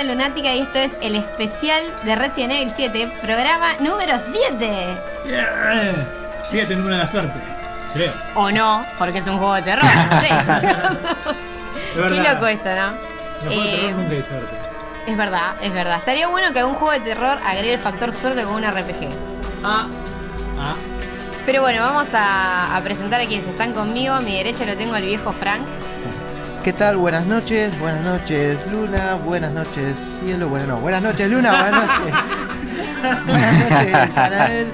de Lunática y esto es el especial de Resident Evil 7, programa número 7. Yeah. Siete número de la suerte, creo. O no, porque es un juego de terror, no sé. Es Qué loco esto, ¿no? Los juegos de Eh, terror nunca hay suerte. Es verdad, es verdad. Estaría bueno que algún juego de terror agregue el factor suerte con un RPG. Ah. Ah. Pero bueno, vamos a, a presentar a quienes están conmigo. A mi derecha lo tengo al viejo Frank. ¿Qué tal? Buenas noches, buenas noches Luna, buenas noches Cielo, bueno no, buenas noches Luna, buenas noches. buenas noches Anael,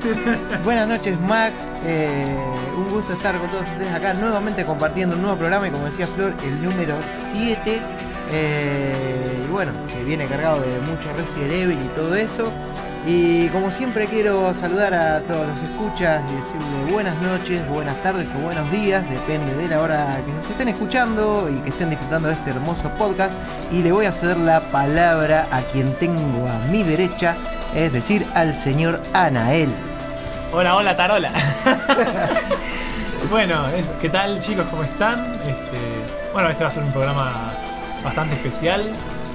buenas noches Max, eh, un gusto estar con todos ustedes acá nuevamente compartiendo un nuevo programa y como decía Flor, el número 7. eh, y bueno, que viene cargado de mucho Resident Evil y todo eso. Y como siempre quiero saludar a todos los escuchas y decirle buenas noches, buenas tardes o buenos días, depende de la hora que nos estén escuchando y que estén disfrutando de este hermoso podcast. Y le voy a ceder la palabra a quien tengo a mi derecha, es decir, al señor Anael. Hola, hola, Tarola. bueno, ¿qué tal chicos? ¿Cómo están? Este, bueno, este va a ser un programa bastante especial.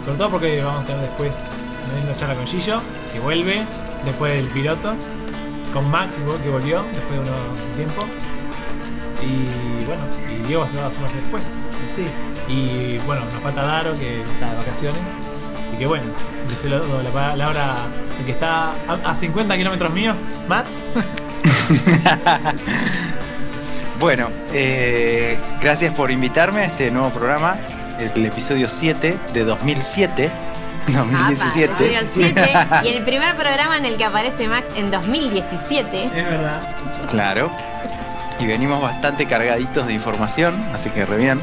Sobre todo porque vamos a tener después una linda charla con Gillo, que vuelve después del piloto. Con Max, que volvió después de un tiempo. Y bueno, y Diego se va a sumarse después. Sí. Y bueno, nos falta Daro que está de vacaciones. Así que bueno, le cedo la palabra el que está a, a 50 kilómetros míos, Mats. Bueno, eh, gracias por invitarme a este nuevo programa, el, episodio 7 de 2007. 2017. Apa, episodio 7, y el primer programa en el que aparece Max en 2017. Es verdad. Claro. Y venimos bastante cargaditos de información, así que re bien.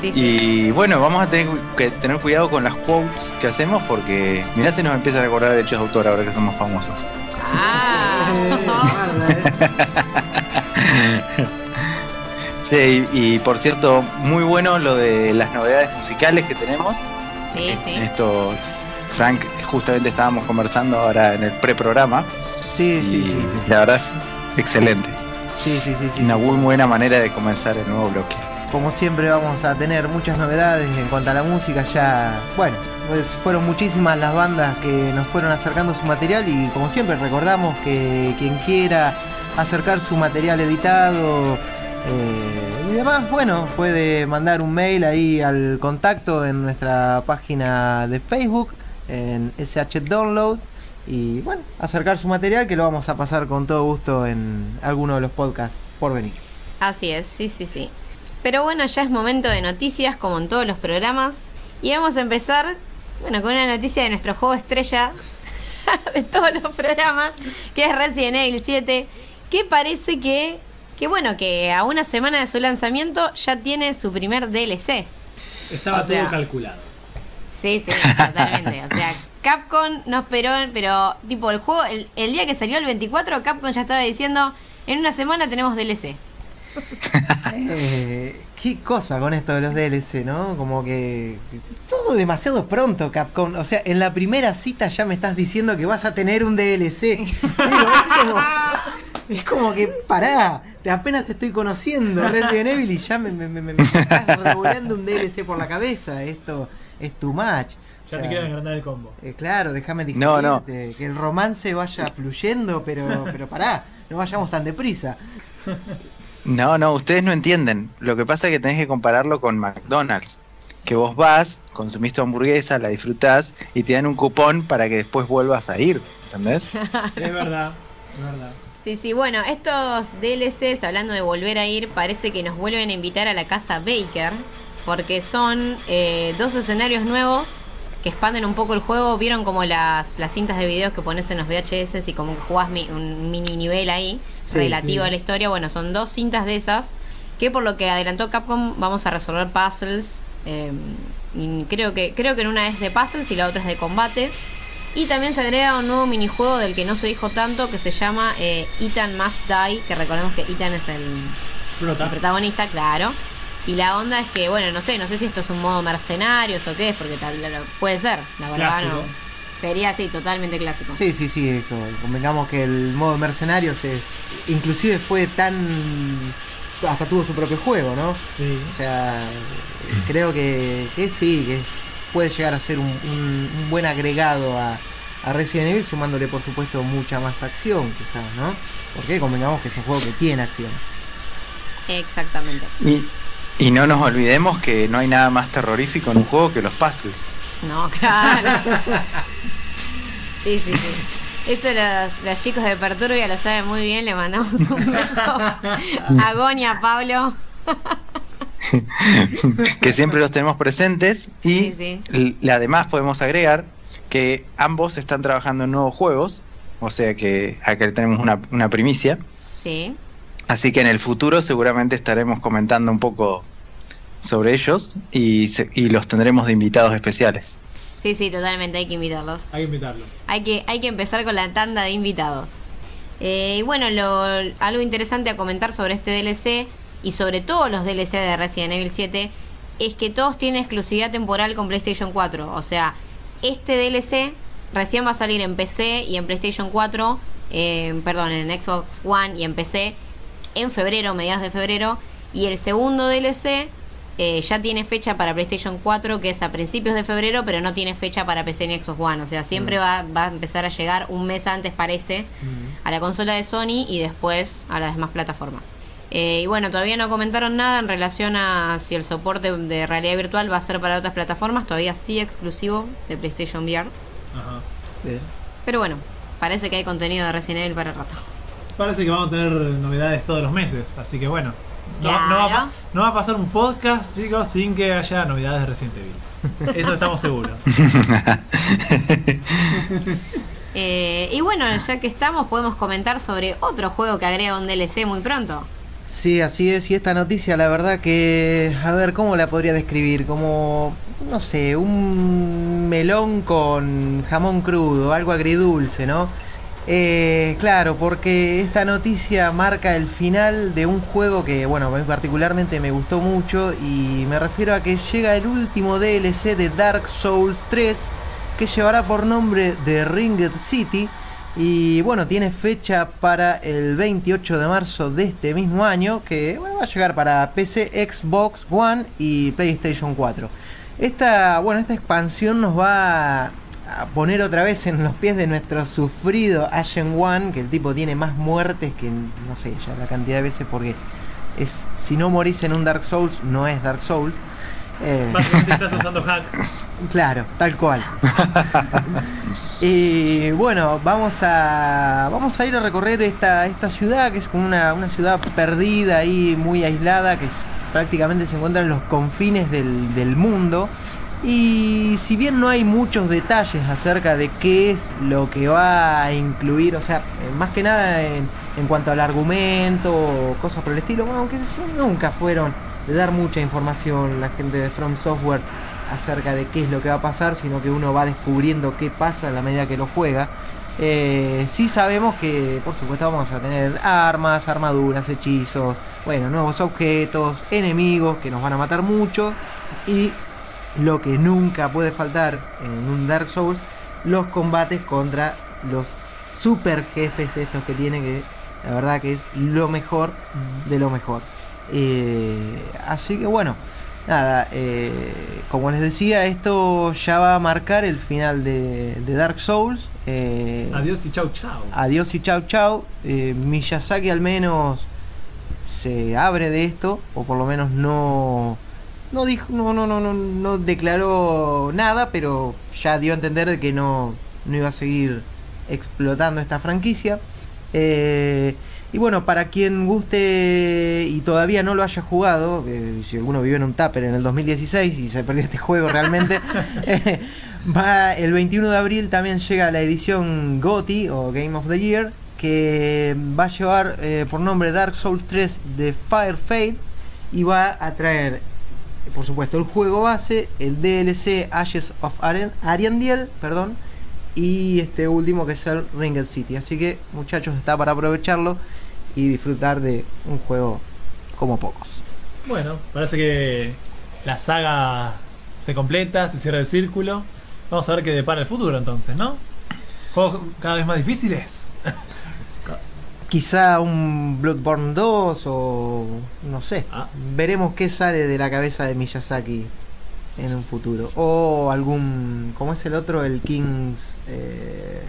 Sí, sí. Y bueno, vamos a tener que tener cuidado con las quotes que hacemos porque mirá se nos empiezan a acordar de derechos de autor ahora que somos famosos. Ah. Sí, y, y por cierto, muy bueno lo de las novedades musicales que tenemos. Sí, sí. Esto, Frank, justamente estábamos conversando ahora en el preprograma. Sí, y sí, sí. la verdad es excelente. Sí, sí, sí, sí. Una muy buena manera de comenzar el nuevo bloque. Como siempre vamos a tener muchas novedades en cuanto a la música, ya, bueno, pues fueron muchísimas las bandas que nos fueron acercando su material y como siempre recordamos que quien quiera acercar su material editado eh, y demás, bueno, puede mandar un mail ahí al contacto en nuestra página de Facebook, en SH Download y bueno, acercar su material que lo vamos a pasar con todo gusto en alguno de los podcasts por venir. Así es, sí, sí, sí. Pero bueno, ya es momento de noticias, como en todos los programas. Y vamos a empezar, bueno, con una noticia de nuestro juego estrella de todos los programas, que es Resident Evil 7, que parece que, que bueno, que a una semana de su lanzamiento ya tiene su primer DLC. Estaba O sea- todo calculado. Sí, sí, totalmente. O sea, Capcom no esperó, pero tipo el juego, el, el día que salió el 24, Capcom ya estaba diciendo, en una semana tenemos DLC. Qué cosa con esto de los DLC, ¿no? Como que todo demasiado pronto, Capcom. O sea, en la primera cita ya me estás diciendo que vas a tener un DLC. Digo, es, como, es como que pará, te- apenas te estoy conociendo Resident Evil y ya me, me, me, estás revoleando un DLC por la cabeza. Esto es tu match. Ya te quieren agrandar el combo. Eh, claro, déjame No, que el romance vaya fluyendo, pero, pero pará, no vayamos tan deprisa. No, no, ustedes no entienden. Lo que pasa es que tenés que compararlo con McDonald's. Que vos vas, consumís tu hamburguesa, la disfrutás y te dan un cupón para que después vuelvas a ir. ¿Entendés? Es verdad, es verdad. Sí, sí, bueno, estos DLCs, hablando de volver a ir, parece que nos vuelven a invitar a la casa Baker, porque son eh, dos escenarios nuevos que expanden un poco el juego. Vieron como las, las cintas de videos que pones en los VHS y como que jugás mi- un mini nivel ahí Sí, relativo sí. a la historia. Bueno, son dos cintas de esas que por lo que adelantó Capcom vamos a resolver puzzles. eh, y creo que creo que en una es de puzzles y la otra es de combate. Y también se agrega un nuevo minijuego del que no se dijo tanto que se llama eh, Ethan Must Die, que recordemos que Ethan es el, el Prota. protagonista, claro. Y la onda es que, bueno, no sé, no sé si esto es un modo mercenarios o qué es, porque tal, puede ser, la verdad no. Sería así, totalmente clásico. Sí, sí, sí, co- convengamos que el modo mercenarios es, inclusive fue tan hasta tuvo su propio juego, ¿no? Sí. O sea, creo que, que sí, que es- puede llegar a ser un, un- un buen agregado a, a Resident Evil, sumándole por supuesto mucha más acción, quizás, ¿no? Porque convengamos que es un juego que tiene acción. Exactamente. Y, y no nos olvidemos que no hay nada más terrorífico en un juego que los puzzles. No, claro. Sí, sí, sí. Eso los, los chicos de Perturbia lo saben muy bien. Le mandamos un beso a Goni, a Pablo. que siempre los tenemos presentes y Sí, sí. además podemos agregar que ambos están trabajando en nuevos juegos, o sea que acá tenemos una, una primicia, Sí. Así que en el futuro seguramente estaremos comentando un poco sobre ellos y, se- y los tendremos de invitados especiales. Sí, sí, totalmente. Hay que invitarlos. Hay que invitarlos. Hay que, hay que empezar con la tanda de invitados. Eh, y bueno, lo, algo interesante a comentar sobre este DLC y sobre todos los DLC de Resident Evil 7 es que todos tienen exclusividad temporal con PlayStation 4. O sea, este DLC recién va a salir en PC y en PlayStation 4, eh, perdón, en Xbox One y en PC en febrero, mediados de febrero. Y el segundo DLC eh, ya tiene fecha para PlayStation 4, que es a principios de febrero, pero no tiene fecha para PC ni Xbox One. O sea, siempre va, va a empezar a llegar un mes antes, parece, a la consola de Sony y después a las demás plataformas. Eh, y bueno, todavía no comentaron nada en relación a si el soporte de realidad virtual va a ser para otras plataformas, todavía sí exclusivo de PlayStation VR. Ajá. Pero bueno, parece que hay contenido de Resident Evil para el rato. Parece que vamos a tener novedades todos los meses, así que bueno. No, va a pasar un podcast, chicos, sin que haya novedades de Resident Evil. Eso estamos seguros. Eh, y bueno, ya que estamos, podemos comentar sobre otro juego que agrega un DLC muy pronto. Sí, así es, y esta noticia la verdad que, a ver, ¿cómo la podría describir? Como, no sé, un melón con jamón crudo, algo agridulce, ¿no? Eh, claro, porque esta noticia marca el final de un juego que, bueno, a mí particularmente me gustó mucho y me refiero a que llega el último DLC de Dark Souls 3 que llevará por nombre The Ringed City y bueno, tiene fecha para el 28 de marzo de este mismo año que va a llegar para PC, Xbox One y PlayStation 4. Esta, bueno, esta expansión nos va a poner otra vez en los pies de nuestro sufrido Ashen One, que el tipo tiene más muertes que no sé, ya la cantidad de veces porque es si no morís en un Dark Souls no es Dark Souls. Eh, Básicamente estás usando hacks. Claro, tal cual. y bueno, vamos a vamos a ir a recorrer esta, esta ciudad que es como una, una ciudad perdida ahí, muy aislada, que es- prácticamente se encuentra en los confines del, del mundo. Y si bien no hay muchos detalles acerca de qué es lo que va a incluir, o sea, eh, más que nada en, en cuanto al argumento o cosas por el estilo, aunque nunca fueron de dar mucha información la gente de From Software acerca de qué es lo que va a pasar, sino que uno va descubriendo qué pasa a la medida que lo juega. Eh, sí sabemos que, por supuesto, vamos a tener armas, armaduras, hechizos, bueno, nuevos objetos, enemigos que nos van a matar mucho y lo que nunca puede faltar en un Dark Souls, los combates contra los super jefes estos que tiene que la verdad que es lo mejor de lo mejor. Eh, así que bueno, nada, eh, como les decía, esto ya va a marcar el final de, de Dark Souls. Eh, Adiós y chau chau. adiós y chau chau. Miyazaki al menos se abre de esto, o por lo menos no, no dijo, no, no, no, no, no declaró nada, pero ya dio a entender de que no, no iba a seguir explotando esta franquicia. Eh, y bueno, para quien guste y todavía no lo haya jugado, que si alguno vive en un tupper en el 2016 y se perdió este juego realmente, eh, va el 21 de abril también llega la edición GOTY o Game of the Year, que va a llevar eh, por nombre Dark Souls 3 de Fire Fates y va a traer, por supuesto, el juego base, el DLC Ashes of Arian- Ariandiel, perdón, y este último que es el Ringed City. Así que, muchachos, está para aprovecharlo y disfrutar de un juego como pocos. Bueno, parece que la saga se completa, se cierra el círculo. Vamos a ver qué depara el futuro entonces, ¿no? Juegos cada vez más difíciles. quizá un Bloodborne 2 o no sé. Ah. Veremos qué sale de la cabeza de Miyazaki en un futuro. O algún, ¿cómo es el otro? El King's... eh.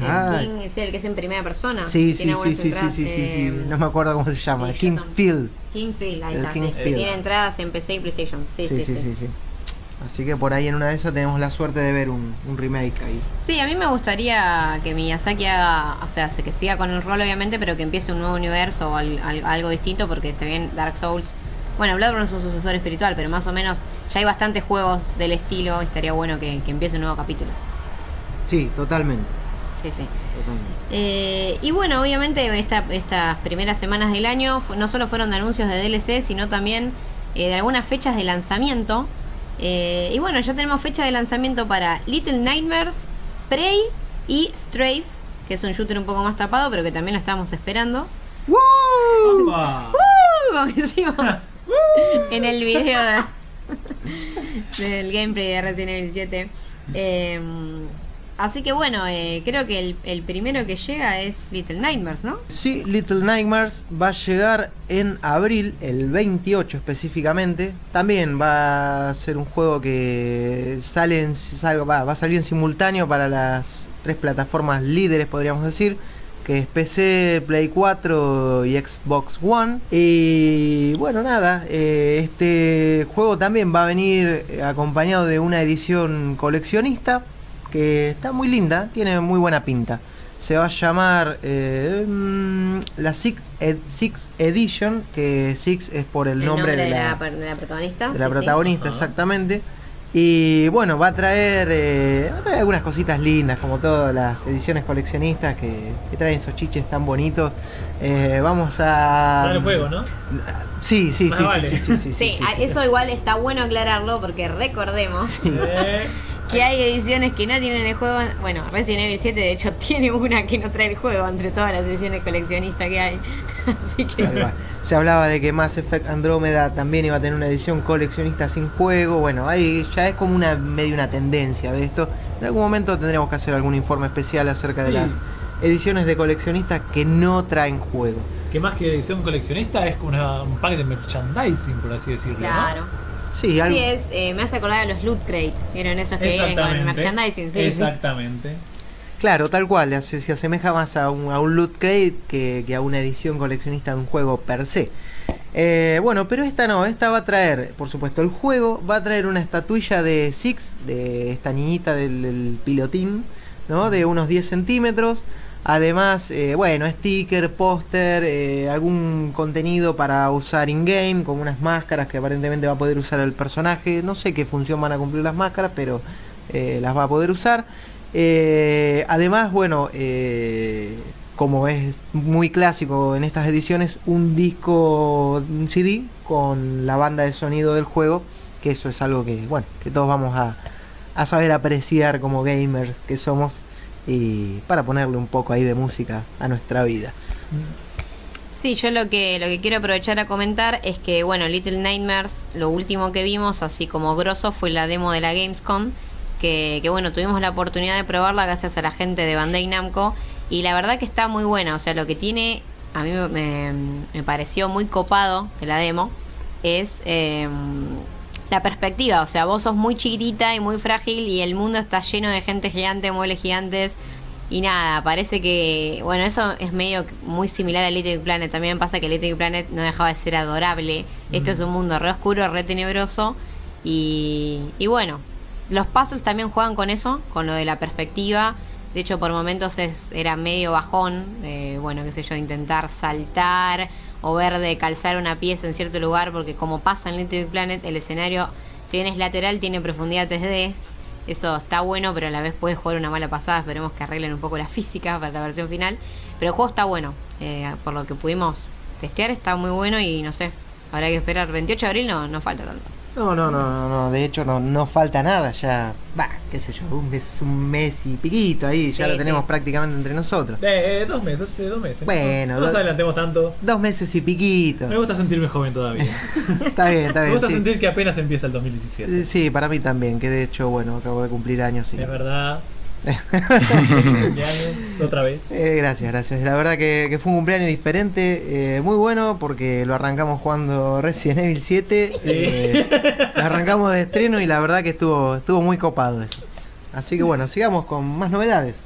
El ah, King es el que es en primera persona. sí, sí, sí, sí, sí, entradas, sí, sí, sí, eh, no me acuerdo cómo se llama. Kingfield. Kingsfield, ahí está. sí. Kingsfield. Tiene entradas en PC y PlayStation. Sí, sí, sí. sí, sí. Así que por ahí en una de esas tenemos la suerte de ver un, un remake ahí. Sí, a mí me gustaría que Miyazaki haga, o sea, que siga con el rol obviamente, pero que empiece un nuevo universo o al- al- algo distinto, porque está bien Dark Souls. Bueno, Bloodborne es un sucesor espiritual, pero más o menos ya hay bastantes juegos del estilo, y estaría bueno que, que empiece un nuevo capítulo. Sí, totalmente. Sí, sí. totalmente. Eh, y bueno, obviamente esta- estas primeras semanas del año no solo fueron de anuncios de DLC, sino también eh, de algunas fechas de lanzamiento. Eh, y bueno, ya tenemos fecha de lanzamiento para Little Nightmares, Prey y Strafe, que es un shooter un poco más tapado, pero que también lo estamos esperando. ¡Uh! Como decimos en el video de- del gameplay de Resident Evil 7. Eh, así que bueno, eh, creo que el, primero que llega es Little Nightmares, ¿no? Sí, Little Nightmares va a llegar en abril, el 28 específicamente. También va a ser un juego que sale en- va, a salir en simultáneo para las tres plataformas líderes, podríamos decir. Que es PC, Play 4 y Xbox One. Y bueno, nada, eh, este juego también va a venir acompañado de una edición coleccionista que está muy linda, tiene muy buena pinta. Se va a llamar eh, mm, la Six, Ed- Six Edition, que Six es por el, nombre, de, la, per- de la protagonista. de la sí, protagonista, exactamente. Y bueno, va a traer, eh, va a traer algunas cositas lindas, como todas las ediciones coleccionistas que, que traen esos chiches tan bonitos. Eh, vamos a... Para el juego, ¿no? Sí, sí, sí, vale. sí, sí, sí, sí, Sí, sí, eso igual está bueno aclararlo porque recordemos que hay ediciones que no tienen el juego. Bueno, Resident Evil 7 de hecho tiene una que no trae el juego entre todas las ediciones coleccionistas que hay. Así que... Tal cual. Se hablaba de que Mass Effect Andrómeda también iba a tener una edición coleccionista sin juego. Bueno, ahí ya es como una medio una tendencia de esto. En algún momento tendremos que hacer algún informe especial acerca de Sí. las ediciones de coleccionistas que no traen juego. que más que edición coleccionista es como una- un pack de merchandising, por así decirlo. ¿no? Sí, algo. Sí, es, eh, me hace acordar de los Loot Crate. ¿Vieron esos que vienen con Exactamente. merchandising? Sí, sí. Exactamente. Claro, tal cual. Se, se asemeja más a un, a un loot crate que, que a una edición coleccionista de un juego per se. Eh, bueno, pero esta no, esta va a traer, por supuesto, el juego, va a traer una estatuilla de Six, de esta niñita del, del pilotín, ¿no? De unos 10 centímetros. Además, eh, bueno, sticker, póster, eh, algún contenido para usar in-game, como unas máscaras que aparentemente va a poder usar el personaje. No sé qué función van a cumplir las máscaras, pero eh, las va a poder usar. Además, bueno, como es muy clásico en estas ediciones, un disco, un CD con la banda de sonido del juego, que eso es algo que, bueno, que todos vamos a, a saber apreciar como gamers que somos y para ponerle un poco ahí de música a nuestra vida. Sí, yo lo que, lo que quiero aprovechar a comentar es que, bueno, Little Nightmares, lo último que vimos, así como grosso, fue la demo de la Gamescom, que, que bueno, tuvimos la oportunidad de probarla gracias a la gente de Bandai Namco, y la verdad que está muy buena, o sea, lo que tiene, a mí me, me- pareció muy copado de la demo, es eh, la perspectiva, o sea, vos sos muy chiquitita y muy frágil y el mundo está lleno de gente gigante, muebles gigantes, y nada, parece que, bueno, eso es medio muy similar a Little Big Planet. También pasa que Little Big Planet no dejaba de ser adorable. Esto es un mundo re oscuro, re tenebroso. Y, y bueno, los puzzles también juegan con eso, con lo de la perspectiva. De hecho, por momentos es, era medio bajón, eh, bueno, qué sé yo, intentar saltar o ver de calzar una pieza en cierto lugar, porque como pasa en Little Big Planet, el escenario, si bien es lateral, tiene profundidad 3D. Eso está bueno, pero a la vez puede jugar una mala pasada. Esperemos que arreglen un poco la física para la versión final. Pero el juego está bueno. Eh, por lo que pudimos testear, está muy bueno y no sé. Habrá que esperar. 28 de abril no, no falta tanto. No, no, no, no, no, de hecho no, no falta nada, ya, va, qué sé yo, un mes, un mes y piquito ahí, ya Sí, lo tenemos sí. prácticamente entre nosotros. Eh, dos meses, dos, dos meses. Bueno, no, no nos adelantemos tanto. Dos meses y piquito. Me gusta sentirme joven todavía. Está bien, está Me bien. gusta sí. sentir que apenas empieza el 2017. Eh, Sí, para mí también, que de hecho, bueno, acabo de cumplir años y Es verdad. Otra vez. Eh, gracias, gracias. La verdad que, que fue un cumpleaños diferente, eh, muy bueno porque lo arrancamos jugando Resident Evil 7. Sí. eh, lo arrancamos de estreno y la verdad que estuvo, estuvo muy copado eso. Así que bueno, sigamos con más novedades.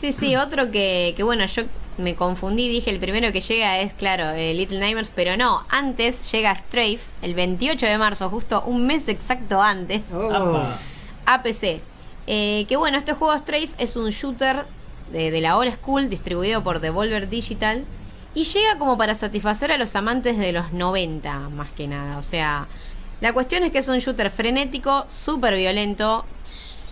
Sí, sí, otro que, que bueno, yo me confundí, dije el primero que llega es, claro, eh, Little Nightmares, pero no, antes llega Strafe, el 28 de marzo, justo un mes exacto antes, Apa. a PC. Eh, que bueno, este juego Strafe es un shooter de, de la old school distribuido por Devolver Digital y llega como para satisfacer a los amantes de los 90, más que nada. O sea, la cuestión es que es un shooter frenético, súper violento,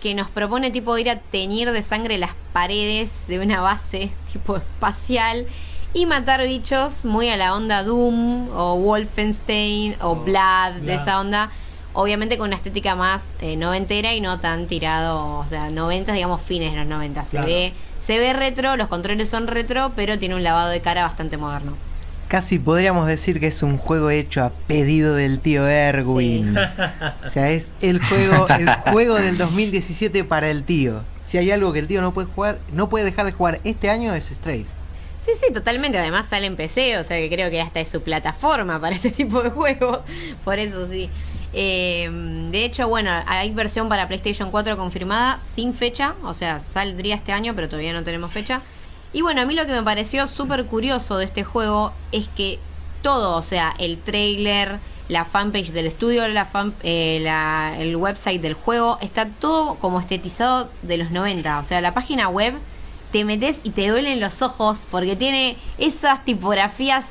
que nos propone tipo ir a teñir de sangre las paredes de una base tipo espacial y matar bichos muy a la onda Doom o Wolfenstein o Oh, Blood, de Blood. esa onda. Obviamente con una estética más eh, noventera y no tan tirado, o sea, 90, digamos fines de los 90. Se ve se ve retro, los controles son retro, pero tiene un lavado de cara bastante moderno. Casi podríamos decir que es un juego hecho a pedido del tío Erwin. O sea, es el juego, el juego del 2017 para el tío. Si hay algo que el tío no puede jugar, no puede dejar de jugar este año es Strafe. Sí, sí, totalmente. Además sale en PC, o sea que creo que hasta es su plataforma para este tipo de juegos. Por eso sí. Eh, de hecho, bueno, hay versión para PlayStation 4 confirmada sin fecha. O sea, saldría este año, pero todavía no tenemos fecha. Y bueno, a mí lo que me pareció súper curioso de este juego es que todo, o sea, el trailer, la fanpage del estudio, eh, el website del juego, está todo como estetizado de los 90. O sea, la página web te metes y te duelen los ojos porque tiene esas tipografías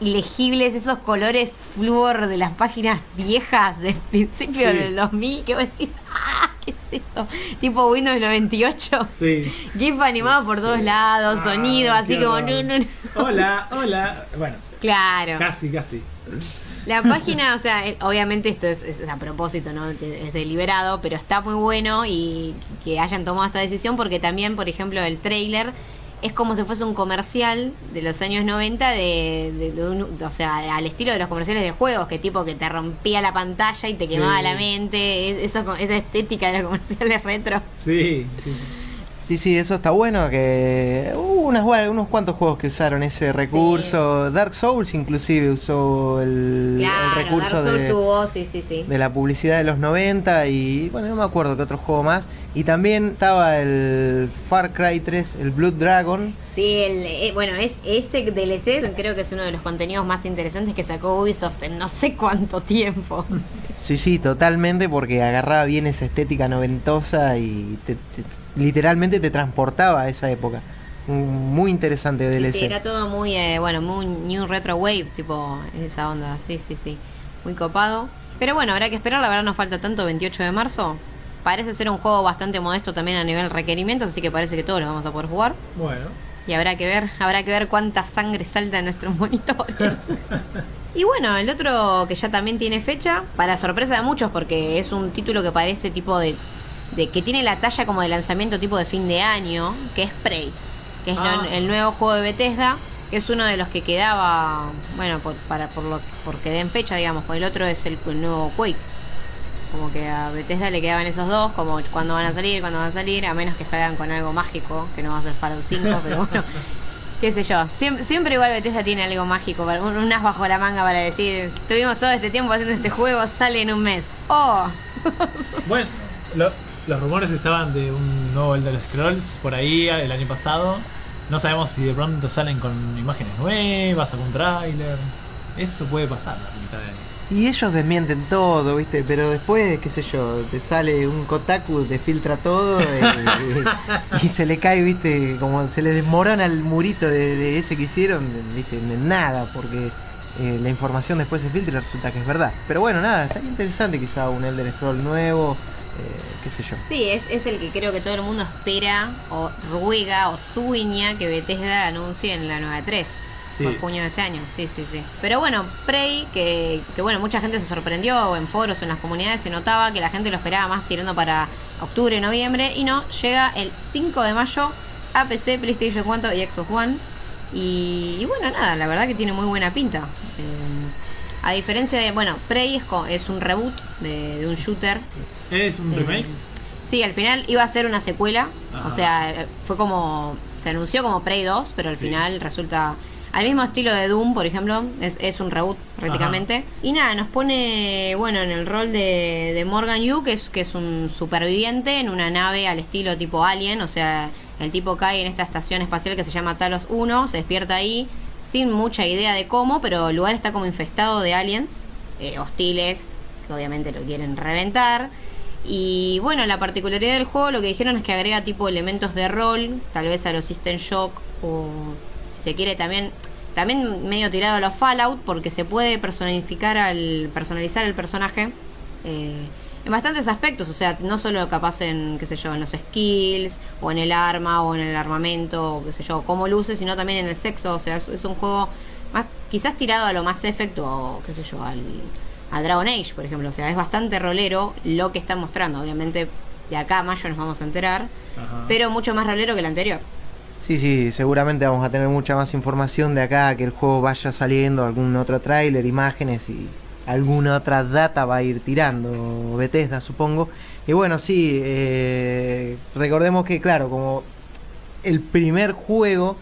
ilegibles, esos colores flúor de las páginas viejas del principio Sí. del 2000 que vos decís, ¡ah! ¿Qué es esto? Tipo Windows 98. Sí. GIF animado por todos lados, Ah, sonido, así como... no, no, no. Hola, hola. Bueno, Claro. casi, casi. La página, o sea, eh, obviamente esto es, es a propósito, ¿no? Es deliberado, pero está muy bueno y que hayan tomado esta decisión porque también, por ejemplo, el trailer es como si fuese un comercial de los años 90 de, de- de un- o sea, al estilo de los comerciales de juegos, que tipo que te rompía la pantalla y te Sí. quemaba la mente, es- eso, con- esa estética de los comerciales retro. Sí, sí. Sí, sí, eso está bueno, que hubo unas, bue- unos cuantos juegos que usaron ese recurso. Dark Souls inclusive usó el, recurso Dark Souls de, tuvo, sí, sí, sí. de la publicidad de los 90 y bueno, no me acuerdo qué otro juego más. Y también estaba el Far Cry 3, el Blood Dragon. Sí, el, eh, bueno, es ese DLC creo que es uno de los contenidos más interesantes que sacó Ubisoft en no sé cuánto tiempo. Sí, sí, totalmente, porque agarraba bien esa estética noventosa y te- te- literalmente te transportaba a esa época. Muy interesante Sí, DLC. sí, era todo muy, eh, bueno, muy New Retro Wave, tipo esa onda, sí, sí, sí. Muy copado. Pero bueno, habrá que esperar, la verdad no falta tanto, 28 de marzo. Parece ser un juego bastante modesto también a nivel requerimientos, así que parece que todos lo vamos a poder jugar. Bueno. Y habrá que ver, habrá que ver cuánta sangre salta en nuestros monitores. y bueno, el otro que ya también tiene fecha, para sorpresa de muchos, porque es un título que parece tipo de, de que tiene la talla como de lanzamiento tipo de fin de año, que es Prey, que es lo- Ah. el nuevo juego de Bethesda, que es uno de los que quedaba, bueno, por, para, por lo porque den fecha, digamos, pues el otro es el, el nuevo Quake. Como que a Bethesda le quedaban esos dos, como cuándo van a salir, cuándo van a salir, a menos que salgan con algo mágico, que no va a ser Fallout 5, pero bueno, qué sé yo. Siempre, siempre igual Bethesda tiene algo mágico, un, un as bajo la manga para decir, estuvimos todo este tiempo haciendo este juego, sale en un mes. ¡Oh! Bueno, lo- los rumores estaban de un nuevo Elder Scrolls por ahí el año pasado. No sabemos si de pronto salen con imágenes nuevas, algún tráiler. Eso puede pasar a mitad de año. Y ellos desmienten todo, ¿viste? Pero después, qué sé yo, te sale un Kotaku, te filtra todo y, y- y se le cae, ¿viste? Como se le desmorona el murito de, ese que hicieron, ¿viste? Nada, porque eh, la información después se filtra y resulta que es verdad. Pero bueno, nada, estaría interesante quizá un Elder Scroll nuevo, eh, qué sé yo. Sí, es, el que creo que todo el mundo espera, o ruega, o sueña que Bethesda anuncie en la nueva 3. Sí. Por junio de este año, sí, sí, sí. Pero bueno, Prey, que, que bueno, mucha gente se sorprendió en foros, en las comunidades, se notaba que la gente lo esperaba más tirando para octubre, noviembre, y no, llega el 5 de mayo a PC, PlayStation 4 y Xbox One. Y, y bueno, nada, la verdad que tiene muy buena pinta. Eh, a diferencia de, bueno, Prey es, es un reboot de, de un shooter ¿Es un Eh, remake? Sí, al final iba a ser una secuela. Ajá. O sea, fue como. Se anunció como Prey 2, pero al Sí. final resulta. Al mismo estilo de Doom, por ejemplo, es, es un reboot prácticamente. Y nada, nos pone, bueno, en el rol de, de Morgan Yu, que es, que es un superviviente en una nave al estilo tipo Alien. O sea, el tipo cae en esta estación espacial que se llama Talos 1, se despierta ahí sin mucha idea de cómo, pero el lugar está como infestado de aliens eh, hostiles, que obviamente lo quieren reventar. Y bueno, la particularidad del juego lo que dijeron es que agrega tipo elementos de rol, tal vez a los System Shock o se quiere también también medio tirado a los Fallout porque se puede personificar al personalizar el personaje eh, en bastantes aspectos, o sea, no solo capaz en qué sé yo, en los skills o en el arma o en el armamento, o qué sé yo, cómo luce, sino también en el sexo, o sea, es, es un juego más quizás tirado a lo más efecto o qué sé yo, al a Dragon Age, por ejemplo. O sea, es bastante rolero lo que está mostrando. Obviamente, de acá a mayo nos vamos a enterar. Ajá. Pero mucho más rolero que el anterior. Sí, sí, seguramente vamos a tener mucha más información de acá que el juego vaya saliendo, algún otro tráiler, imágenes y alguna otra data va a ir tirando Bethesda, supongo. Y bueno, sí, eh, recordemos que, claro, como el primer juego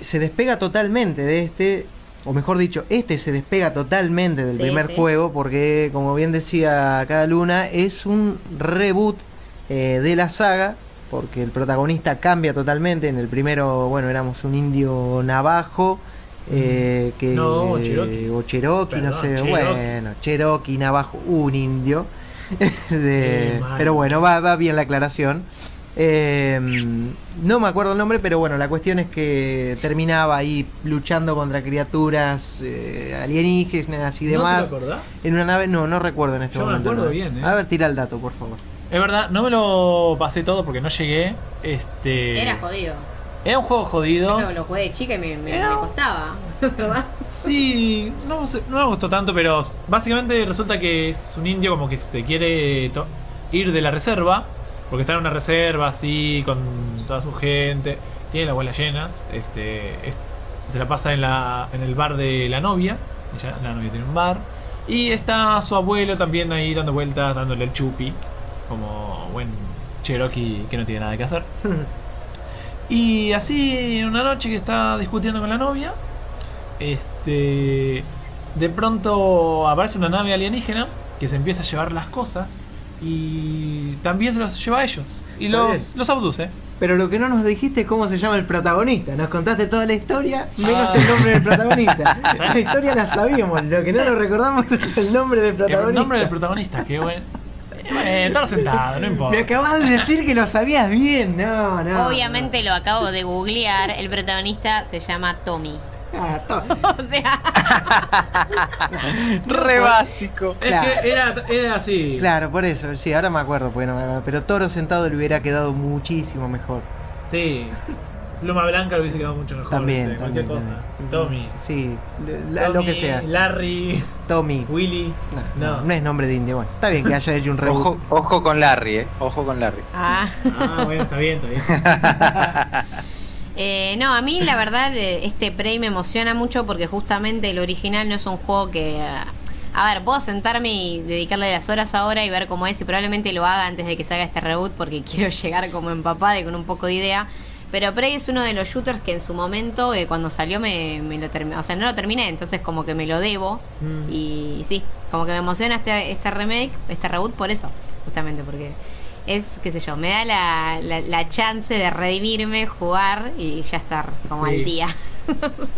se despega totalmente de este, o mejor dicho, este se despega totalmente del Sí, primer sí. juego, porque, como bien decía acá Luna, es un reboot eh, de la saga, porque el protagonista cambia totalmente. En el primero, bueno, éramos un indio navajo. eh, que, Mm. No, o Cherokee. o Cherokee, no sé, Cherokee. bueno, Cherokee, navajo, un indio. De- pero bueno, va, va bien la aclaración. Eh, no me acuerdo el nombre, pero bueno, la cuestión es que terminaba ahí luchando contra criaturas eh, alienígenas y ¿No te demás. lo acordás? en una nave, no, no recuerdo en este Yo me momento. acuerdo no. bien, ¿eh? A ver, tira el dato, por favor. Es verdad, no me lo pasé todo porque no llegué. Este. Era jodido. Era un juego jodido. Yo lo jugué de chica y me, me- Era- me costaba. ¿Verdad? Sí, no, no me gustó tanto, pero básicamente resulta que es un indio como que se quiere ir de la reserva, porque está en una reserva así, con toda su gente, tiene las bolas llenas, este, es- se la pasa en, la, en el bar de la novia, ella, la novia tiene un bar, y está su abuelo también ahí dando vueltas, dándole el chupi, como buen Cherokee que no tiene nada que hacer. Y así en una noche que está discutiendo con la novia, este de pronto aparece una nave alienígena que se empieza a llevar las cosas y también se los lleva a ellos y los, los abduce. Pero lo que no nos dijiste es cómo se llama el protagonista. Nos contaste toda la historia, menos Ah. el nombre del protagonista. La historia la sabíamos, lo que no nos recordamos es el nombre del El protagonista. nombre del protagonista, qué bueno. Eh, estar sentado, no importa. Me acabas de decir que lo sabías bien. No, no. Obviamente lo acabo de googlear. El protagonista se llama Tommy. Ah, to- O sea, Re básico. Es Claro. que era, era así. Claro, por eso, sí, ahora me acuerdo, porque no me acuerdo. pero Toro sentado le hubiera quedado muchísimo mejor. Sí. Pluma Blanca lo hubiese quedado mucho mejor. También, cualquier también, cosa. también. Tommy. Sí, la- lo que sea. Larry, Tommy. Willy. No, no, No. no es nombre de indio. Bueno, está bien que haya hecho un reboot. Ojo, ojo con Larry, eh. Ojo con Larry. ah. Ah, bueno, está bien, está bien. Eh, no, a mí la verdad eh, este Prey me emociona mucho porque justamente el original no es un juego que... A ver, puedo sentarme y dedicarle las horas ahora y ver cómo es y probablemente lo haga antes de que salga este reboot porque quiero llegar como empapada y con un poco de idea. Pero Prey es uno de los shooters que en su momento, eh, cuando salió, me, me lo terminé. O sea, no lo terminé, entonces como que me lo debo. Mm. Y sí, como que me emociona este, este remake, este reboot por eso, justamente, porque es, qué sé yo, me da la, la, la chance de redimirme, jugar y ya estar como Sí. al día.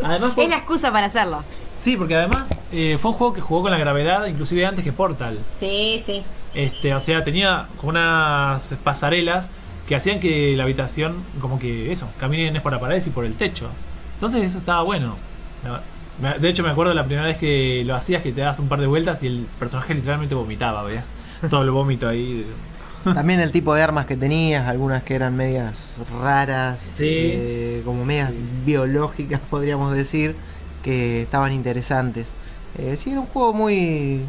Además, es la excusa para hacerlo. Sí, porque además eh, fue un juego que jugó con la gravedad inclusive antes que Portal. Sí, sí. Este, o sea, tenía como unas pasarelas que hacían que la habitación, como que eso, caminen por las paredes y por el techo. Entonces eso estaba bueno. De hecho, me acuerdo la primera vez que lo hacías que te das un par de vueltas y el personaje literalmente vomitaba, ¿veía? Todo el vómito ahí. También el tipo de armas que tenías, algunas que eran medias raras, Sí. eh, como medias biológicas podríamos decir, que estaban interesantes. Eh, sí, era un juego muy...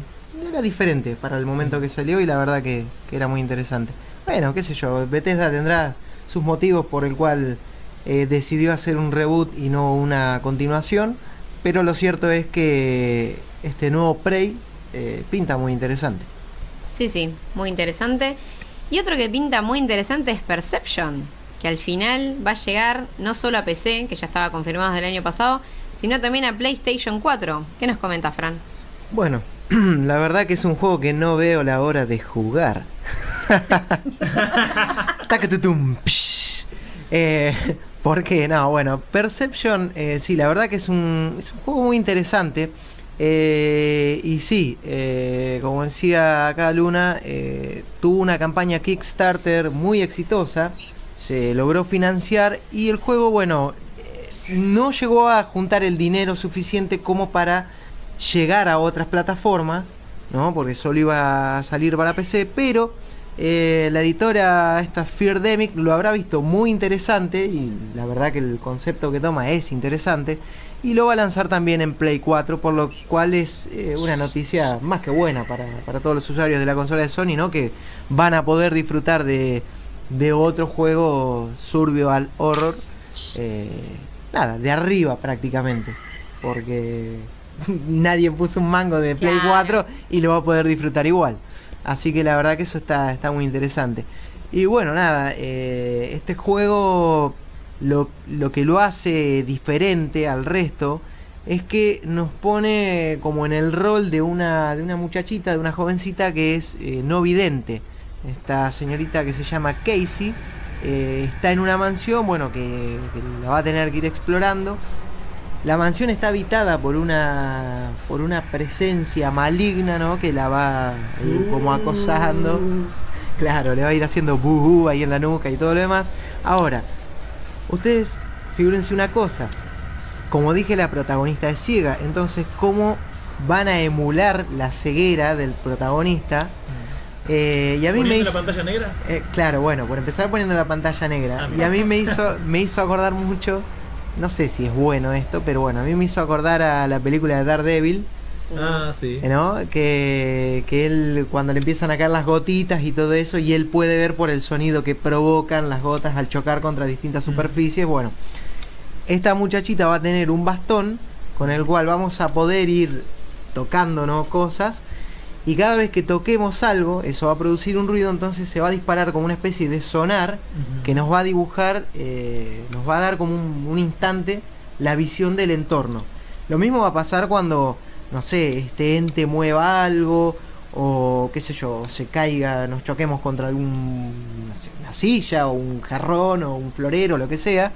era diferente para el momento que salió y la verdad que, que era muy interesante. Bueno, qué sé yo, Bethesda tendrá sus motivos por el cual eh, decidió hacer un reboot y no una continuación, pero lo cierto es que este nuevo Prey eh, pinta muy interesante. Sí, sí, muy interesante. Y otro que pinta muy interesante es Perception, que al final va a llegar no solo a PC, que ya estaba confirmado desde el año pasado, sino también a PlayStation 4. ¿Qué nos comenta Fran? Bueno, la verdad que es un juego que no veo la hora de jugar. Eh, ¿Por qué? No, bueno, Perception, eh, sí, la verdad que es un, es un juego muy interesante. Eh, y sí, eh, como decía acá Luna, eh, tuvo una campaña Kickstarter muy exitosa, se logró financiar y el juego, bueno, eh, no llegó a juntar el dinero suficiente como para llegar a otras plataformas, ¿no? Porque solo iba a salir para PC, pero eh, la editora, esta Feardemic, lo habrá visto muy interesante y la verdad que el concepto que toma es interesante y lo va a lanzar también en Play 4, por lo cual es eh, una noticia más que buena para, para todos los usuarios de la consola de Sony, ¿no? Que van a poder disfrutar de, de otro juego survival horror, eh, nada, de arriba prácticamente, porque nadie puso un mango de Play Claro. 4 y lo va a poder disfrutar igual. Así que la verdad que eso está, está muy interesante. Y bueno, nada, eh, este juego lo, lo que lo hace diferente al resto es que nos pone como en el rol de una, de una muchachita, de una jovencita que es eh, no vidente. Esta señorita que se llama Casey eh, está en una mansión, bueno, que, que la va a tener que ir explorando. La mansión está habitada por una por una presencia maligna, ¿no? Que la va ir como acosando. Claro, le va a ir haciendo buhu ahí en la nuca y todo lo demás. Ahora, ustedes figúrense una cosa. Como dije, la protagonista es ciega. Entonces, ¿cómo van a emular la ceguera del protagonista? Eh, y a mí me ¿Poniendo hizo... la pantalla negra? Eh, claro, bueno, por empezar poniendo la pantalla negra. Ah, y a mí me hizo, me hizo acordar mucho, no sé si es bueno esto, pero bueno, a mí me hizo acordar a la película de Daredevil, Ah, sí. ¿no? Que, que él, cuando le empiezan a caer las gotitas y todo eso, y él puede ver por el sonido que provocan las gotas al chocar contra distintas Mm. superficies, bueno. Esta muchachita va a tener un bastón con el cual vamos a poder ir tocando ¿no? cosas y cada vez que toquemos algo, eso va a producir un ruido, entonces se va a disparar como una especie de sonar que nos va a dibujar, eh, nos va a dar como un, un instante la visión del entorno. Lo mismo va a pasar cuando, no sé, este ente mueva algo o qué sé yo, se caiga, nos choquemos contra algún una silla o un jarrón o un florero, lo que sea.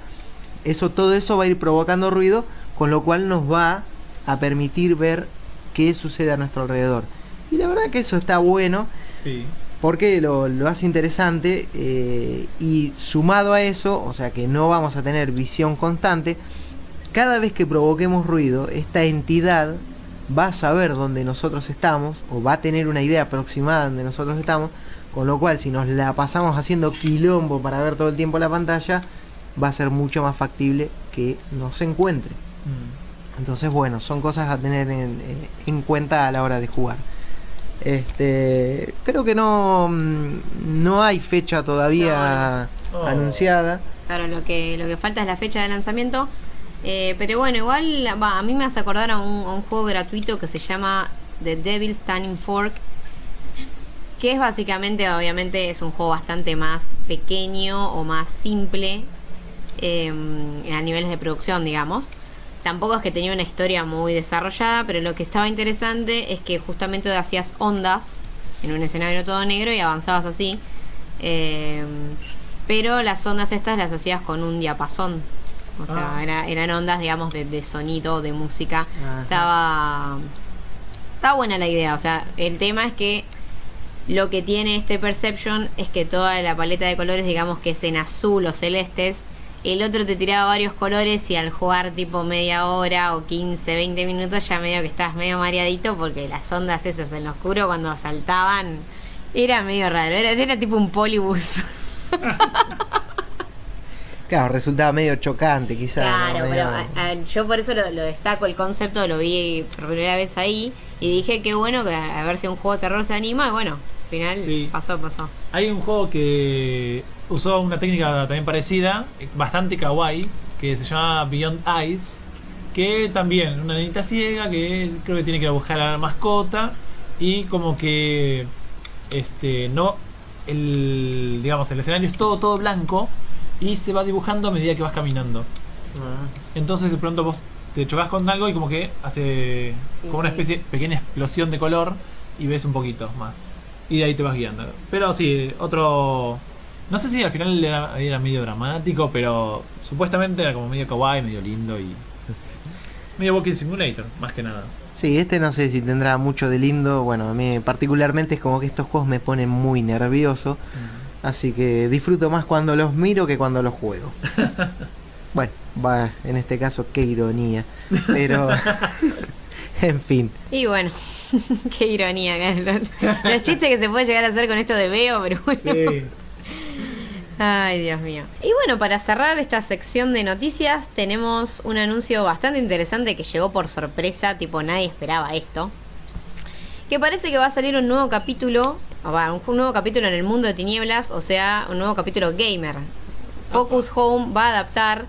Eso, todo eso va a ir provocando ruido, con lo cual nos va a permitir ver qué sucede a nuestro alrededor. Y la verdad que eso está bueno Sí. porque lo, lo hace interesante eh, y sumado a eso, o sea que no vamos a tener visión constante, cada vez que provoquemos ruido, esta entidad va a saber dónde nosotros estamos o va a tener una idea aproximada de donde nosotros estamos, con lo cual si nos la pasamos haciendo quilombo para ver todo el tiempo la pantalla, va a ser mucho más factible que nos encuentre. Mm. Entonces, bueno, son cosas a tener en, en cuenta a la hora de jugar. Este, creo que no, mm, no hay fecha todavía no. Oh. anunciada. Claro, lo que, lo que falta es la fecha de lanzamiento. Eh, pero bueno, igual va, a mí me hace acordar a un, a un juego gratuito que se llama The Devil's Standing Fork. Que es básicamente, obviamente, es un juego bastante más pequeño o más simple eh, a niveles de producción, digamos. Tampoco es que tenía una historia muy desarrollada, pero lo que estaba interesante es que justamente hacías ondas en un escenario todo negro y avanzabas así. Eh, pero las ondas estas las hacías con un diapasón. O sea, Ah. era- eran ondas, digamos, de, de sonido, de música. Ajá. Estaba. Estaba buena la idea. O sea, el tema es que lo que tiene este Perception es que toda la paleta de colores, digamos que es en azul o celestes. El otro te tiraba varios colores y al jugar tipo media hora o 15, 20 minutos ya medio que estabas medio mareadito porque las ondas esas en lo oscuro cuando saltaban era medio raro. Era, era tipo un polibus. Claro, resultaba medio chocante quizás. Claro, Medio- a- a- yo por eso lo, lo destaco el concepto, lo vi por primera vez ahí y dije que bueno, que a ver si un juego de terror se anima y bueno, final Sí. pasó, pasó. Hay un juego que usó una técnica también parecida, bastante kawaii, que se llama Beyond Eyes, que también una niñita ciega que creo que tiene que ir a buscar a la mascota y como que este no el, digamos, el escenario es todo, todo blanco y se va dibujando a medida que vas caminando. Entonces de pronto vos te chocas con algo y como que hace como una especie de pequeña explosión de color y ves un poquito más. Y de ahí te vas guiando. Pero sí, otro... No sé si al final era, era medio dramático, pero supuestamente era como medio kawaii, medio lindo y... medio Walking Simulator, más que nada. Sí, este no sé si tendrá mucho de lindo. Bueno, a mí particularmente es como que estos juegos me ponen muy nervioso. Así que disfruto más cuando los miro que cuando los juego. bueno, va, en este caso, qué ironía. Pero, en fin. Y bueno, qué ironía. Los, los chistes que se puede llegar a hacer con esto de Veo, pero bueno. Sí. Ay, Dios mío. Y bueno, para cerrar esta sección de noticias, tenemos un anuncio bastante interesante que llegó por sorpresa, tipo nadie esperaba esto. Que parece que va a salir un nuevo capítulo, o va, un nuevo capítulo en el mundo de tinieblas, o sea, un nuevo capítulo gamer. Focus Home va a adaptar,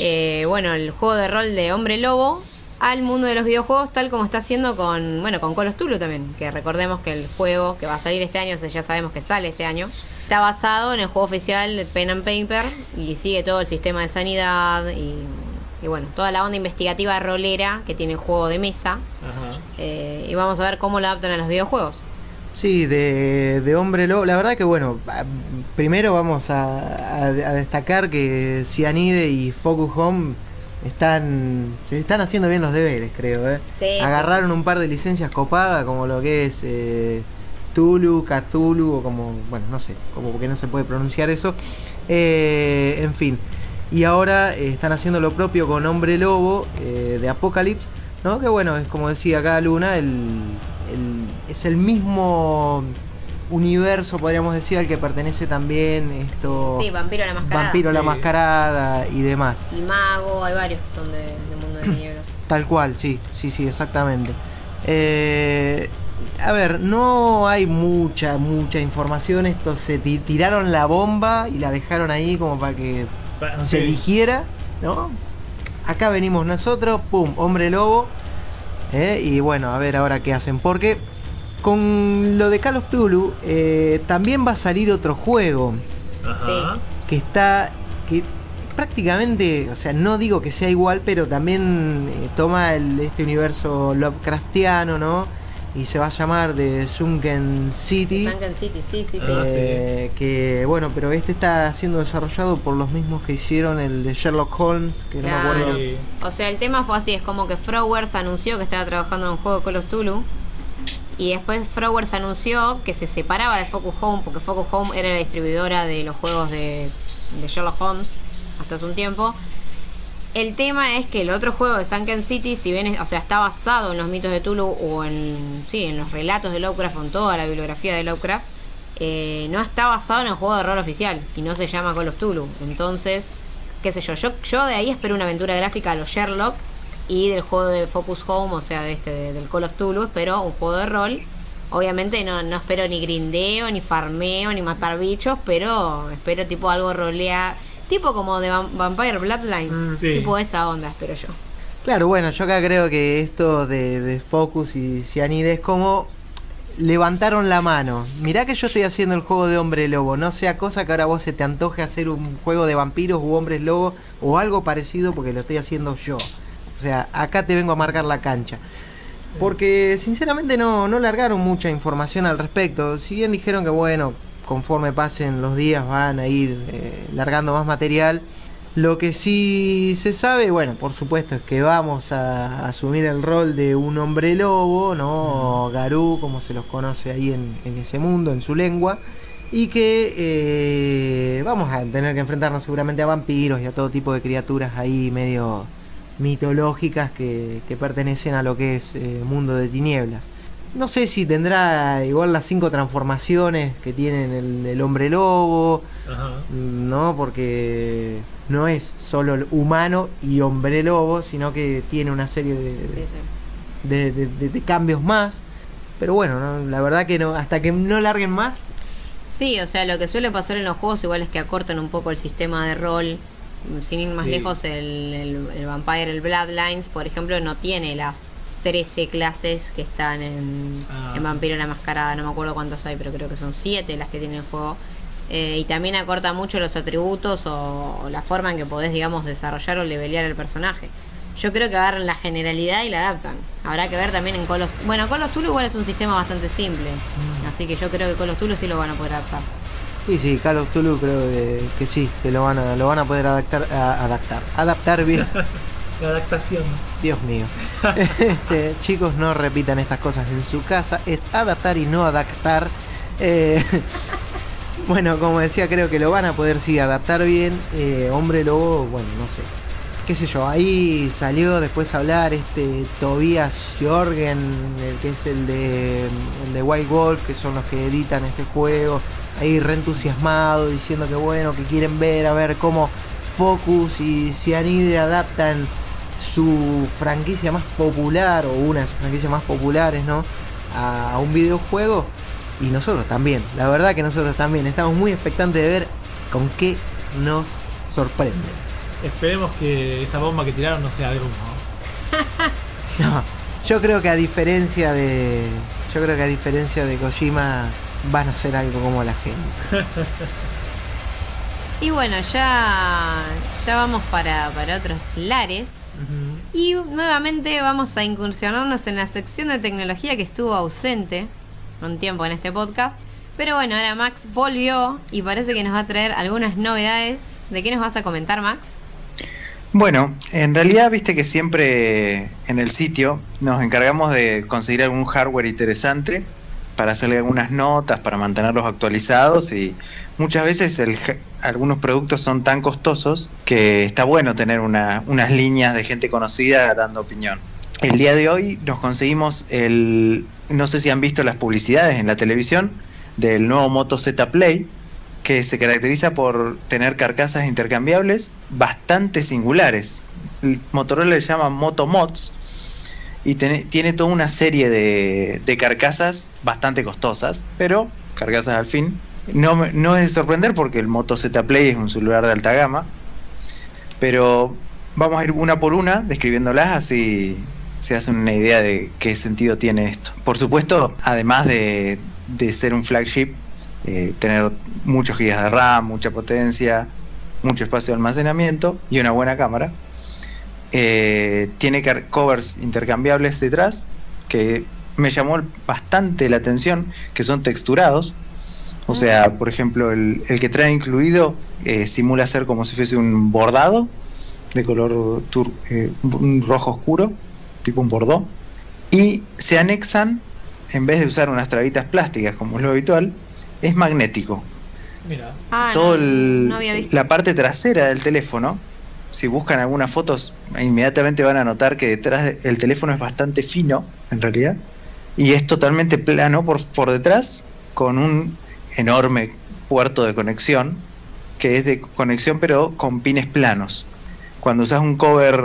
eh, bueno, el juego de rol de Hombre Lobo al mundo de los videojuegos, tal como está haciendo con, bueno, con Call of también. Que recordemos que el juego que va a salir este año, o sea, ya sabemos que sale este año, está basado en el juego oficial de Pen and Paper y sigue todo el sistema de sanidad y, y bueno, toda la onda investigativa rolera que tiene el juego de mesa. Ajá. Eh, y vamos a ver cómo lo adaptan a los videojuegos. Sí, de, de Hombre Lobo. La verdad que bueno, primero vamos a, a- a destacar que Cyanide y Focus Home están se están haciendo bien los deberes, creo. ¿eh? Sí. Agarraron un par de licencias copadas, como lo que es eh, Tulu, Cthulhu, o como, bueno, no sé, como porque no se puede pronunciar eso. Eh, en fin. Y ahora eh, están haciendo lo propio con Hombre Lobo eh, de Apocalypse, ¿no? Que bueno, es como decía acá Luna, el, el- es el mismo universo, podríamos decir, al que pertenece también esto... Sí, Vampiro la Mascarada. Vampiro la. Mascarada y demás. Y Mago, hay varios que son de, de Mundo de Tinieblas. Tal cual, sí, sí, sí, exactamente. Eh, a ver, no hay mucha, mucha información. Esto se ti- tiraron la bomba y la dejaron ahí como para que Bueno, se sí. dijera, ¿no? Acá venimos nosotros, pum, hombre lobo. ¿eh? Y bueno, a ver ahora qué hacen. Porque con lo de Call of Tulu eh, también va a salir otro juego Ajá. que está que prácticamente, o sea, no digo que sea igual, pero también eh, toma el, este universo Lovecraftiano, ¿no? Y se va a llamar The Sunken City. Sunken City, sí, sí, sí. Ah, eh, que bueno, pero este está siendo desarrollado por los mismos que hicieron el de Sherlock Holmes, que no me Claro. acuerdo. Sí. O sea, el tema fue así, es como que Frowers anunció que estaba trabajando en un juego de Call of Tulu y después Frowers anunció que se separaba de Focus Home porque Focus Home era la distribuidora de los juegos de, Sherlock Holmes hasta hace un tiempo. El tema es que el otro juego de Sunken City, si bien o sea, está basado en los mitos de Tulu o en, sí, en los relatos de Lovecraft, en toda la bibliografía de Lovecraft, eh, no está basado en el juego de rol oficial y no se llama Call of Tulu. Entonces, qué sé yo, yo, yo de ahí espero una aventura gráfica a los Sherlock y del juego de Focus Home, o sea, de este de- del Call of Tulu, espero un juego de rol. Obviamente no, no espero ni grindeo, ni farmeo, ni matar bichos, pero espero tipo algo rolea, tipo como de Vam- Vampire Bloodlines, Mm, sí. tipo esa onda, espero yo. Claro, bueno, yo acá creo que esto de, de Focus y Cyanide es como levantaron la mano. Mirá que yo estoy haciendo el juego de hombre lobo, no sea cosa que ahora vos se te antoje hacer un juego de vampiros u hombres lobo o algo parecido porque lo estoy haciendo yo. O sea, acá te vengo a marcar la cancha. Porque sinceramente no, no largaron mucha información al respecto. Si bien dijeron que bueno, conforme pasen los días van a ir eh, largando más material. Lo que sí se sabe, bueno, por supuesto, es que vamos a asumir el rol de un hombre lobo, ¿no? Garú, como se los conoce ahí en, en ese mundo, en su lengua. Y que eh, vamos a tener que enfrentarnos seguramente a vampiros y a todo tipo de criaturas ahí medio mitológicas que, que pertenecen a lo que es eh, mundo de tinieblas. No sé si tendrá igual las cinco transformaciones que tienen el, el hombre lobo, Ajá. no, porque no es solo el humano y hombre lobo, sino que tiene una serie de, Sí, sí. de- de- de- de cambios más. Pero bueno, no, la verdad que no, hasta que no larguen más, Sí, o sea, lo que suele pasar en los juegos igual es que acortan un poco el sistema de rol. Sin ir más Sí. lejos, el, el- el Vampire, el Bloodlines, por ejemplo, no tiene las 13 clases que están en, Ah. en Vampiro la Mascarada. No me acuerdo cuántos hay, pero creo que son 7 las que tiene el juego. Eh, y también acorta mucho los atributos o, o la forma en que podés, digamos, desarrollar o levelear el personaje. Yo creo que agarran la generalidad y la adaptan. Habrá que ver también en Call of... Bueno, Call of Tulu igual es un sistema bastante simple. Así que yo creo que Call of Tulu sí lo van a poder adaptar. Sí, sí, Call of Cthulhu creo que, que sí, que lo van a, lo van a poder adaptar, a- adaptar, adaptar bien. La adaptación. Dios mío. Este, chicos, no repitan estas cosas en su casa. Es adaptar y no adaptar. Eh, bueno, como decía, creo que lo van a poder sí adaptar bien. Eh, Hombre Lobo, bueno, no sé. Qué sé yo, ahí salió después a hablar este Tobias Jorgen, el que es el de, el White Wolf, que son los que editan este juego. Ahí re entusiasmado, diciendo que bueno, que quieren ver, a ver cómo Focus y Cyanide adaptan su franquicia más popular o una de sus franquicias más populares, ¿no? A, a un videojuego y nosotros también. La verdad que nosotros también estamos muy expectantes de ver con qué nos sorprenden. Esperemos que esa bomba que tiraron no sea de humo. No, yo creo que a diferencia de yo creo que a diferencia de Kojima van a hacer algo como la gente. Y bueno, ya, ya vamos para, para otros lares. Y nuevamente vamos a incursionarnos en la sección de tecnología que estuvo ausente un tiempo en este podcast. Pero bueno, ahora Max volvió y parece que nos va a traer algunas novedades. ¿De qué nos vas a comentar, Max? Bueno, en realidad viste que siempre en el sitio nos encargamos de conseguir algún hardware interesante para hacerle algunas notas, para mantenerlos actualizados y muchas veces el algunos productos son tan costosos que está bueno tener una- unas líneas de gente conocida dando opinión. El día de hoy nos conseguimos el, no sé si han visto las publicidades en la televisión del nuevo Moto Z Play, que se caracteriza por tener carcasas intercambiables bastante singulares. El Motorola le llama Moto Mods y tiene, tiene toda una serie de, de carcasas bastante costosas, pero carcasas al fin. No, no es de sorprender porque el Moto Z Play es un celular de alta gama, pero vamos a ir una por una describiéndolas así se hacen una idea de qué sentido tiene esto. Por supuesto, además de, de ser un flagship, eh, tener muchos gigas de RAM, mucha potencia, mucho espacio de almacenamiento y una buena cámara. Eh, tiene covers intercambiables detrás que me llamó bastante la atención, que son texturados. O sea, por ejemplo, el, el que trae incluido eh, simula ser como si fuese un bordado de color tur- eh, un rojo oscuro, tipo un bordó. Y se anexan, en vez de usar unas trabitas plásticas como es lo habitual, es magnético. Mira. Ah, Todo no, el- no había visto. la parte trasera del teléfono, si buscan algunas fotos, inmediatamente van a notar que detrás de- el teléfono es bastante fino, en realidad, y es totalmente plano por, por detrás, con un enorme puerto de conexión, que es de conexión pero con pines planos. Cuando usas un cover,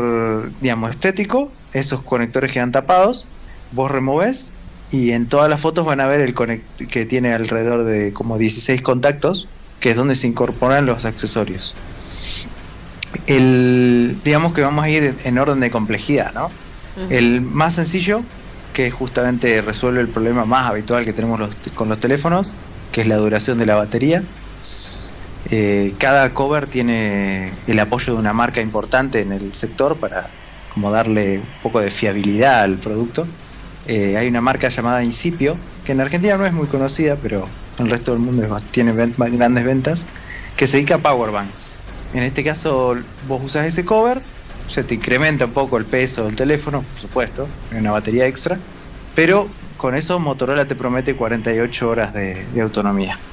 digamos, estético, esos conectores quedan tapados, vos removes y en todas las fotos van a ver el conect que tiene alrededor de como 16 contactos, que es donde se incorporan los accesorios. El, digamos que vamos a ir en- en orden de complejidad, ¿no? El más sencillo, que justamente resuelve el problema más habitual que tenemos los- con los teléfonos, que es la duración de la batería. Eh, cada cover tiene el apoyo de una marca importante en el sector para como darle un poco de fiabilidad al producto. Eh, hay una marca llamada Incipio, que en Argentina no es muy conocida, pero en el resto del mundo tiene ven- grandes ventas, que se dedica a powerbanks. En este caso, vos usas ese cover, se te incrementa un poco el peso del teléfono, por supuesto, hay una batería extra, pero con eso Motorola te promete 48 horas de, de autonomía.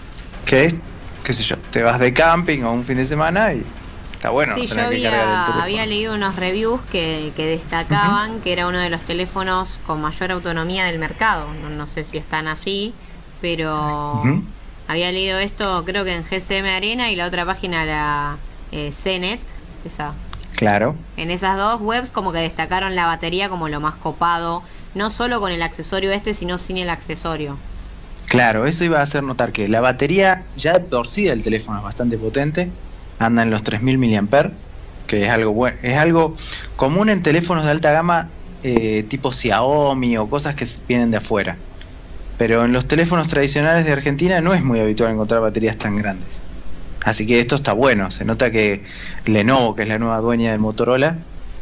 Que es, qué sé yo, te vas de camping o un fin de semana y está bueno. sí, yo había, leído unos reviews que, que destacaban que era uno de los teléfonos con mayor autonomía del mercado. No, no sé si están así, pero había leído esto creo que en GCM Arena y la otra página, la eh, CNET, esa. Claro. En esas dos webs como que destacaron la batería como lo más copado, no solo con el accesorio este, sino sin el accesorio. Claro, eso iba a hacer notar que la batería ya torcida del teléfono es bastante potente, anda en los 3000 mAh, que es algo bueno, es algo común en teléfonos de alta gama eh, tipo Xiaomi o cosas que vienen de afuera. Pero en los teléfonos tradicionales de Argentina no es muy habitual encontrar baterías tan grandes. Así que esto está bueno. Se nota que Lenovo, que es la nueva dueña de Motorola,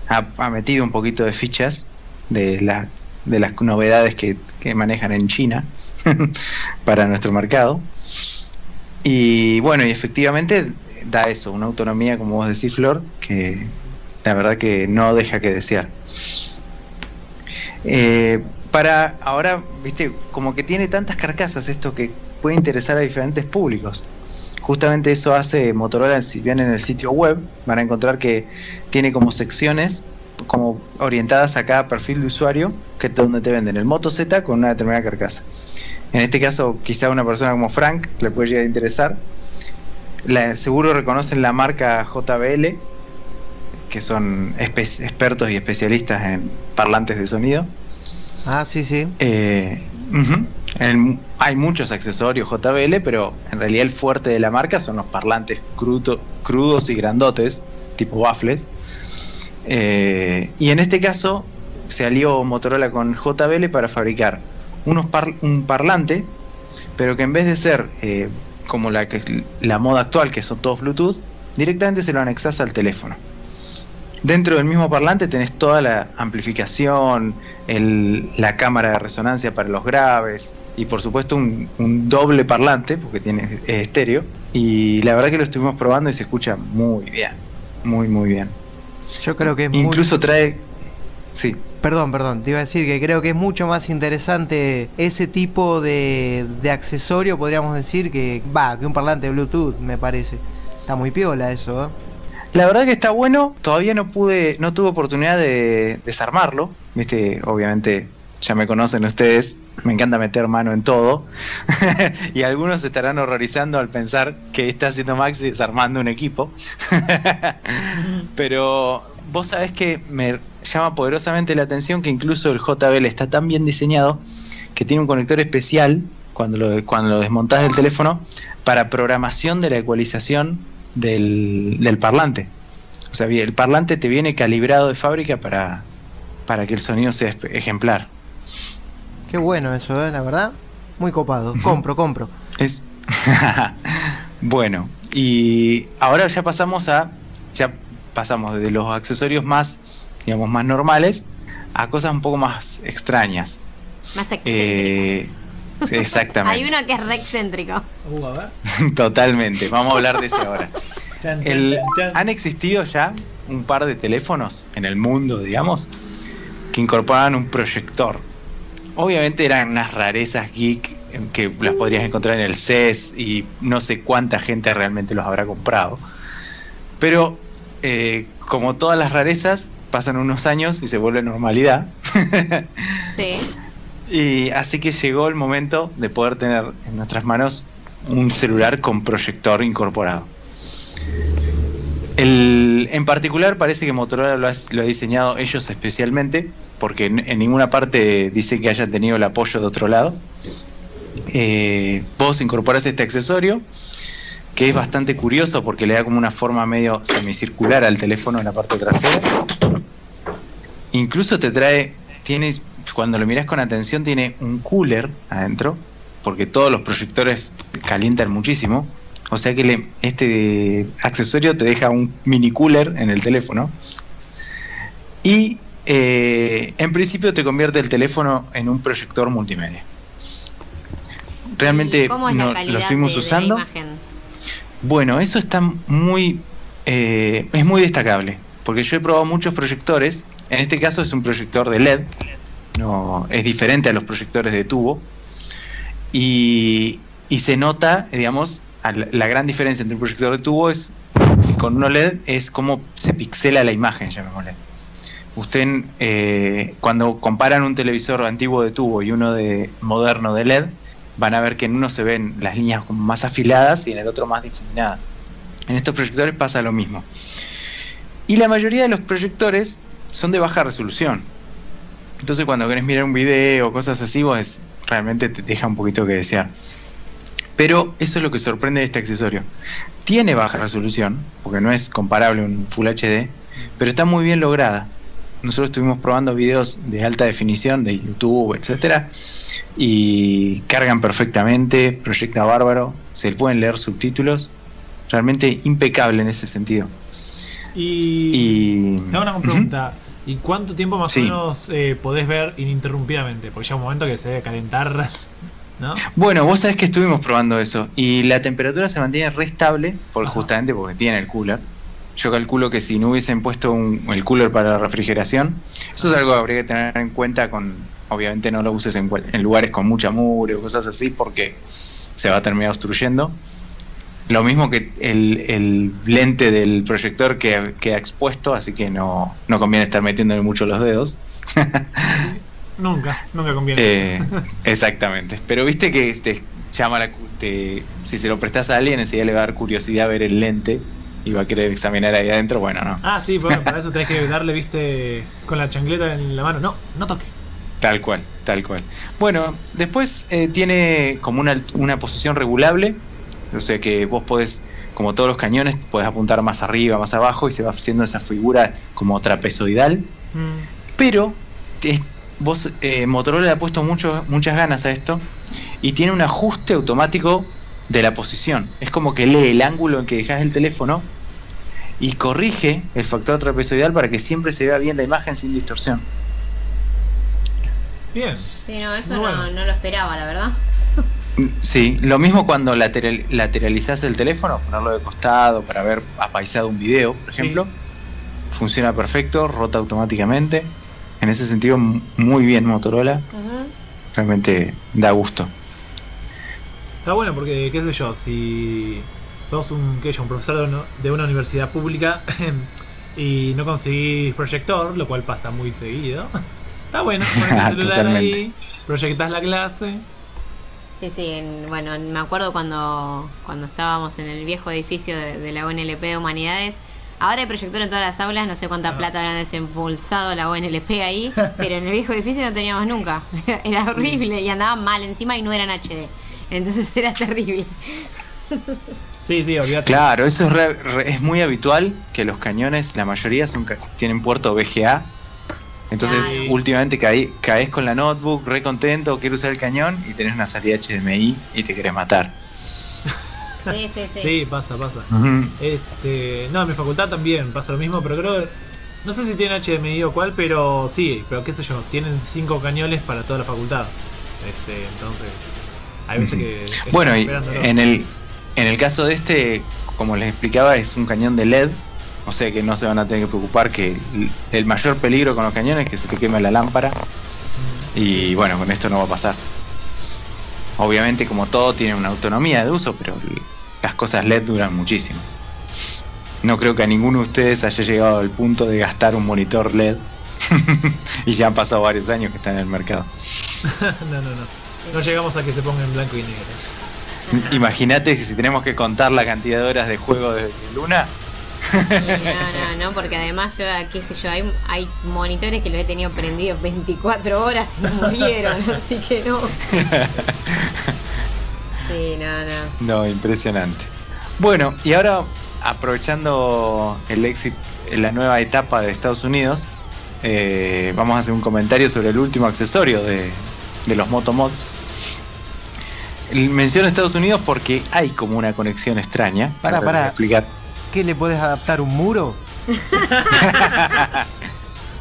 ha, metido un poquito de fichas de, la, de las novedades que, que manejan en China para nuestro mercado. Y bueno, y efectivamente da eso, una autonomía, como vos decís, Flor, que la verdad que no deja que desear. Eh, para ahora, viste, como que tiene tantas carcasas esto que puede interesar a diferentes públicos. Justamente eso hace Motorola, si bien en el sitio web, van a encontrar que tiene como secciones como orientadas a cada perfil de usuario, que es donde te venden el Moto Z con una determinada carcasa. En este caso, quizá una persona como Frank le puede llegar a interesar. Seguro reconocen la marca JBL, que son expertos y especialistas en parlantes de sonido. Ah, sí, sí. Eh, hay muchos accesorios JBL, pero en realidad el fuerte de la marca son los parlantes crudos y grandotes, tipo waffles. Eh, y en este caso se alió Motorola con JBL para fabricar unos un parlante, pero que en vez de ser eh, como la, que, la moda actual, que son todos Bluetooth, directamente se lo anexas al teléfono. Dentro del mismo parlante tenés toda la amplificación, la cámara de resonancia para los graves y por supuesto un, doble parlante porque tiene estéreo. Y la verdad que lo estuvimos probando y se escucha muy bien, muy muy bien. Yo creo que incluso trae, sí. Perdón, perdón, te iba a decir que creo que es mucho más interesante ese tipo de, accesorio, podríamos decir, que va, que un parlante Bluetooth, me parece. Está muy piola eso, ¿eh? La verdad que está bueno, todavía no pude, no tuve oportunidad de desarmarlo, viste, obviamente ya me conocen ustedes, me encanta meter mano en todo. y algunos se estarán horrorizando al pensar que está haciendo Maxi desarmando un equipo. Pero vos sabés que me llama poderosamente la atención que incluso el JBL está tan bien diseñado que tiene un conector especial cuando lo, cuando lo desmontás del teléfono para programación de la ecualización del, parlante. O sea, el parlante te viene calibrado de fábrica para, para que el sonido sea ejemplar. Qué bueno eso, ¿eh? la verdad. Muy copado. Compro, compro. Es. bueno, y ahora ya pasamos a. Ya pasamos de los accesorios más, digamos, más normales a cosas un poco más extrañas. Más eh, Exactamente. Hay uno que es re excéntrico. Uh, Totalmente. Vamos a hablar de ese ahora. han existido ya un par de teléfonos en el mundo, digamos, que incorporaban un proyector. Obviamente eran unas rarezas geek que las podrías encontrar en el CES y no sé cuánta gente realmente los habrá comprado. Pero eh, como todas las rarezas, pasan unos años y se vuelve normalidad. sí. Y así que llegó el momento de poder tener en nuestras manos un celular con proyector incorporado. en particular parece que Motorola lo ha, diseñado ellos especialmente, porque en, ninguna parte dice que haya tenido el apoyo de otro lado. Eh, vos incorporás este accesorio, que es bastante curioso porque le da como una forma medio semicircular al teléfono en la parte trasera. Incluso te trae, tienes cuando lo miras con atención tiene un cooler adentro, porque todos los proyectores calientan muchísimo. O sea que este accesorio te deja un mini cooler en el teléfono. Y eh, en principio te convierte el teléfono en un proyector multimedia. Realmente lo estuvimos usando. bueno, eso está muy. Eh, es muy destacable. Porque yo he probado muchos proyectores. En este caso es un proyector de LED no, es diferente a los proyectores de tubo. Y, se nota, digamos, la gran diferencia entre un proyector de tubo es con un OLED es cómo se pixela la imagen, llamémosle. Usted, eh, cuando comparan un televisor antiguo de tubo y uno de moderno de LED, van a ver que en uno se ven las líneas como más afiladas y en el otro más difuminadas. En estos proyectores pasa lo mismo. Y la mayoría de los proyectores son de baja resolución. Entonces cuando querés mirar un video o cosas así, vos realmente te deja un poquito que desear. Pero eso es lo que sorprende de este accesorio. Tiene baja resolución, porque no es comparable a un Full HD, pero está muy bien lograda. nosotros estuvimos probando videos de alta definición de YouTube, etcétera, y cargan perfectamente, proyecta bárbaro, se pueden leer subtítulos, realmente impecable en ese sentido. Y, Y te hago una pregunta. ¿Y cuánto tiempo más Sí. o menos eh, podés ver ininterrumpidamente? Porque llega un momento que se debe calentar, ¿no? Bueno, vos sabés que estuvimos probando eso y la temperatura se mantiene re estable, por, Ajá. justamente porque tiene el cooler. Yo calculo que si no hubiesen puesto un- el cooler para la refrigeración, eso es algo que habría que tener en cuenta con, obviamente no lo uses en, en lugares con mucha mugre o cosas así porque se va a terminar obstruyendo. Lo mismo que el, el lente del proyector que queda expuesto, así que no, no conviene estar metiéndole mucho los dedos. Nunca, nunca conviene. Eh, exactamente. Pero viste que te llama la. te- si se lo prestas a alguien, enseguida le va a dar curiosidad ver el lente y va a querer examinar ahí adentro. Bueno, no. Ah, sí, bueno, para eso tenés que darle, viste, con la chancleta en la mano. No, no toque. Tal cual, tal cual. Bueno, después eh, tiene como una, una posición regulable. O sea que vos podés, como todos los cañones, podés apuntar más arriba, más abajo y se va haciendo esa figura como trapezoidal. Mm, Pero te- vos, eh, Motorola le ha puesto mucho, muchas ganas a esto y tiene un ajuste automático de la posición. Es como que lee el ángulo en que dejas el teléfono y corrige el factor trapezoidal para que siempre se vea bien la imagen sin distorsión. Bien. Sí, no, eso no, bueno. no lo esperaba, la verdad. Sí, lo mismo cuando lateral, lateralizás el teléfono, ponerlo de costado para ver apaisado un video, por Sí. ejemplo. Funciona perfecto, rota automáticamente. En ese sentido, muy bien Motorola. Realmente da gusto. Está bueno porque, qué sé yo, si sos un, qué sé yo, un profesor de, una- de una universidad pública y no conseguís proyector, lo cual pasa muy seguido, está bueno, pones el celular Totalmente. ahí, proyectás la clase. Sí, sí, en- bueno, me acuerdo cuando, cuando estábamos en el viejo edificio de, de la UNLP de Humanidades. Ahora hay proyector en todas las aulas, no sé cuánta Ah. plata habrán desembolsado la UNLP ahí, pero en el viejo edificio no teníamos nunca. Era horrible y andaban mal encima y no eran HD. Entonces era terrible. Sí, sí, olvídate. Claro, eso es, re- re- es muy habitual que los cañones, la mayoría son ca- tienen puerto VGA. Entonces, últimamente caí- caes con la notebook, re contento, quiero usar el cañón y tenés una salida HDMI y te querés matar. Sí, sí, sí. Sí, pasa, pasa. Este, no, en mi facultad también pasa lo mismo, pero creo no sé si tienen HDMI o cuál, pero sí, pero qué sé yo, tienen cinco cañones para toda la facultad. Este, entonces hay veces que Bueno, y esperándolo. en el, en el caso de este, como les explicaba, es un cañón de LED. O sea que no se van a tener que preocupar que el, mayor peligro con los cañones es que se te queme la lámpara. Y bueno, con esto no va a pasar. Obviamente, como todo, tiene una autonomía de uso, pero las cosas LED duran muchísimo. No creo que a ninguno de ustedes haya llegado al punto de gastar un monitor LED. y ya han pasado varios años que está en el mercado. no, no, no. No llegamos a que se ponga en blanco y negro. Imagínate que si tenemos que contar la cantidad de horas de juego de Luna. No, no, no, porque además yo, qué sé yo, hay, hay monitores que los he tenido prendidos 24 horas y murieron, así que no. Sí, no, no. No, impresionante. Bueno, y ahora aprovechando el éxito, la nueva etapa de Estados Unidos, eh, vamos a hacer un comentario sobre el último accesorio de, de los Motomods. Menciono Estados Unidos porque hay como una conexión extraña. Pará, Ahora les voy a pará. explicar. ¿Qué le podés adaptar un muro?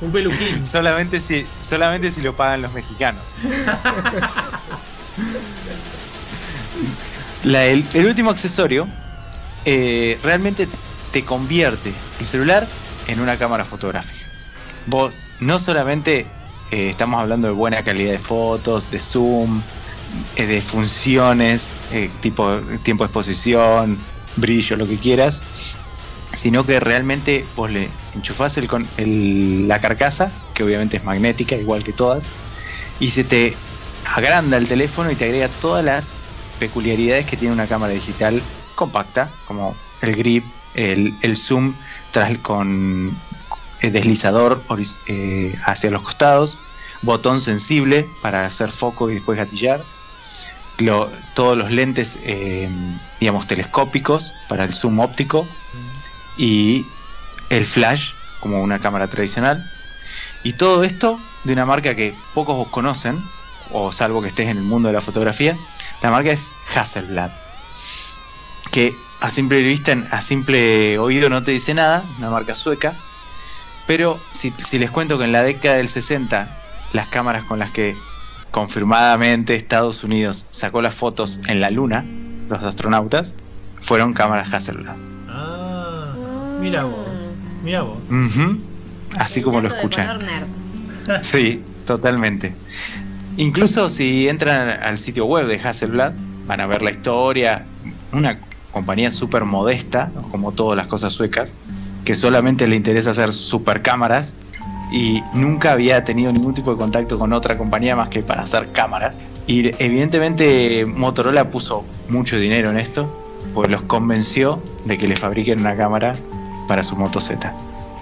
Un peluquín. Solamente si, solamente si lo pagan los mexicanos. La- el, el último accesorio eh, realmente te convierte el celular en una cámara fotográfica. Vos no solamente eh, estamos hablando de buena calidad de fotos, de zoom, eh, de funciones, tipo tiempo de exposición, brillo, lo que quieras, sino que realmente vos le enchufás el, el- la carcasa, que obviamente es magnética, igual que todas, y se te agranda el teléfono y te agrega todas las peculiaridades que tiene una cámara digital compacta, como el grip, el, el zoom tras, con eh, deslizador eh, hacia los costados, botón sensible para hacer foco y después gatillar, todos los lentes, eh, digamos, telescópicos para el zoom óptico y el flash como una cámara tradicional Y todo esto de una marca que pocos conocen, o salvo que estés en el mundo de la fotografía. La marca es Hasselblad. Que a simple vista, a simple oído no te dice nada, una marca sueca. Pero si, si les cuento que en la década del 60 las cámaras con las que confirmadamente Estados Unidos sacó las fotos en la luna, los astronautas, fueron cámaras Hasselblad. Mira vos. Mira vos. Así como lo escuchan. color nerd. Sí, totalmente. Incluso si entran al sitio web de Hasselblad, van a ver la historia. Una compañía súper modesta, como todas las cosas suecas, que solamente le interesa hacer super cámaras y nunca había tenido ningún tipo de contacto con otra compañía más que para hacer cámaras. Y evidentemente Motorola puso mucho dinero en esto, pues los convenció de que le fabriquen una cámara para su Moto Z.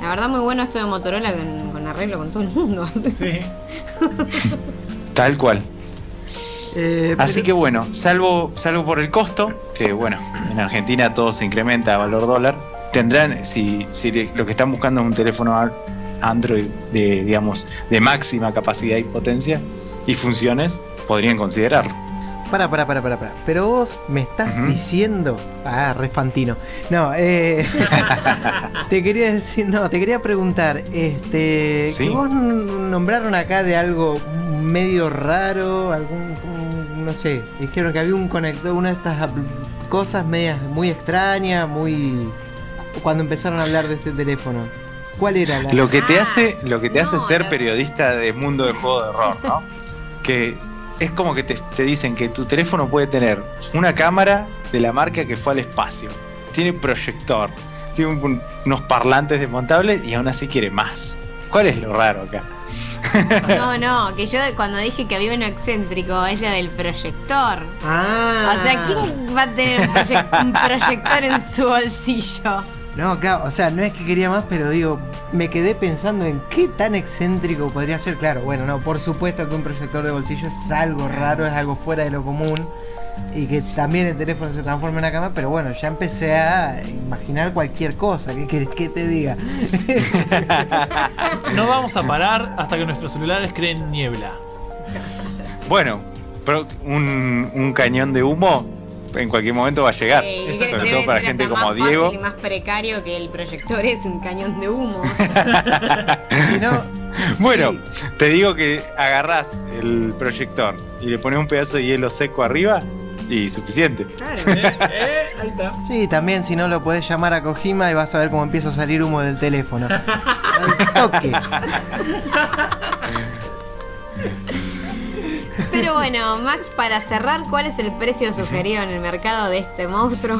La verdad, muy bueno esto de Motorola con, con arreglo con todo el mundo. Sí. Tal cual. Eh, Así pero- que bueno, salvo, salvo por el costo, que bueno, en Argentina todo se incrementa a valor dólar, tendrán, si, si lo que están buscando es un teléfono Android de, digamos, de máxima capacidad y potencia y funciones, podrían considerarlo. Para, para, para, para, para. Pero vos me estás diciendo. Ah, re fantino. No, eh. te quería decir, no, te quería preguntar. Este. Sí. Que vos nombraron acá de algo medio raro, algún. no sé. Dijeron que había un conector, una de estas cosas medias muy extrañas, muy. Cuando empezaron a hablar de este teléfono. ¿Cuál era la.? Lo que te Ah, hace, lo que te hace ser periodista de mundo de juego de error, ¿no? que es como que te, te dicen que tu teléfono puede tener una cámara de la marca que fue al espacio, tiene proyector, tiene un- unos parlantes desmontables y aún así quiere más. ¿Cuál es lo raro acá? No, no, que yo cuando dije que había uno excéntrico es lo del proyector. Ah. O sea, ¿quién va a tener un proyector en su bolsillo? No, claro, o sea, no es que quería más, pero digo, me quedé pensando en qué tan excéntrico podría ser. Claro, bueno, no, por supuesto que un proyector de bolsillo es algo raro, es algo fuera de lo común. Y que también el teléfono se transforme en una cama, pero bueno, ya empecé a imaginar cualquier cosa. ¿Qué querés que te diga? No vamos a parar hasta que nuestros celulares creen niebla. Bueno, pero un, un cañón de humo en cualquier momento va a llegar. Sí, Eso sobre debe todo para ser gente hasta como más fácil Diego. y más precario que el proyector es un cañón de humo. No, Bueno, sí, te digo que agarrás el proyector y le pones un pedazo de hielo seco arriba y suficiente. Claro. Eh, eh, ahí está. sí, también si no lo podés llamar a Kojima y vas a ver cómo empieza a salir humo del teléfono. Al toque. Pero bueno, Max, para cerrar, ¿cuál es el precio sugerido en el mercado de este monstruo?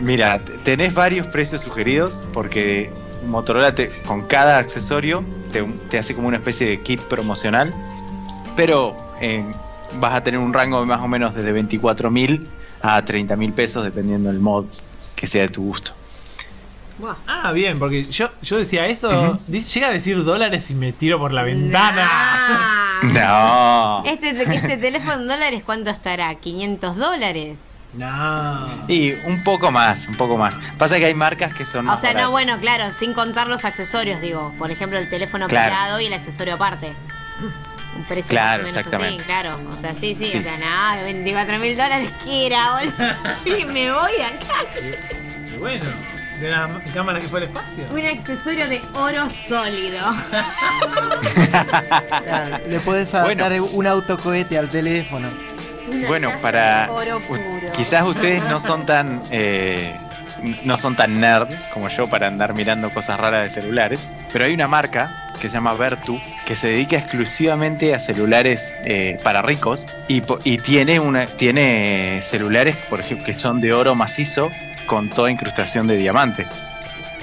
Mira, tenés varios precios sugeridos porque Motorola te- con cada accesorio te, te hace como una especie de kit promocional, pero eh, vas a tener un rango de más o menos desde 24 mil a 30 mil pesos dependiendo del mod que sea de tu gusto. Ah, bien, porque yo, yo decía eso, llega a decir dólares y me tiro por la ventana. Nah. No. Este, este teléfono en dólares, ¿cuánto estará? ¿500 dólares? No. Y un poco más, un poco más. Pasa que hay marcas que son O más sea, no, bueno, claro, sin contar los accesorios, digo. Por ejemplo, el teléfono Claro. pegado y el accesorio aparte. Un precio Claro, más o menos exactamente. así, claro. O sea, sí, sí, Sí. o sea, nada, 24 mil dólares, ¿qué era, boludo? Y me voy acá. Y bueno, de la cámara que fue al espacio. Un accesorio de oro sólido. Claro, le podés adaptar un autocohete al teléfono. Una Bueno, para quizás ustedes no son tan eh, no son tan nerd como yo para andar mirando cosas raras de celulares, pero hay una marca que se llama Vertu que se dedica exclusivamente a celulares eh, para ricos y, po- y tiene una tiene celulares por ejemplo que son de oro macizo con toda incrustación de diamante.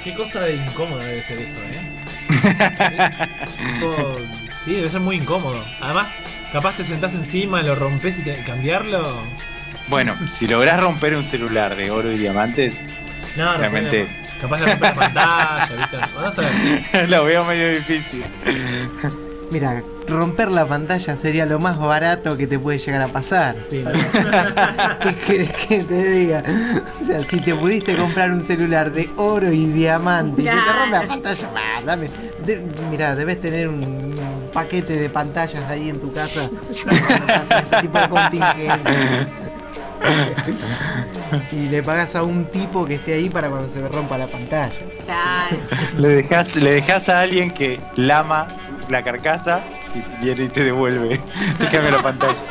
Qué cosa de incómoda debe ser eso, ¿eh? Tipo, sí, debe ser muy incómodo. Además, capaz te sentás encima, lo rompes y te- cambiarlo. Bueno, si lográs romper un celular de oro y diamantes, No, no Realmente- puede, Capaz de romper la pantalla, ¿viste? Vamos a ver. lo veo medio difícil. Mira, romper la pantalla sería lo más barato que te puede llegar a pasar. Sí. ¿Qué querés que te diga? O sea, si te pudiste comprar un celular de oro y diamante y se te rompe la pantalla, bah, dame. De- mira, debes tener un, paquete de pantallas ahí en tu casa. para este tipo de contingencia. Y le pagas a un tipo que esté ahí para cuando se le rompa la pantalla. Claro. Le dejas, le dejas a alguien que lama la carcasa y viene y te devuelve. Te cambia la pantalla.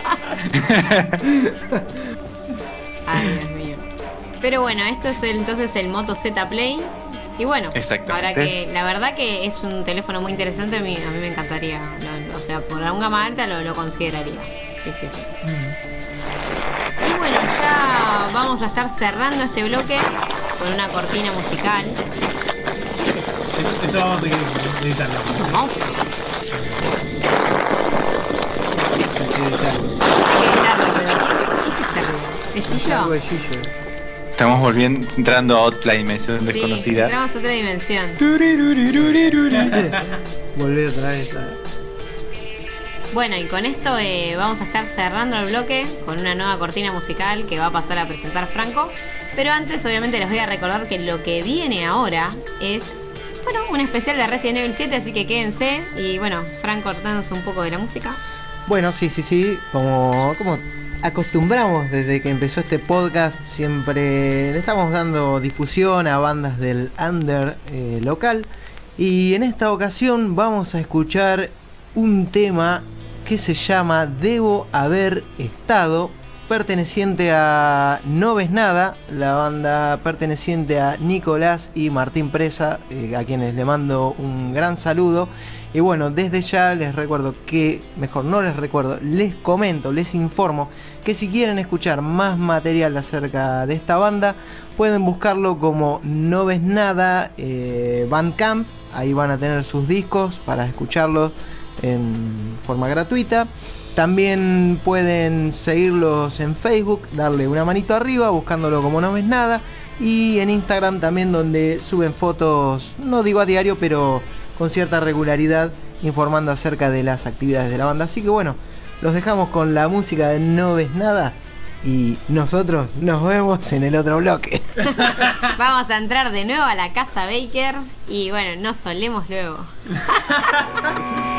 Ay, Dios mío. Pero bueno, esto es el- entonces el Moto Z Play. Y bueno, Exactamente. ahora que la verdad que es un teléfono muy interesante, a mí, a mí me encantaría. lo- o sea, por un gama alta lo, lo consideraría. Sí, sí, sí. Mm. Y bueno, ya vamos a estar cerrando este bloque con una cortina musical. ¿Qué es eso? Eso- Eso vamos a tener que editarlo. Es un monstruo. Estamos volviendo, entrando a otra dimensión Sí, desconocida. entramos a otra dimensión. Volver otra vez. Bueno, y con esto eh, vamos a estar cerrando el bloque con una nueva cortina musical que va a pasar a presentar Franco. Pero antes, obviamente, les voy a recordar que lo que viene ahora es, bueno, un especial de Resident Evil 7, así que quédense. Y bueno, Franco cortándose un poco de la música. Bueno, sí, sí, sí. Como, como acostumbramos desde que empezó este podcast, siempre le estamos dando difusión a bandas del under eh, local. Y en esta ocasión vamos a escuchar un tema que se llama Debo haber estado, perteneciente a No ves nada, la banda perteneciente a Nicolás y Martín Presa, eh, a quienes le mando un gran saludo. Y bueno, desde ya les recuerdo que, mejor no les recuerdo, les comento, les informo que si quieren escuchar más material acerca de esta banda, pueden buscarlo como No ves nada eh, Bandcamp. Ahí van a tener sus discos para escucharlos en forma gratuita. También pueden seguirlos en Facebook, darle una manito arriba buscándolo como no ves nada. Y en Instagram también donde suben fotos, no digo a diario, pero con cierta regularidad informando acerca de las actividades de la banda. Así que bueno, los dejamos con la música de No ves nada y nosotros nos vemos en el otro bloque. Vamos a entrar de nuevo a la casa Baker y bueno, nos solemos luego.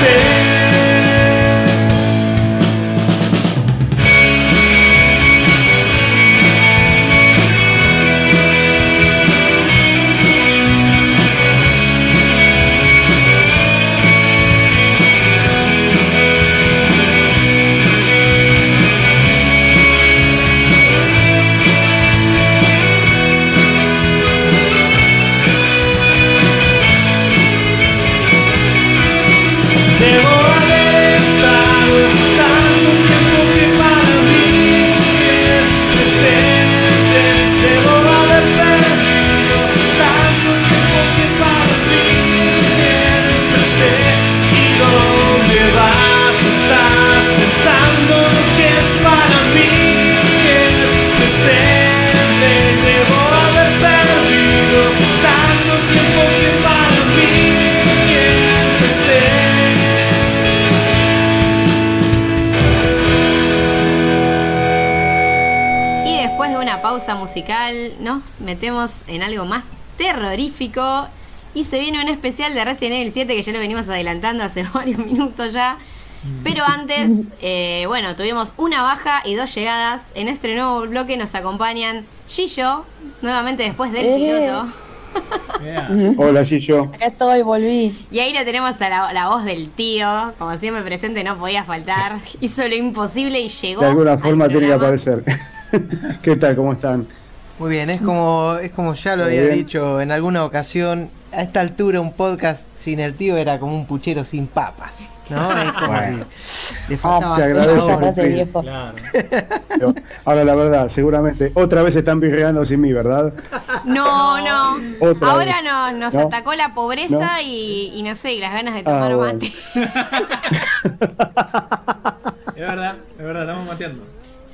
empecé. Musical, nos metemos en algo más terrorífico. Y se viene un especial de Resident Evil 7 que ya lo venimos adelantando hace varios minutos ya. Pero antes, eh, bueno, tuvimos una baja y dos llegadas. En este nuevo bloque nos acompañan Gillo, nuevamente después del Eh. piloto. Vea. Hola, Gillo. Acá estoy, volví. Y ahí la tenemos a la, la voz del tío, como siempre presente, no podía faltar. Hizo lo imposible y llegó. De alguna al forma tiene que aparecer. ¿Qué tal? ¿Cómo están? Muy bien, es como, es como ya lo Muy había bien. dicho en alguna ocasión, a esta altura un podcast sin el tío era como un puchero sin papas. ¿No? Es como Bueno. que le faltaba se sabor. agradece. Claro. Pero, ahora, la verdad, seguramente otra vez están birreando sin mí, ¿verdad? No, no. Otra Ahora vez. nos, nos ¿No? atacó la pobreza ¿No? y, y no sé, y las ganas de Ah, tomar bueno. mate. Es verdad, es verdad, estamos mateando.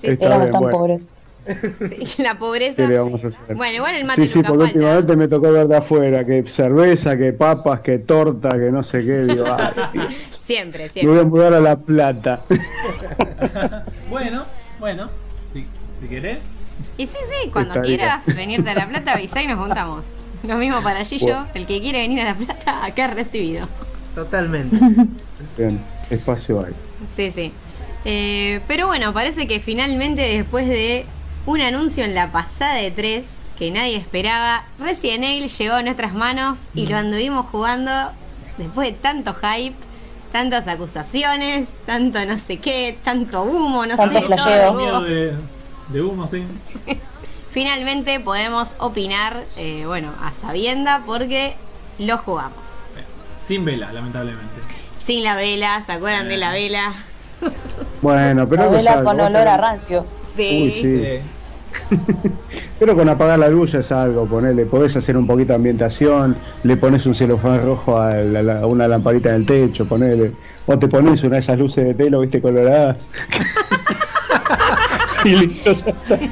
Sí, Está Éramos bien, tan bueno. pobres. sí, la pobreza. ¿Qué le vamos a hacer? Bueno, igual el mate Sí, sí, nunca porque falta. últimamente me tocó ver de afuera, que cerveza, que papas, que torta, que no sé qué. Digo, ay, Siempre, me siempre. voy a mudar a La Plata. Bueno, bueno, si, si querés. Y sí, sí, cuando Está bien. quieras venirte a La Plata, avisá y nos juntamos. Lo mismo para Gillo, Bueno. el que quiere venir a La Plata, acá es recibido. Totalmente. Bien, espacio hay. Sí, sí. Eh, pero bueno, parece que finalmente después de un anuncio en la pasada de 3 que nadie esperaba, Resident Evil llegó a nuestras manos y lo anduvimos jugando después de tanto hype, tantas acusaciones, tanto no sé qué, tanto humo, no Tanto sé, todo. Miedo de, de humo, sí. Finalmente podemos opinar, eh, bueno, a sabienda porque lo jugamos. Sin vela, lamentablemente. Sin la vela, ¿se acuerdan de la vela? Bueno, pero. Con olor a rancio. Sí. Uy, sí. Pero con apagar la luz es algo, ponele, podés hacer un poquito de ambientación, le pones un celofán rojo a, la- a una lamparita en el techo, ponele, o te pones una de esas luces de pelo, viste, coloradas. y listo, ya está.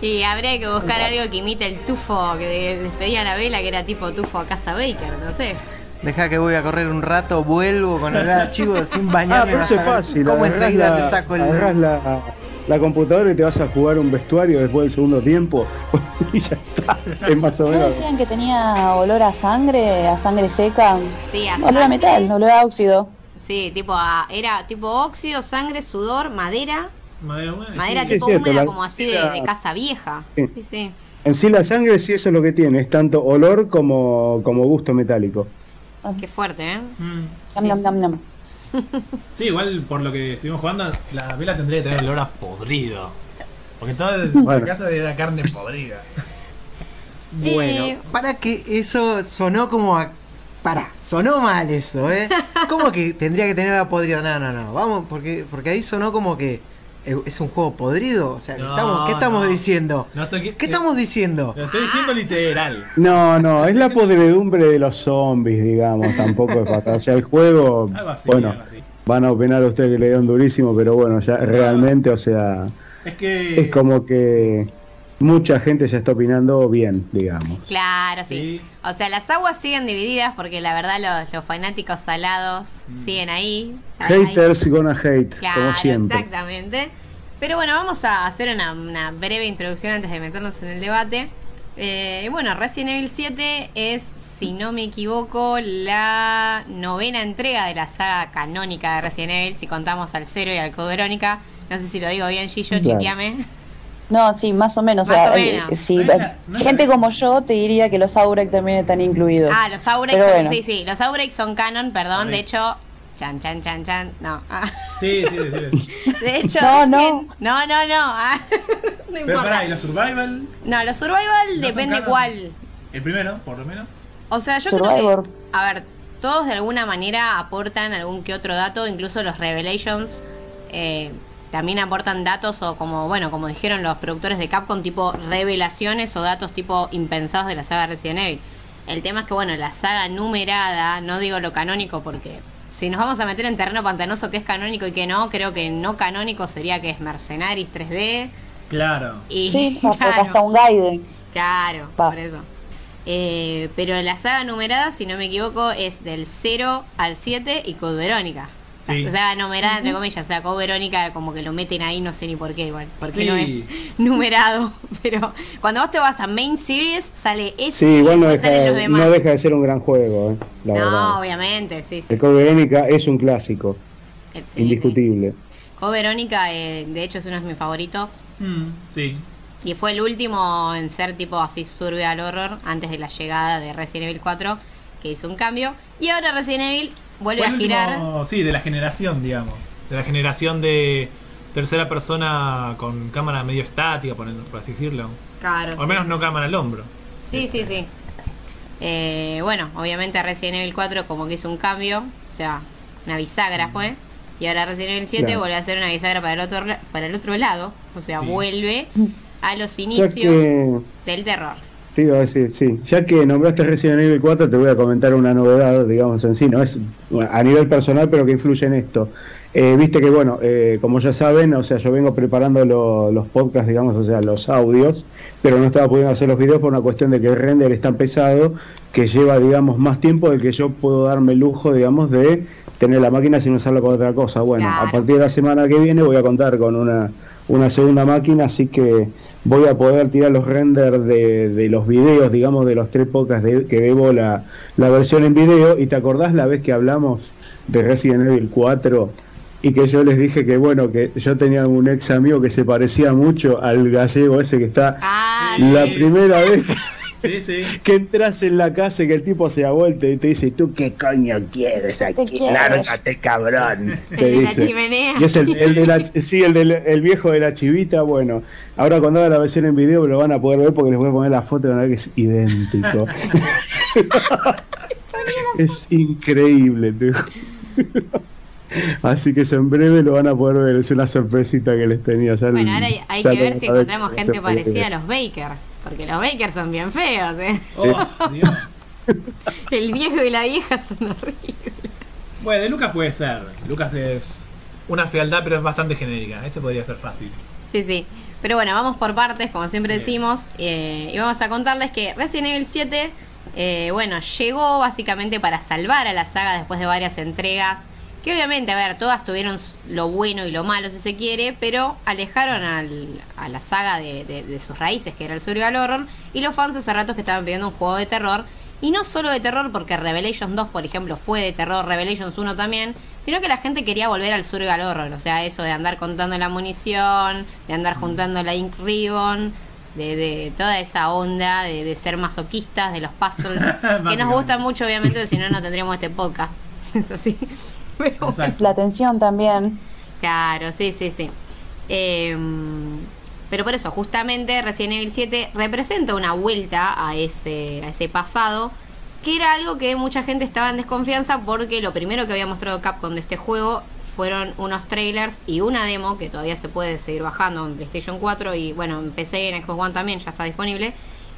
Y habría que buscar algo que imite el tufo que de- despedía la vela, que era tipo tufo a casa Baker, no sé. Deja que voy a correr un rato, vuelvo con el archivo sin Ah, bañarme. pero vas fácil, ¿Cómo enseguida la, te saco el. la, la computadora y te vas a jugar un vestuario después del segundo tiempo y ya está, es más o ¿No menos. decían que tenía olor a sangre, a sangre seca? Sí, a Olor a metal, olor a óxido. Sí, tipo a- era tipo óxido, sangre, sudor, madera. Madera húmeda. Madera sí, tipo cierto, húmeda la- como así de, casa vieja. Sí. Sí, sí. En sí la sangre sí eso es lo que tiene, es tanto olor como, como gusto metálico. Qué fuerte, ¿eh? Mm. Nam, nam, nam. Sí, igual por lo que estuvimos jugando, la vela tendría que tener olor a podrido. Porque toda la Bueno. casa era carne podrida. Bueno, Eh. para que eso sonó como a. Para, sonó mal eso, ¿eh? ¿Cómo que tendría que tener a podrido? No, no, no. Vamos, porque, porque ahí sonó como que es un juego podrido. O sea, ¿qué No, estamos, ¿qué estamos no. diciendo? No estoy, ¿Qué estamos diciendo? Lo estoy diciendo literal. No, no, es la podredumbre de los zombies, digamos, tampoco es fatal. O sea, el juego, Algo así, bueno, algo así. van a opinar ustedes que le dieron durísimo, pero bueno, ya realmente, o sea, Es que. es como que mucha gente ya está opinando bien, digamos. Claro, sí. Sí. O sea, las aguas siguen divididas porque la verdad los, los fanáticos salados siguen ahí. Ahí- Haters gonna hate, como Claro, siempre. exactamente. Pero bueno, vamos a hacer una, una breve introducción antes de meternos en el debate. Eh, bueno, Resident Evil 7 es, si no me equivoco, la novena entrega de la saga canónica de Resident Evil, si contamos al 0 y al Code Verónica. No sé si lo digo bien, Gillo, Claro. chequeame. No, sí, más o menos. Más o sea, o menos. sí, No no gente como yo te diría que los Aurek también están incluidos. Ah, los Pero son, bueno. sí, sí, los outbreaks son canon, perdón, de hecho, chan, chan, chan, chan, no. ah. Sí, sí, sí. sí. De hecho, No, no. recién- no, no, no, ah. no Pero pará, ¿y los survival? No, los survival depende cuál. El primero, por lo menos. O sea, yo Survivor. creo que, a ver, todos de alguna manera aportan algún que otro dato, incluso los Revelations eh, también aportan datos o como, bueno, como dijeron los productores de Capcom, tipo revelaciones o datos tipo impensados de la saga Resident Evil. El tema es que, bueno, la saga numerada, no digo lo canónico porque si nos vamos a meter en terreno pantanoso que es canónico y que no, creo que no canónico sería que es Mercenaries 3D Claro. y Sí, claro. hasta un Gaiden. Claro, Va. por eso. Eh, pero la saga numerada, si no me equivoco, es del 0 al 7 y Code Verónica. Sí. O sea, numerada entre comillas. O sea, Code Verónica como que lo meten ahí, no sé ni por qué igual. Porque Sí. no es numerado. Pero cuando vos te vas a Main Series, sale ese Sí, igual no deja, los demás. no deja de ser un gran juego, eh, la No, verdad. obviamente, sí, sí. El Code Verónica es un clásico, Sí, sí. indiscutible. Code Verónica, eh, de hecho, es uno de mis favoritos. Mm, sí. Y fue el último en ser tipo así survival horror antes de la llegada de Resident Evil 4, que hizo un cambio. Y ahora Resident Evil vuelve a girar. último- sí, de la generación, digamos. De la generación de tercera persona con cámara medio estática, por, por así decirlo. Claro, O sí. al menos no cámara al hombro. Sí, sí, sí. Eh, bueno, obviamente Resident Evil 4 como que hizo un cambio, o sea, una bisagra fue. Y ahora Resident Evil 7 Claro. vuelve a ser una bisagra para el otro, la- para el otro lado, o sea, Sí. vuelve a los inicios que, del terror. Iba a decir, sí, ya que nombraste Resident Evil 4, te voy a comentar una novedad, digamos en sí, no es bueno, a nivel personal, pero que influye en esto. Eh, Viste que, bueno, eh, como ya saben, o sea, yo vengo preparando lo- los podcasts, digamos, o sea, los audios, pero no estaba pudiendo hacer los videos por una cuestión de que el render es tan pesado que lleva, digamos, más tiempo del que yo puedo darme el lujo, digamos, de tener la máquina sin usarla con otra cosa. Bueno, Claro. a partir de la semana que viene voy a contar con una, una segunda máquina, así que voy a poder tirar los renders de, de los videos, digamos, de los tres podcasts de- que debo la, la versión en video. ¿Y te acordás la vez que hablamos de Resident Evil 4? Y que yo les dije que, bueno, que yo tenía un ex amigo que se parecía mucho al gallego ese que está Ah, la primera vez que, Sí, sí. que entras en la casa y que el tipo se da vuelta y te dice, ¿tú qué coño quieres aquí? quieres? Lárgate, cabrón. El te de la chimenea. Y es el, el de la, sí, el, del, el viejo de la chivita, bueno, ahora cuando haga la versión en video lo van a poder ver porque les voy a poner la foto y van a ver que es idéntico. es increíble. Así que eso en breve lo van a poder ver, es una sorpresita que les tenía. Ya Bueno, el- ahora hay, hay ya que ver si encontramos gente parecida a los Baker. Porque los Baker son bien feos, ¿eh? Oh, Dios. El viejo y la vieja son horribles. Bueno, de Lucas puede ser. Lucas es una fealdad, pero es bastante genérica. Ese podría ser fácil. Sí, sí. Pero bueno, vamos por partes, como siempre Bien. decimos. eh, y vamos a contarles que Resident Evil 7, eh, bueno, llegó básicamente para salvar a la saga después de varias entregas. Que obviamente, a ver, todas tuvieron lo bueno y lo malo, si se quiere, pero alejaron al- a la saga de, de- de sus raíces, que era el survival horror. Y los fans hace ratos que estaban pidiendo un juego de terror. Y no solo de terror, porque Revelations 2, por ejemplo, fue de terror, Revelations 1 también, sino que la gente quería volver al survival horror, o sea, eso de andar contando la munición, de andar juntando la Ink Ribbon, de, de toda esa onda de, de ser masoquistas, de los puzzles, que nos gustan mucho, obviamente, porque si no, no tendríamos este podcast. Es así. Pero bueno. Exacto. La atención también. Claro, sí, sí, sí. Em, pero por eso, justamente Resident Evil 7 representa una vuelta a ese, a ese pasado, que era algo que mucha gente estaba en desconfianza porque lo primero que había mostrado Capcom de este juego fueron unos trailers y una demo que todavía se puede seguir bajando en PlayStation 4 y bueno, en PC y en Xbox One también ya está disponible.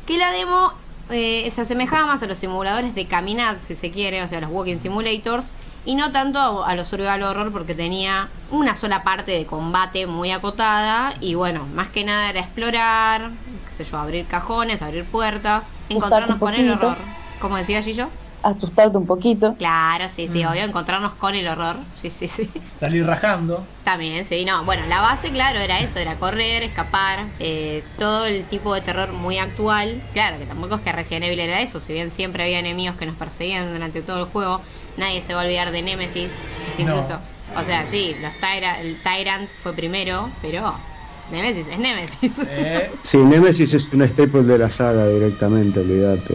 Que la demo eh, se asemejaba más a los simuladores de caminar, si se quiere, o sea, los walking simulators, y no tanto a, los survival horror porque tenía una sola parte de combate muy acotada y bueno, más que nada era explorar, qué sé yo, abrir cajones, abrir puertas, encontrarnos con el horror. Como decía Gillo. Asustarte un poquito. Claro, sí, sí, Mm. obvio, encontrarnos con el horror. Sí, sí, sí. Salir rajando. También, sí, no. Bueno, la base, claro, era eso, era correr, escapar, eh, todo el tipo de terror muy actual. Claro, que tampoco es que Resident Evil era eso, si bien siempre había enemigos que nos perseguían durante todo el juego, nadie se va a olvidar de Nemesis, es No. incluso, o sea, sí, los Tyra- el Tyrant fue primero, pero Nemesis es Nemesis. Eh, Sí, Nemesis es un staple de la saga directamente, olvídate.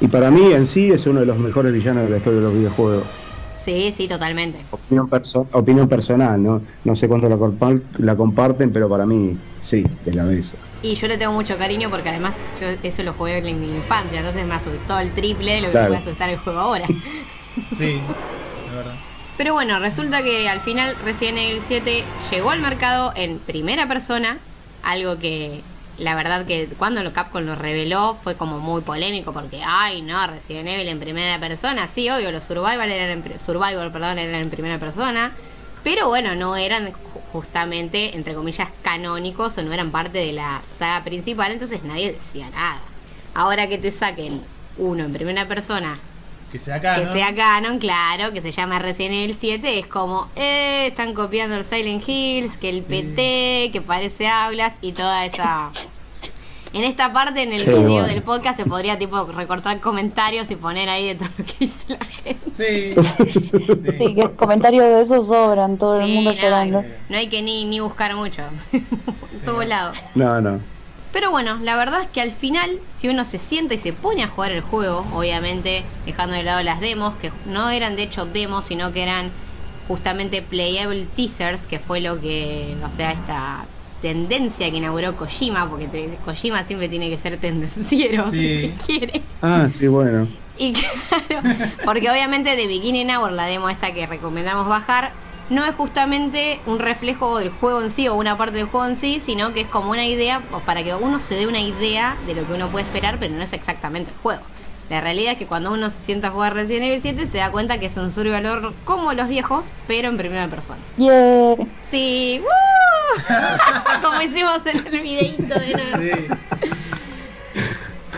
Y para mí en sí es uno de los mejores villanos de la historia de los videojuegos. sí, sí, totalmente. Opinión, perso- opinión personal, ¿no? No sé cuánto la, compa- la comparten, pero para mí sí, es la mesa. Y yo le tengo mucho cariño porque además yo eso lo jugué en mi infancia, entonces me asustó el triple de lo que Claro. me puede asustar el juego ahora. sí, la verdad. Pero bueno, resulta que al final Resident Evil 7 llegó al mercado en primera persona, algo que la verdad que cuando lo Capcom lo reveló fue como muy polémico porque, ay no, Resident Evil en primera persona, sí, obvio, los Survival eran en, Survivor, perdón, eran en primera persona, pero bueno, no eran ju- justamente, entre comillas, canónicos o no eran parte de la saga principal, entonces nadie decía nada. Ahora que te saquen uno en primera persona Que sea acá, que sea canon, claro, que se llama Resident Evil 7, es como, eh, están copiando el Silent Hills, que el PT, que parece Aulas y toda esa... En esta parte, en el Sí, video bueno. del podcast, se podría tipo recortar comentarios y poner ahí de todo lo que dice la gente. Sí. Sí, que comentarios de esos sobran, todo el mundo no, llorando. no hay que ni, ni buscar mucho. en todos lados. No, no. Pero bueno, la verdad es que al final, si uno se sienta y se pone a jugar el juego, obviamente dejando de lado las demos, que no eran de hecho demos, sino que eran justamente playable teasers, que fue lo que, o sea, esta tendencia que inauguró Kojima, porque te- Kojima siempre tiene que ser tendenciero, Sí. si quiere. Ah, sí, bueno. Y claro, porque obviamente de Beginning Hour, la demo esta que recomendamos bajar, no es justamente un reflejo del juego en sí o una parte del juego en sí, sino que es como una idea, o para que uno se dé una idea de lo que uno puede esperar, pero no es exactamente el juego. La realidad es que cuando uno se sienta a jugar Resident Evil 7 se da cuenta que es un survival como los viejos, pero en primera persona. Yeah. Sí, ¡woo! como hicimos en el videito de nuevo.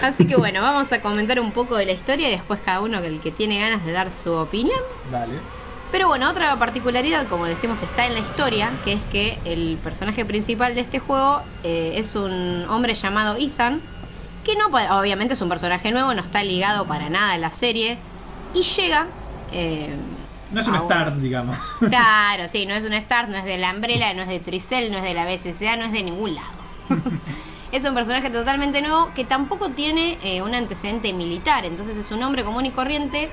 Así que bueno, vamos a comentar un poco de la historia y después cada uno el que tiene ganas de dar su opinión. Dale. Pero bueno, otra particularidad, como decimos, está en la historia, que es que el personaje principal de este juego eh, es un hombre llamado Ethan, que no, pa- obviamente es un personaje nuevo, no está ligado para nada a la serie, y llega... eh, No es un Stars, digamos. Claro, sí, no es un Stars, no es de la Umbrella, no es de Tricel, no es de la BSCA, no es de ningún lado. es un personaje totalmente nuevo que tampoco tiene eh, un antecedente militar, entonces es un hombre común y corriente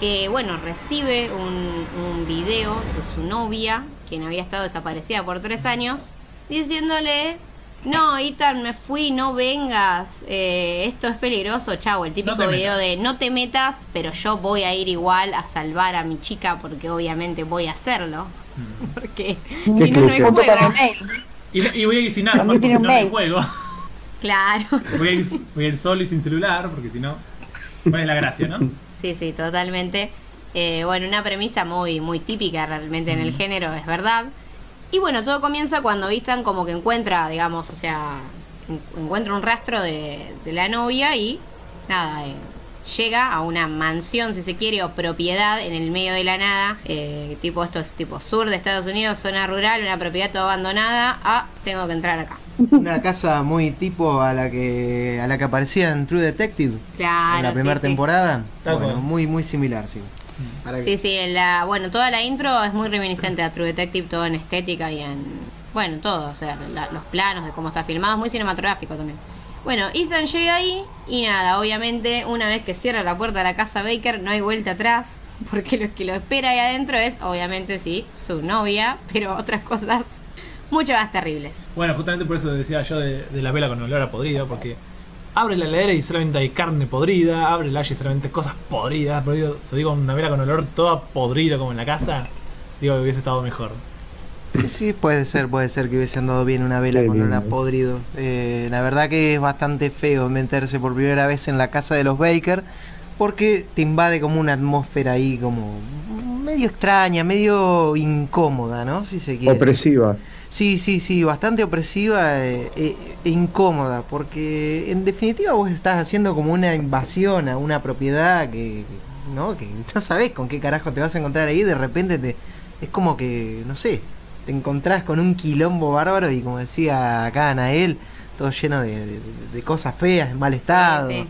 que, bueno, recibe un, un video de su novia, quien había estado desaparecida por tres años, diciéndole... No, Ethan, me fui, no vengas. eh, esto es peligroso, chavo. El típico No video de no te metas, pero yo voy a ir igual a salvar a mi chica porque obviamente voy a hacerlo. Porque si no, no hay juego. Y, y voy a ir sin También porque tiene si no, no hay mail. juego. Claro. Voy a, ir, voy a ir solo y sin celular porque si no. ¿Cuál es la gracia, no? Sí, sí, totalmente. Eh, bueno, una premisa muy, muy típica realmente en el género, es verdad. Y bueno, todo comienza cuando Ethan como que encuentra, digamos, o sea, en- encuentra un rastro de, de la novia y nada, eh, llega a una mansión, si se quiere, o propiedad en el medio de la nada, eh, tipo esto es tipo sur de Estados Unidos, zona rural, una propiedad toda abandonada. Ah, tengo que entrar acá. Una casa muy tipo a la que a la que aparecía en True Detective Claro. en la primera sí. temporada. Bueno, muy muy similar, sí. Para que- Sí, sí, en la, bueno, toda la intro es muy reminiscente a True Detective, todo en estética y en, bueno, todo, o sea, la- los planos de cómo está filmado, es muy cinematográfico también. Bueno, Ethan llega ahí y nada, obviamente una vez que cierra la puerta de la casa Baker no hay vuelta atrás, porque lo que lo espera ahí adentro es, obviamente sí, su novia, pero otras cosas mucho más terribles. Bueno, justamente por eso decía yo de, de la vela con olor a podrido, porque abre la heladera y solamente hay carne podrida, abre el y solamente cosas podridas, pero digo, si digo una vela con olor toda podrida como en la casa, digo que hubiese estado mejor. Sí, puede ser, puede ser que hubiese andado bien una vela Qué con olor a podrido. Eh, la verdad que es bastante feo meterse por primera vez en la casa de los Baker porque te invade como una atmósfera ahí como medio extraña, medio incómoda, ¿no? Si se quiere. Opresiva. Sí, sí, sí, bastante opresiva eh, eh, e incómoda, porque en definitiva vos estás haciendo como una invasión a una propiedad que, que- ¿no? que no sabés con qué carajo te vas a encontrar ahí, de repente te es como que, no sé, te encontrás con un quilombo bárbaro y como decía acá Anael, todo lleno de, de- de cosas feas, en mal estado. Sí, sí.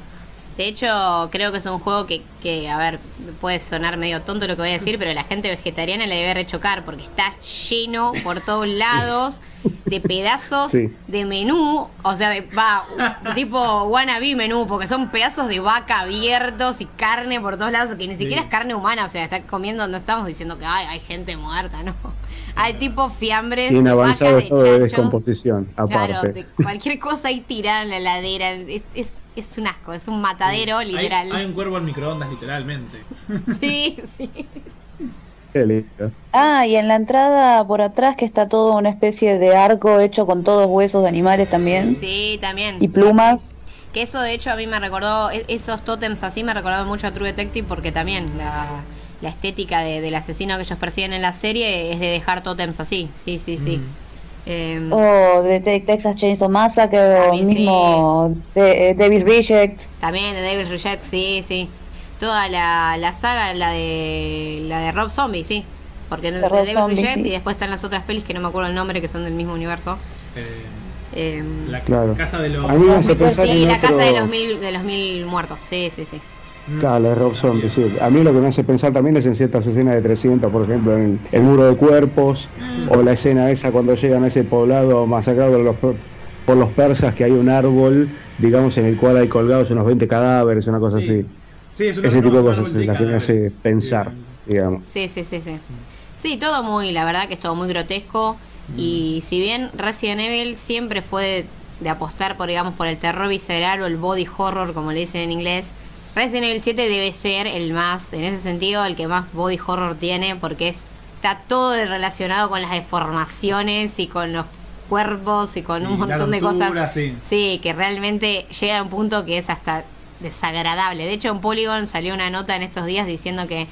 De hecho, creo que es un juego que, que, a ver, puede sonar medio tonto lo que voy a decir, pero la gente vegetariana le debe rechocar porque está lleno por todos lados de pedazos Sí. de menú, o sea, de, va, tipo wannabe menú, porque son pedazos de vaca abiertos y carne por todos lados, que ni siquiera es carne humana, o sea, está comiendo, no estamos diciendo que ay, hay gente muerta, no. Hay tipo fiambres Tiene avanzado de descomposición, Claro, aparte. de cualquier cosa ahí tirada en la heladera. Es, es, es un asco, es un matadero, literal. hay un cuervo en microondas, literalmente. Sí, sí. Qué lindo. Ah, y en la entrada por atrás que está todo una especie de arco hecho con todos huesos de animales también. Sí, también. Y plumas. Que eso de hecho a mí me recordó, e- esos tótems así me recordó mucho a True Detective porque también la, la estética de- del asesino que ellos persiguen en la serie es de dejar tótems así. Sí, sí, sí. Em, O de Te- Texas Chainsaw Massacre o También, mismo de, eh, David Reject. También de Devil Reject, sí, sí. Toda la, la saga, la de la de Rob Zombie, sí. Porque de, De Rob Devil Zombie, Reject sí. y después están las otras pelis que no me acuerdo el nombre, que son del mismo universo. Eh, Eh, la Claro. casa de los. Sí, la casa de los mil, de los mil muertos, sí, sí, sí. Mm. Claro, la de Rob Zombie, sí. A mí lo que me hace pensar también es en ciertas escenas de 300, por ejemplo, en el, el muro de cuerpos, o la escena esa cuando llegan a ese poblado masacrado por los, por los persas, que hay un árbol, digamos, en el cual hay colgados unos 20 cadáveres, una cosa Sí. así. Sí, es una- Ese tipo de cosas árbol es la que me hace pensar, Sí. digamos. Sí, sí, sí, sí. Sí, todo muy, la verdad que es todo muy grotesco. Y si bien Resident Evil siempre fue de, de apostar por, digamos, por el terror visceral o el body horror, como le dicen en inglés, Resident Evil 7 debe ser el más, en ese sentido, el que más body horror tiene, porque es, está todo relacionado con las deformaciones y con los cuerpos y con un montón de cosas. sí. Sí, que realmente llega a un punto que es hasta desagradable. De hecho, en Polygon salió una nota en estos días diciendo que,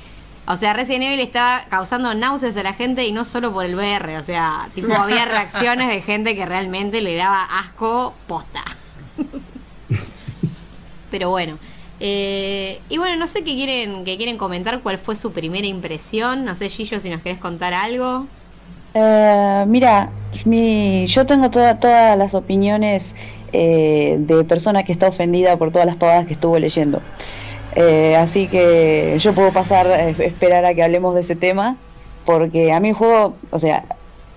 o sea, Resident Evil estaba causando náuseas a la gente y no solo por el VR, o sea, tipo había reacciones de gente que realmente le daba asco posta. Pero bueno. Eh, y bueno, no sé qué quieren, qué quieren comentar, cuál fue su primera impresión. No sé, Gillo, si nos querés contar algo. Eh, mira, mi, yo tengo toda- todas las opiniones eh, de persona que está ofendida por todas las pavadas que estuvo leyendo. Eh, así que yo puedo pasar, esperar a que hablemos de ese tema, porque a mí el juego, o sea,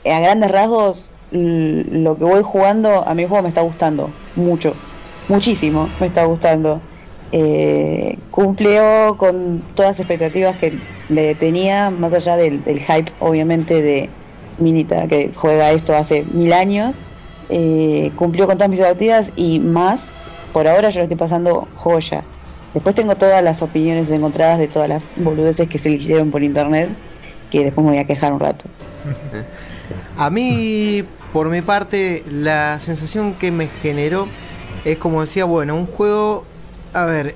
a grandes rasgos, lo que voy jugando, a mi juego me está gustando mucho, muchísimo me está gustando. Eh, cumplió con todas las expectativas que le tenía, más allá del, hype, obviamente, de Minita, que juega esto hace mil años. Eh, cumplió con todas mis expectativas y más. Por ahora yo lo estoy pasando joya. Después tengo todas las opiniones encontradas de todas las boludeces que se le hicieron por internet, que después me voy a quejar un rato. A mí, por mi parte, la sensación que me generó es como decía, bueno, un juego, a ver,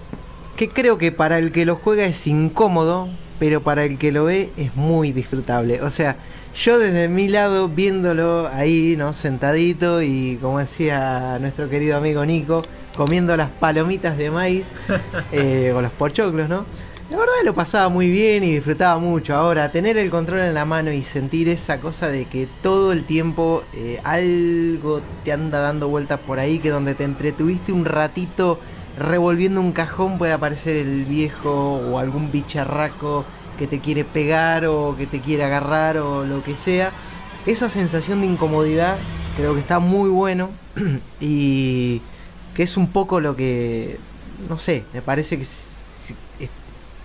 que creo que para el que lo juega es incómodo, pero para el que lo ve es muy disfrutable. O sea, yo desde mi lado, viéndolo ahí, ¿no? Sentadito y como decía nuestro querido amigo Nico, comiendo las palomitas de maíz eh, o los pochoclos, ¿no? La verdad lo pasaba muy bien y disfrutaba mucho. Ahora, tener el control en la mano y sentir esa cosa de que todo el tiempo eh, algo te anda dando vueltas por ahí, que donde te entretuviste un ratito revolviendo un cajón puede aparecer el viejo o algún bicharraco que te quiere pegar o que te quiere agarrar o lo que sea. Esa sensación de incomodidad creo que está muy bueno y que es un poco lo que, no sé, me parece que se,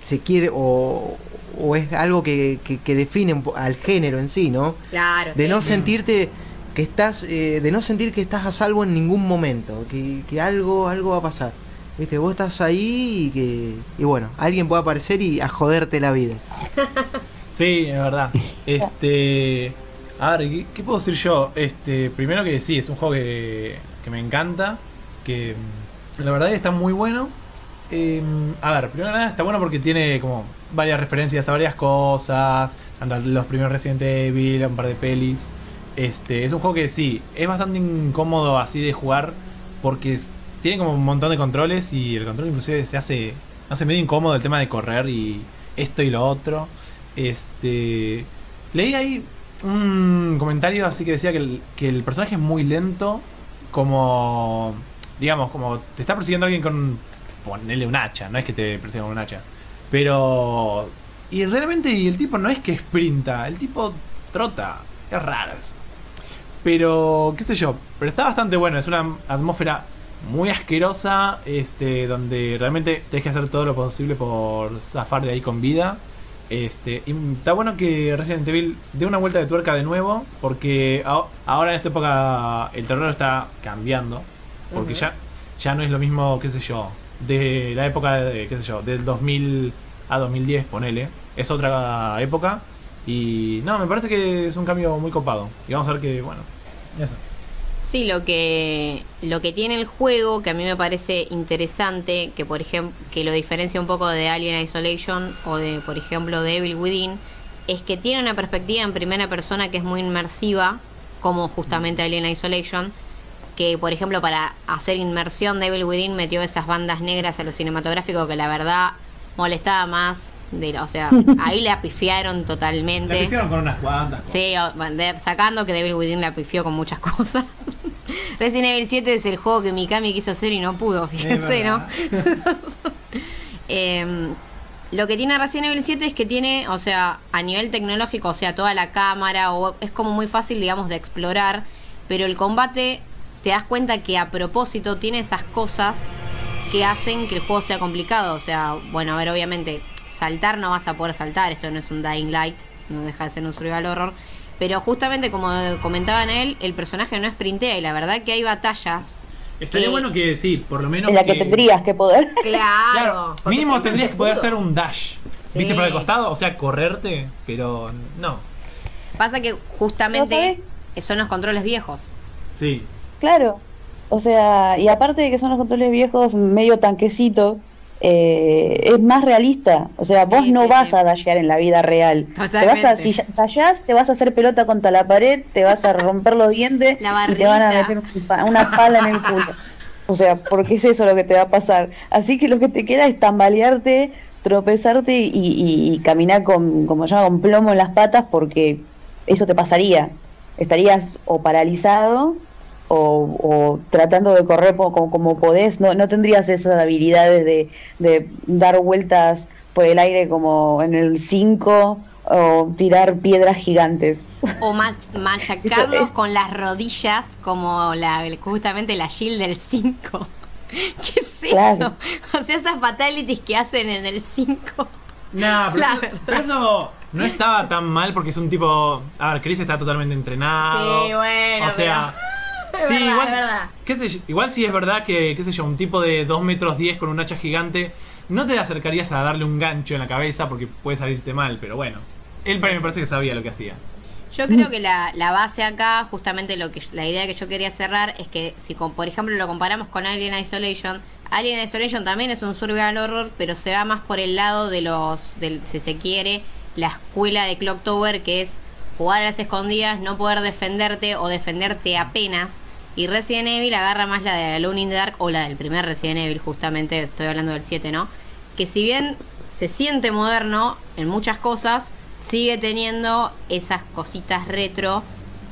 se quiere o, o es algo que, que- que define un po- al género en sí, ¿no? Claro. De sí. no sentirte que estás, eh, de no sentir que estás a salvo en ningún momento, que, que algo, algo va a pasar. Viste, vos estás ahí y que, y bueno, alguien puede aparecer y a joderte la vida. Sí, es verdad. Este. A ver, ¿qué, puedo decir yo? Este, primero que sí, es un juego que, que me encanta. Que mm, la verdad que está muy bueno. Eh, a ver, primero nada está bueno porque tiene como varias referencias a varias cosas. Tanto los primeros Resident Evil, un par de pelis. Este, es un juego que sí, es bastante incómodo así de jugar. Porque tiene como un montón de controles y el control inclusive se hace, hace medio incómodo el tema de correr y esto y lo otro. Este. Leí ahí un comentario así que decía que el, que el personaje es muy lento. Como. Digamos, como te está persiguiendo alguien con. Ponele un hacha, no es que te persiga con un hacha. Pero. Y realmente el tipo no es que sprinta, el tipo trota. Es raro eso. Pero, qué sé yo, pero está bastante bueno. Es una atmósfera muy asquerosa, este, donde realmente tenés que hacer todo lo posible por zafar de ahí con vida. Este, y está bueno que Resident Evil dé una vuelta de tuerca de nuevo, porque ahora en esta época el terror está cambiando, porque ya, ya no es lo mismo, qué sé yo, de la época de, qué sé yo, del 2000 a 2010, ponele, es otra época, y no, me parece que es un cambio muy copado, y vamos a ver que, bueno, eso. Sí, lo que lo que tiene el juego que a mí me parece interesante, que por ejemplo, que lo diferencia un poco de Alien Isolation o de por ejemplo de Evil Within, es que tiene una perspectiva en primera persona que es muy inmersiva, como justamente Alien Isolation, que por ejemplo para hacer inmersión de Evil Within metió esas bandas negras a lo cinematográfico que la verdad molestaba más. De, o sea, ahí le apifiaron totalmente. La pifiaron con unas cuantas. cosas. Sí, o- de- sacando que Devil Within la pifió con muchas cosas. Resident Evil 7 es el juego que Mikami quiso hacer y no pudo, fíjense, ¿no? Em, lo que tiene Resident Evil 7 es que tiene, o sea, a nivel tecnológico, o sea, toda la cámara, o es como muy fácil, digamos, de explorar, pero el combate te das cuenta que a propósito tiene esas cosas que hacen que el juego sea complicado. O sea, bueno, a ver, obviamente, saltar no vas a poder saltar, esto no es un Dying Light, no deja de ser un survival horror. Pero justamente como comentaban él, el personaje no sprintea y la verdad que hay batallas. Estaría que- bueno que sí, por lo menos. En la que tendrías que poder. Claro. Mínimo tendrías que poder hacer un dash. ¿Viste por el costado? O sea, correrte, pero no. Pasa que ¿No justamente son los controles viejos. Sí. Claro. O sea, y aparte de que son los controles viejos, medio tanquecito, eh, es más realista. O sea, vos Sí, no sí, vas sí. a dashear en la vida real. Te vas a, si dashás, te vas a hacer pelota contra la pared, te vas a romper los dientes y te van a meter una pala en el culo. O sea, porque es eso lo que te va a pasar. Así que lo que te queda es tambalearte, tropezarte y, y- y caminar con, como llama, con plomo en las patas porque eso te pasaría. Estarías o paralizado o, o tratando de correr como, como podés. No, no tendrías esas habilidades de, de dar vueltas por el aire como en el 5 o tirar piedras gigantes. O mach- machacarlos es- con las rodillas como la justamente la shield del 5. ¿Qué es eso? Claro. O sea, esas fatalities que hacen en el 5. Nah, pero, pero eso no estaba tan mal porque es un tipo. A ver, Chris está totalmente entrenado. Sí, bueno, O sea. Sí, verdad, igual, es verdad. qué sé yo, igual sí es verdad que, qué sé yo, un tipo de 2 metros 10 con un hacha gigante, no te le acercarías a darle un gancho en la cabeza porque puede salirte mal, pero bueno. Él me parece que sabía lo que hacía. Yo creo que la, la base acá, justamente lo que la idea que yo quería cerrar es que si con, por ejemplo lo comparamos con Alien Isolation, Alien Isolation también es un survival horror, pero se va más por el lado de los, del, si se quiere, la escuela de Clock Tower, que es jugar a las escondidas, no poder defenderte o defenderte apenas. Y Resident Evil agarra más la de Alone in the Dark o la del primer Resident Evil, justamente estoy hablando del 7, ¿no? Que si bien se siente moderno en muchas cosas, sigue teniendo esas cositas retro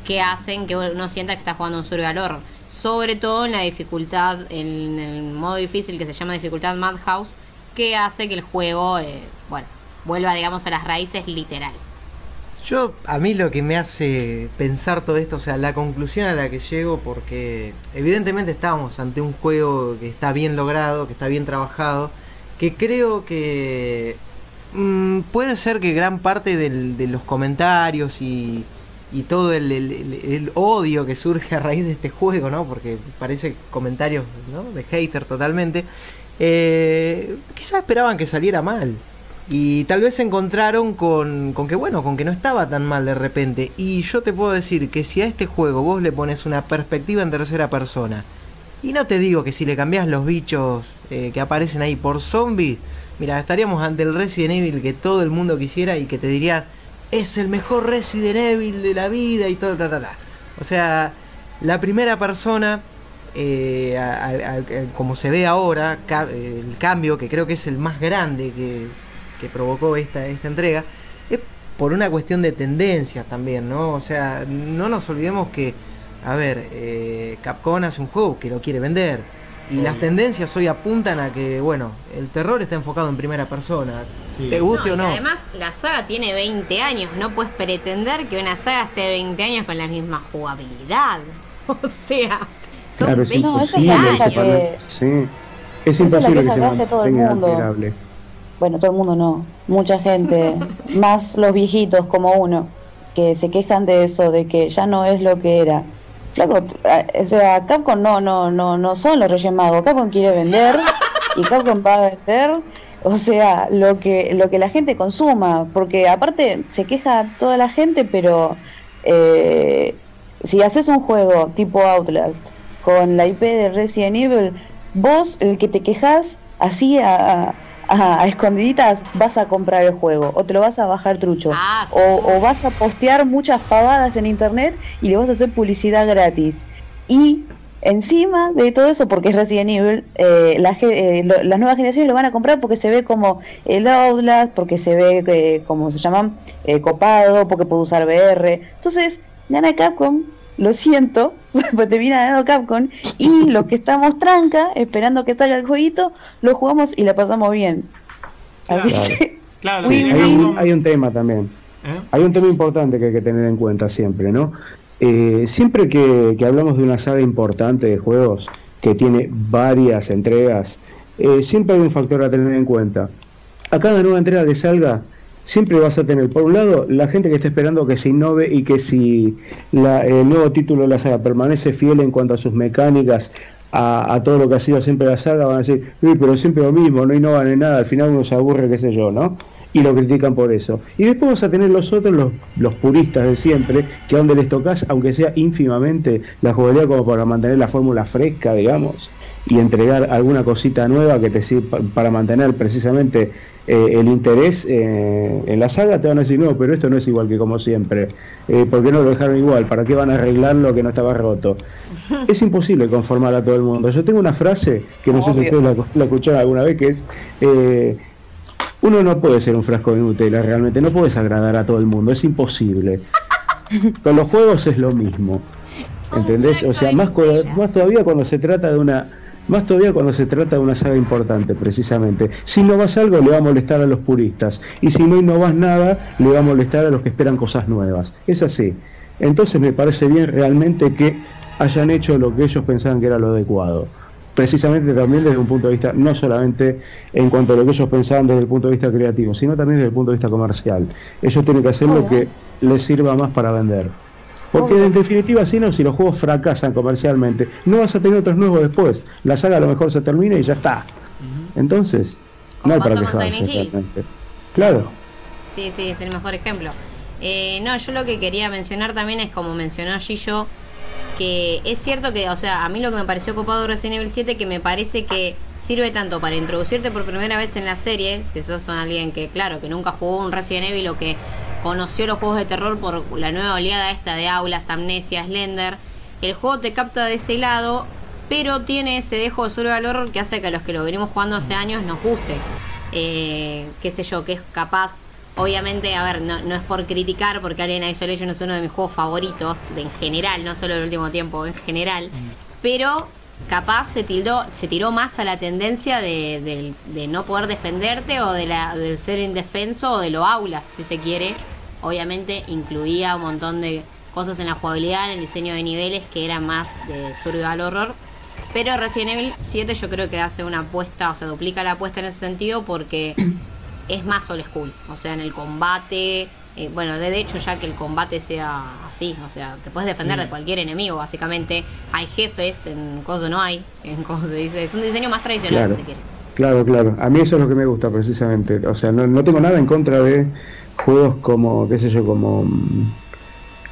que hacen que uno sienta que está jugando un survival horror. Sobre todo en la dificultad, en el modo difícil que se llama dificultad Madhouse, que hace que el juego, eh, bueno, vuelva, digamos, a las raíces literal. Yo, a mí lo que me hace pensar todo esto, o sea, la conclusión a la que llego, porque evidentemente estábamos ante un juego que está bien logrado, que está bien trabajado, que creo que mm, puede ser que gran parte de los comentarios y, todo el odio que surge a raíz de este juego, ¿no? Porque parece comentarios ¿no? de hater totalmente, eh, quizás esperaban que saliera mal. Y tal vez se encontraron con, con que, bueno, con que no estaba tan mal de repente. Y yo te puedo decir que si a este juego vos le pones una perspectiva en tercera persona, y no te digo que si le cambias los bichos eh, que aparecen ahí por zombies, mira, estaríamos ante el Resident Evil que todo el mundo quisiera y que te dirían, es el mejor Resident Evil de la vida y todo, ta, ta, ta. O sea, la primera persona, eh, como se ve ahora, el cambio, que creo que es el más grande que, que provocó esta, esta entrega, es por una cuestión de tendencias también, ¿no? O sea, no nos olvidemos que, a ver, eh, Capcom hace un juego que lo quiere vender. Y las tendencias hoy apuntan a que, bueno, el terror está enfocado en primera persona. Sí. Te guste o no. Además, la saga tiene 20 años. No puedes pretender que una saga esté 20 años con la misma jugabilidad. O sea, son Claro, es 20 No, eso es imposible que Sí, es que se todo el mundo. admirable. Bueno, todo el mundo no, mucha gente, más los viejitos como uno, que se quejan de eso, de que ya no es lo que era. Flaco, o sea, Capcom no, no, no, no son los Reyes Magos, Capcom quiere vender y Capcom va a vender, o sea, lo que, lo que la gente consuma, porque aparte se queja toda la gente, pero eh, si haces un juego tipo Outlast con la IP de Resident Evil, vos, el que te quejas, así a, a- a escondiditas, vas a comprar el juego o te lo vas a bajar trucho. Ah, o, o vas a postear muchas pavadas en internet y le vas a hacer publicidad gratis. Y encima de todo eso, porque es Resident Evil, eh, la eh, lo- las nuevas generaciones lo van a comprar porque se ve como el Outlast, porque se ve, eh, como se llaman, Eh, copado, porque puede usar VR. Entonces, gana Capcom, lo siento, pues termina ganando Capcom, y los que estamos tranca, esperando que salga el jueguito, lo jugamos y la pasamos bien. Así Claro. que, Hay un, Capcom- hay un tema también. ¿eh? Hay un tema importante que hay que tener en cuenta siempre, ¿no? Eh, siempre que, que hablamos de una saga importante de juegos que tiene varias entregas, eh, siempre hay un factor a tener en cuenta. A cada nueva entrega que salga, siempre vas a tener, por un lado, la gente que está esperando que se innove y que si la- el nuevo título de la saga permanece fiel en cuanto a sus mecánicas, a, a todo lo que ha sido siempre la saga, van a decir, "Uy, pero siempre lo mismo, no innovan en nada, al final uno se aburre, qué sé yo, ¿no? y lo critican por eso. Y después vas a tener los otros, los, los puristas de siempre, que a donde les tocas, aunque sea ínfimamente, la jugabilidad como para mantener la fórmula fresca, digamos, y entregar alguna cosita nueva que te sirva para mantener precisamente eh, el interés eh, en la saga, te van a decir, no, pero esto no es igual que como siempre. Eh, ¿Por qué no lo dejaron igual? ¿Para qué van a arreglar lo que no estaba roto? Es imposible conformar a todo el mundo. Yo tengo una frase que no sé si ustedes la, la escucharon alguna vez, que es... eh, uno no puede ser un frasco de Nutella, realmente, no puedes agradar a todo el mundo, es imposible. Con los juegos es lo mismo, ¿entendés? O sea, más, más todavía cuando se trata de una... Más todavía cuando se trata de una saga importante, precisamente. Si innovas algo, le va a molestar a los puristas. Y si no innovas nada, le va a molestar a los que esperan cosas nuevas. Es así. Entonces me parece bien realmente que hayan hecho lo que ellos pensaban que era lo adecuado precisamente también desde un punto de vista, no solamente en cuanto a lo que ellos pensaban desde el punto de vista creativo, sino también desde el punto de vista comercial. Ellos tienen que hacer lo que les sirva más para vender. Porque en definitiva, si no, si los juegos fracasan comercialmente, no vas a tener otros nuevos después. La saga a lo mejor se termina y ya está. Entonces, no hay para quejarse. Claro. Sí, sí, es el mejor ejemplo. Eh, no, yo lo que quería mencionar también es como mencionó Gillo, que es cierto que, o sea, a mí lo que me pareció copado de Resident Evil 7, que me parece que sirve tanto para introducirte por primera vez en la serie, si sos alguien que, claro, que nunca jugó un Resident Evil o que conoció los juegos de terror por la nueva oleada esta de aulas, amnesia, Slender, el juego te capta de ese lado, pero tiene ese dejo de survival horror que hace que a los que lo venimos jugando hace años nos guste. Eh, qué sé yo, que es capaz Obviamente, a ver, no, no es por criticar, porque Alien Isolation es uno de mis juegos favoritos, de, en general, no solo del último tiempo, en general. Pero capaz se tildó, se tiró más a la tendencia de, del- de no poder defenderte o de, la, de ser indefenso o de lo aulas, si se quiere. Obviamente incluía un montón de cosas en la jugabilidad, en el diseño de niveles que eran más de survival horror. Pero Resident Evil 7 yo creo que hace una apuesta, o sea, duplica la apuesta en ese sentido porque es más old school. O sea, en el combate, eh, bueno, de hecho ya que el combate sea así, o sea, te puedes defender de cualquier enemigo, básicamente. Hay jefes, en cosas no hay, en cosas se dice. Es un diseño más tradicional, Claro. si quiere. Claro, claro. A mí eso es lo que me gusta precisamente. O sea, no, no tengo nada en contra de juegos como, qué sé yo, como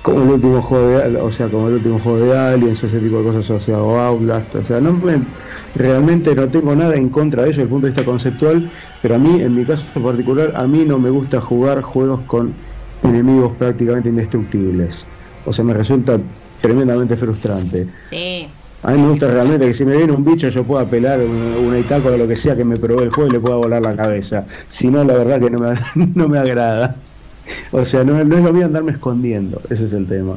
como el último juego de, o sea, como el último juego de Aliens o ese tipo de cosas, o sea, o Outlast, o sea, no me- realmente no tengo nada en contra de ello desde el punto de vista conceptual, pero a mí, en mi caso particular, a mí no me gusta jugar juegos con enemigos prácticamente indestructibles. O sea, me resulta tremendamente frustrante. Sí, A mí me gusta realmente que si me viene un bicho yo pueda pelar un, una itaco o lo que sea que me probé el juego y le pueda volar la cabeza. Si no, la verdad que no me, no me agrada. O sea, no, no es lo mío andarme escondiendo, ese es el tema.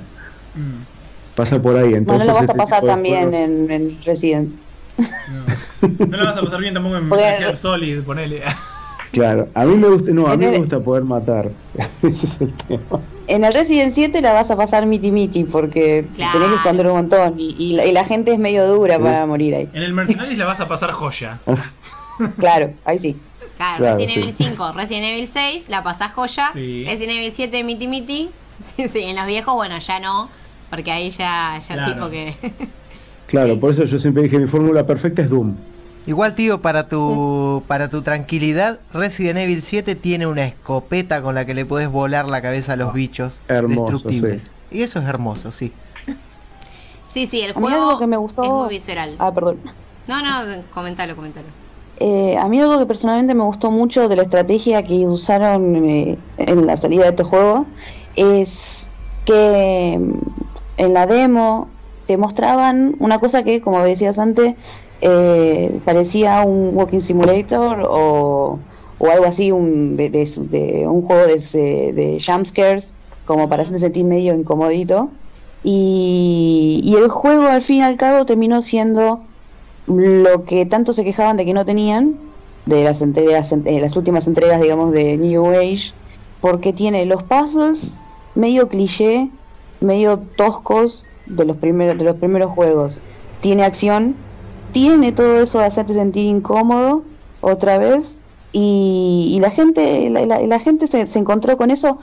Pasa por ahí, Bueno, entonces... lo vas a este pasar también en, en Resident. No. no la vas a pasar bien tampoco en Metal Gear Solid, ponele. Claro, a mí me gusta, no, a mí me gusta poder matar. ese es el tema. En el Resident 7 la vas a pasar miti miti porque Claro. tenés que esconder un montón y, y la, y la gente es medio dura Sí. para morir ahí. En el Mercenaries la vas a pasar joya. Claro, ahí sí. claro, Claro, Resident sí. Evil 5, Resident Evil 6, la pasás joya. Sí. Resident Evil 7, miti miti. Sí, sí, en los viejos, bueno, ya no, porque ahí ya, ya Claro. tipo que... Claro, por eso yo siempre dije mi fórmula perfecta es Doom. Igual, tío, para tu, para tu tranquilidad, Resident Evil 7 tiene una escopeta con la que le puedes volar la cabeza a los bichos Hermoso, destructibles. Y eso es hermoso, sí. Sí, sí, el A mí juego algo que me gustó- es muy visceral. Ah, perdón. No, no, comentalo, comentalo. Eh, a mí algo que personalmente me gustó mucho de la estrategia que usaron eh, en la salida de este juego es que mm, en la demo te mostraban una cosa que, como decías antes, eh, parecía un walking simulator o, o algo así, un, de, de- de un juego de, de, de jumpscares, como para hacerte sentir medio incomodito. Y, y el juego al fin y al cabo terminó siendo lo que tanto se quejaban de que no tenían, de las entregas, eh, las últimas entregas, digamos, de New Age, porque tiene los puzzles medio cliché, medio toscos de los primeros, de los primeros juegos. Tiene acción, tiene todo eso de hacerte sentir incómodo otra vez, y, y la gente, la, la- la gente se, se encontró con eso.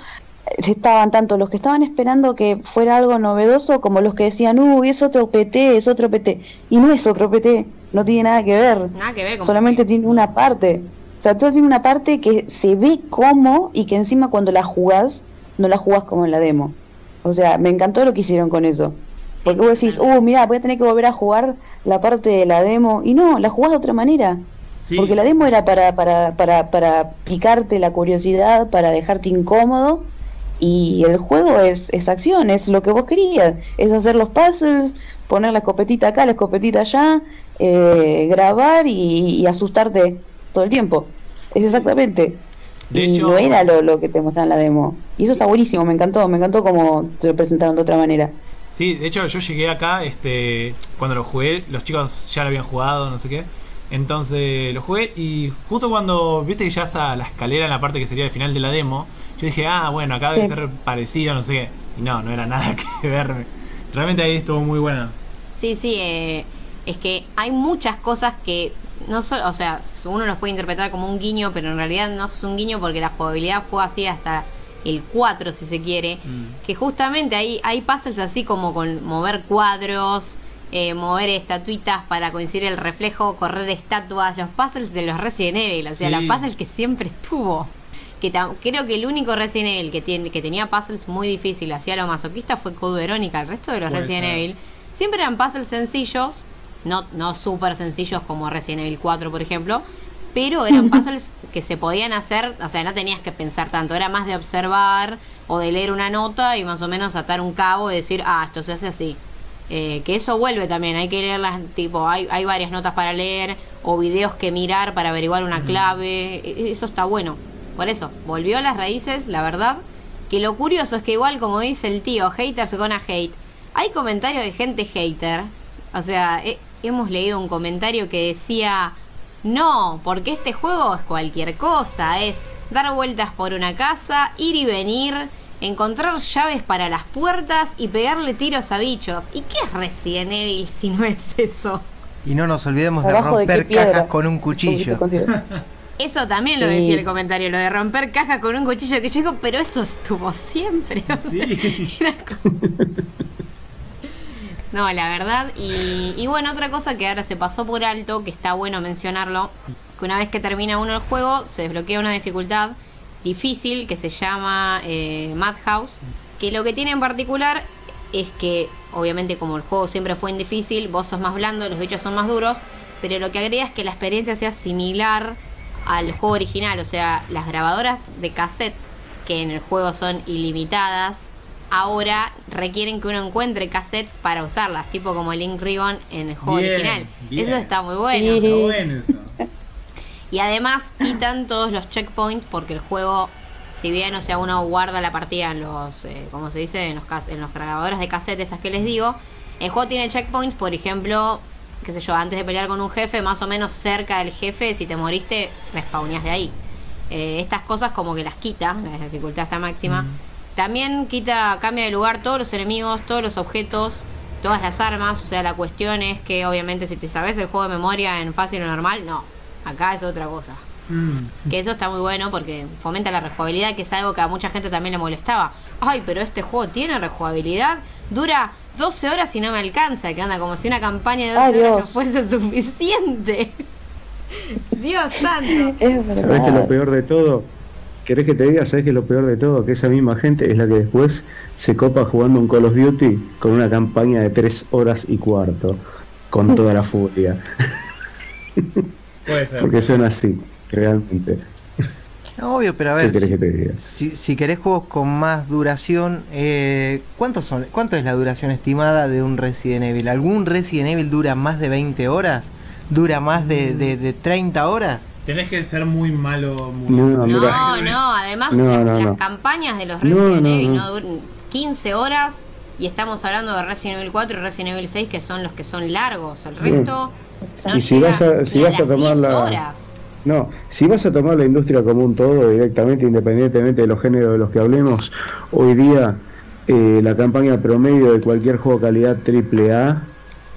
Estaban tanto los que estaban esperando que fuera algo novedoso como los que decían, uy, es otro PT, es otro PT. Y no es otro PT, no tiene nada que ver Nada que ver con solamente tiene una parte. O sea, todo tiene una parte que se ve como y que encima cuando la jugás, no la jugás como en la demo. O sea, me encantó lo que hicieron con eso. Porque vos decís, uh, mira, voy a tener que volver a jugar la parte de la demo. Y no, la jugás de otra manera. Sí. Porque la demo era para, para, para, para picarte la curiosidad, para dejarte incómodo. Y el juego es, es acción, es lo que vos querías. Es hacer los puzzles, poner la escopetita acá, la escopetita allá, eh, grabar y, y asustarte todo el tiempo. Es exactamente. De y hecho- no era lo, lo que te mostraban en la demo. Y eso está buenísimo, me encantó, me encantó como te lo presentaron de otra manera. Sí, de hecho yo llegué acá, este, cuando lo jugué, los chicos ya lo habían jugado, no sé qué. Entonces lo jugué y justo cuando viste que ya a la escalera en la parte que sería el final de la demo, yo dije, ah, bueno, acá debe Sí. ser parecido, no sé qué. Y no, no era nada que ver. Realmente ahí estuvo muy buena. Sí, sí, eh, es que hay muchas cosas que no solo, o sea, uno los puede interpretar como un guiño, pero en realidad no es un guiño porque la jugabilidad fue así hasta el 4, si se quiere. Mm. Que justamente hay, hay puzzles así como con mover cuadros, eh, mover estatuitas para coincidir el reflejo, correr estatuas, los puzzles de los Resident Evil, o sea, Sí. los puzzles que siempre estuvo. Que creo que el único Resident Evil que, tiene, que tenía puzzles muy difíciles, hacía lo masoquista, fue Code Verónica. El resto de los Puede Resident ser. Evil siempre eran puzzles sencillos, no, no súper sencillos como Resident Evil 4, por ejemplo, pero eran puzzles que se podían hacer, o sea, no tenías que pensar tanto, era más de observar o de leer una nota y más o menos atar un cabo y decir, ah, esto se hace así. Eh, que eso vuelve también, hay que leerlas, tipo, hay, hay varias notas para leer o videos que mirar para averiguar una clave, e- eso está bueno. Por eso, volvió a las raíces, la verdad, que lo curioso es que igual como dice el tío, haters gonna hate, hay comentarios de gente hater, o sea, he- hemos leído un comentario que decía, no, porque este juego es cualquier cosa, es dar vueltas por una casa, ir y venir, encontrar llaves para las puertas y pegarle tiros a bichos. ¿Y qué es Resident Evil si no es eso? Y no nos olvidemos de Abajo romper cajas con un cuchillo. Eso también lo Sí. decía el comentario, lo de romper caja con un cuchillo que yo digo, pero eso estuvo siempre. o sea, Sí. era como- No, la verdad. Y, bueno, otra cosa que ahora se pasó por alto, que está bueno mencionarlo, que una vez que termina uno el juego, se desbloquea una dificultad difícil que se llama eh, Madhouse, que lo que tiene en particular es que, obviamente como el juego siempre fue en difícil, vos sos más blando, los bichos son más duros, pero lo que agrega es que la experiencia sea similar al juego original, o sea, las grabadoras de cassette, que en el juego son ilimitadas, ahora requieren que uno encuentre cassettes para usarlas, tipo como Link Ribbon en el juego Bien, original. bien. Eso está muy bueno. Sí. Está bueno eso. Y además quitan todos los checkpoints porque el juego, si bien, o sea, uno guarda la partida en los, eh, ¿cómo se dice? En los, en los grabadores de cassette, estas que les digo. El juego tiene checkpoints, por ejemplo, qué sé yo, antes de pelear con un jefe, más o menos cerca del jefe, si te moriste, respawnías de ahí. Eh, estas cosas como que las quita, la dificultad está máxima. También quita, cambia de lugar todos los enemigos, todos los objetos, todas las armas. O sea, la cuestión es que obviamente si te sabes el juego de memoria en fácil o normal, no. Acá es otra cosa. Mm. Que eso está muy bueno porque fomenta la rejugabilidad, que es algo que a mucha gente también le molestaba. Ay, pero este juego tiene rejugabilidad. Dura 12 horas y no me alcanza. Que anda como si una campaña de 12 Ay, horas no fuese suficiente. Dios santo. Es ¿Sabes que lo peor de todo? ¿Querés que te diga? ¿Sabes que lo peor de todo? Que esa misma gente es la que después se copa jugando un Call of Duty con una campaña de tres horas y cuarto, con toda la furia. Puede ser. Porque son así, realmente. Obvio, pero a ¿Qué ver, querés si, que te diga? si, si querés juegos con más duración, eh, ¿cuántos son, ¿cuánto es la duración estimada de un Resident Evil? ¿Algún Resident Evil dura más de 20 horas? ¿Dura más de, de, de 30 horas? Tenés que ser muy malo. Muy... No, No, mira. no, además No, la- no, las no. campañas de los Resident no, Evil no. duran 15 horas y estamos hablando de Resident Evil 4 y Resident Evil 6 que son los que son largos, el resto no Y si llega vas a- si ni vas a las tomar 10 la- horas. No, si vas a tomar la industria como un todo directamente, independientemente de los géneros de los que hablemos, hoy día eh, la campaña promedio de cualquier juego calidad AAA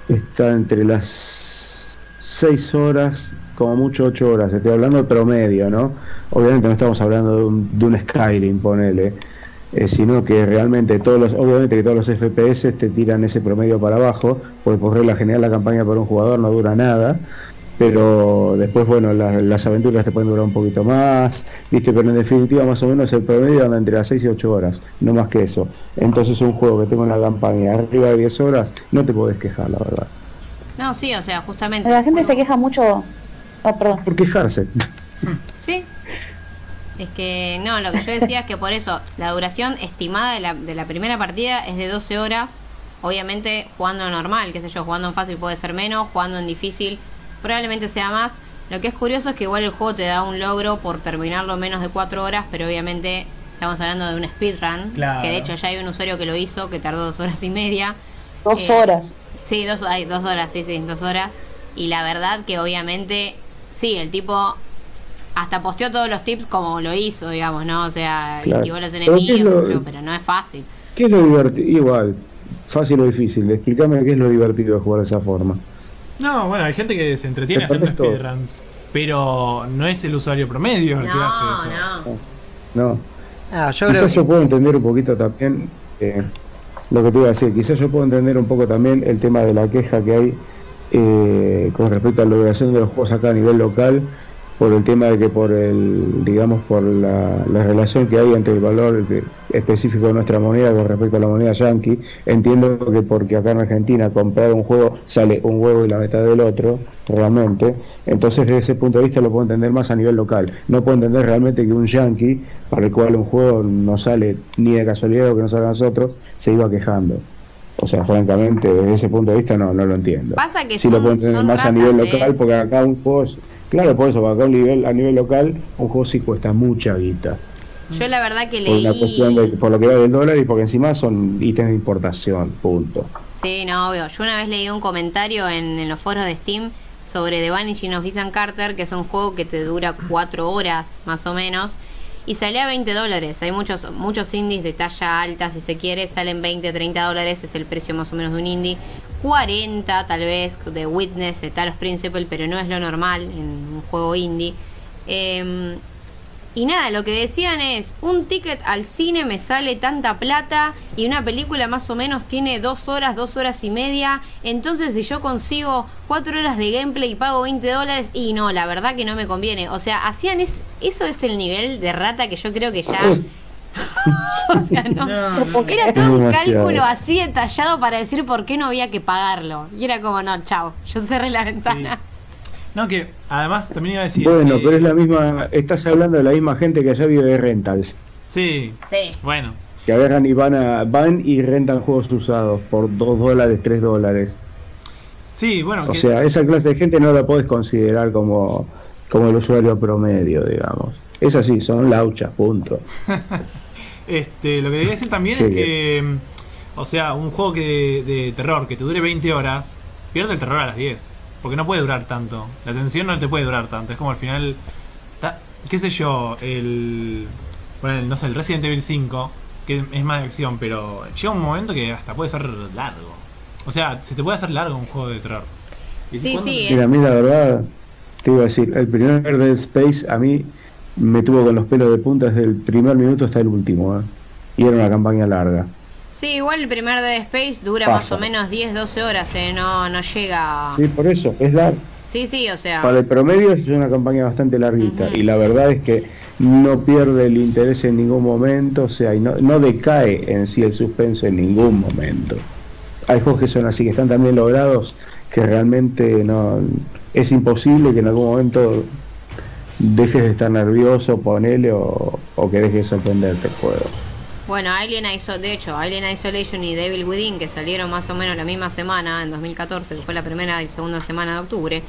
está entre las 6 horas, como mucho 8 horas. Estoy hablando de promedio, ¿no? Obviamente no estamos hablando de un, de un Skyrim, ponele. eh, sino que realmente todos los, obviamente que todos los FPS te tiran ese promedio para abajo, porque por regla general la campaña para un jugador no dura nada, pero después, bueno, la- las aventuras te pueden durar un poquito más, ¿viste? Pero en definitiva, más o menos el promedio anda entre las 6 y 8 horas, no más que eso. Entonces, un juego que tenga una campaña arriba de 10 horas, no te podés quejar, la verdad. No, sí, o sea, justamente. La gente se queja mucho. Ah, perdón. Por quejarse. Sí. Es que no, lo que yo decía es que por eso la duración estimada de la, de la primera partida es de 12 horas. Obviamente jugando normal, qué sé yo, jugando en fácil puede ser menos, jugando en difícil probablemente sea más. Lo que es curioso es que igual el juego te da un logro por terminarlo en menos de 4 horas, pero obviamente estamos hablando de un speedrun, Claro. que de hecho ya hay un usuario que lo hizo, que tardó dos horas y media. Dos Eh, horas. Sí, dos, ay, dos horas, sí, sí, dos horas. Y la verdad que obviamente, sí, el tipo hasta posteó todos los tips como lo hizo, digamos, ¿no? O sea, Claro. esquivó los Pero ¿qué es enemigos, lo- pero no es fácil. ¿Qué es lo divertido? Igual, fácil o difícil. Explícame qué es lo divertido de jugar de esa forma. No, bueno, hay gente que se entretiene haciendo speedruns. Pero no es el usuario promedio el que No, hace eso. no. No. Ah, yo creo Quizás que... yo puedo entender un poquito también eh, lo que te iba a decir. Quizás yo puedo entender un poco también el tema de la queja que hay eh, con respecto a la duración de los juegos acá a nivel local, por el tema de que por el, digamos, por la, la relación que hay entre el valor específico de nuestra moneda con respecto a la moneda yankee. Entiendo que porque acá en Argentina comprar un juego sale un huevo y la mitad del otro, realmente. Entonces, desde ese punto de vista lo puedo entender más a nivel local. No puedo entender realmente que un yankee, para el cual un juego no sale ni de casualidad o que no sale a nosotros, se iba quejando. O sea, francamente, desde ese punto de vista no, no lo entiendo. Pasa que Sí lo son- puedo entender son más a nivel ¿eh? local, porque acá un juego, claro, por eso, porque acá a nivel, a nivel local, un juego sí cuesta mucha guita. Yo la verdad que Por una cuestión de, leí... por lo que va del dólar y porque encima son ítems de importación, punto. Sí, no, obvio. Yo una vez leí un comentario en, en los foros de Steam sobre The Vanishing of Ethan Carter, que es un juego que te dura cuatro horas más o menos. Y salía a 20 dólares. Hay muchos muchos indies de talla alta, si se quiere, salen 20, 30 dólares, es el precio más o menos de un indie. 40 tal vez de Witness, de Talos Principle, pero no es lo normal en un juego indie. Em, y nada, lo que decían es, un ticket al cine me sale tanta plata y una película más o menos tiene dos horas, dos horas y media. Entonces si yo consigo cuatro horas de gameplay y pago 20 dólares, y no, la verdad que no me conviene. O sea, hacían es, eso es el nivel de rata que yo creo que ya... o sea, no, Era todo un cálculo así detallado para decir por qué no había que pagarlo. Y era como, no, chao, yo cerré la ventana. No, que además también iba a decir. Bueno, que- pero es la misma, estás hablando de la misma gente que allá vive de rentals, Sí, Sí. bueno. que agarran y van, a, van y rentan juegos usados por 2 dólares, 3 dólares. Sí, bueno, O que- sea, esa clase de gente no la puedes considerar como, como el usuario promedio, digamos. Es así, son lauchas, punto. Este, lo que quería decir también Sí, es que, mm, o sea, un juego que de terror que te dure 20 horas, pierde el terror a las 10. Porque no puede durar tanto. La tensión no te puede durar tanto. Es como al final, ta- qué sé yo, el, bueno, el- no sé, el Resident Evil 5, que es más de acción, pero llega un momento que hasta puede ser largo. O sea, se te puede hacer largo un juego de terror. Y Sí, ¿cuándo sí, te- Mira, a mí la verdad, te iba a decir, el primer Dead Space a mí me tuvo con los pelos de punta desde el primer minuto hasta el último, ¿eh? Y era una campaña larga. Sí, igual el primer Dead Space dura Pasa. más o menos 10, 12 horas, ¿eh? No, no llega... Sí, por eso, es largo. Sí, sí, o sea... Para el promedio es una campaña bastante larguita y la verdad es que no pierde el interés en ningún momento, o sea, y no, no decae en sí el suspenso en ningún momento. Hay juegos que son así, que están tan bien logrados que realmente no es imposible que en algún momento dejes de estar nervioso, ponele, o, o que dejes de sorprenderte el juego. Bueno, Alien Iso- de hecho, Alien Isolation y Devil Within, que salieron más o menos la misma semana, en 2014, que fue la primera y segunda semana de octubre,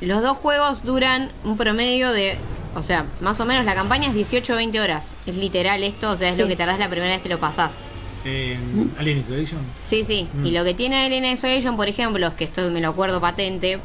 los dos juegos duran un promedio de, o sea, más o menos la campaña es 18 o 20 horas. Es literal esto, o sea, es Sí. lo que tardás la primera vez que lo pasás. En Alien Isolation. Sí, sí. Mm. Y lo que tiene Alien Isolation, por ejemplo, es que esto me lo acuerdo patente,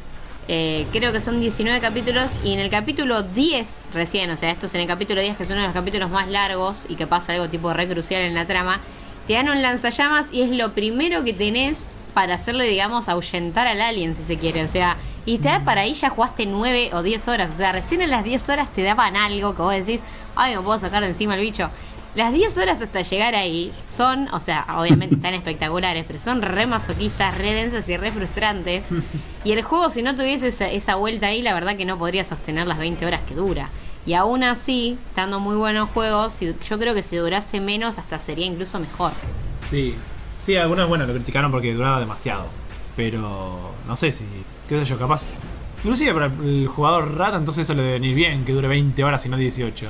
eh, creo que son 19 capítulos y en el capítulo 10 recién, o sea, esto es en el capítulo 10 que es uno de los capítulos más largos y que pasa algo tipo re crucial en la trama, te dan un lanzallamas y es lo primero que tenés para hacerle, digamos, ahuyentar al alien si se quiere, o sea, y te da para ahí ya jugaste 9 o 10 horas, o sea, recién en las 10 horas te daban algo que vos decís, ay, me puedo sacar de encima el bicho. Las 10 horas hasta llegar ahí son, o sea, obviamente están espectaculares, pero son re masoquistas, re densas y re frustrantes. Y el juego, si no tuviese esa, esa vuelta ahí, la verdad que no podría sostener las 20 horas que dura. Y aún así, estando muy buenos juegos, yo creo que si durase menos, hasta sería incluso mejor. Sí. Sí, algunos, bueno, lo criticaron porque duraba demasiado. Pero no sé si, qué sé yo, capaz. Inclusive para el jugador rata, entonces eso le debe venir bien, que dure 20 horas y no 18. ¿eh?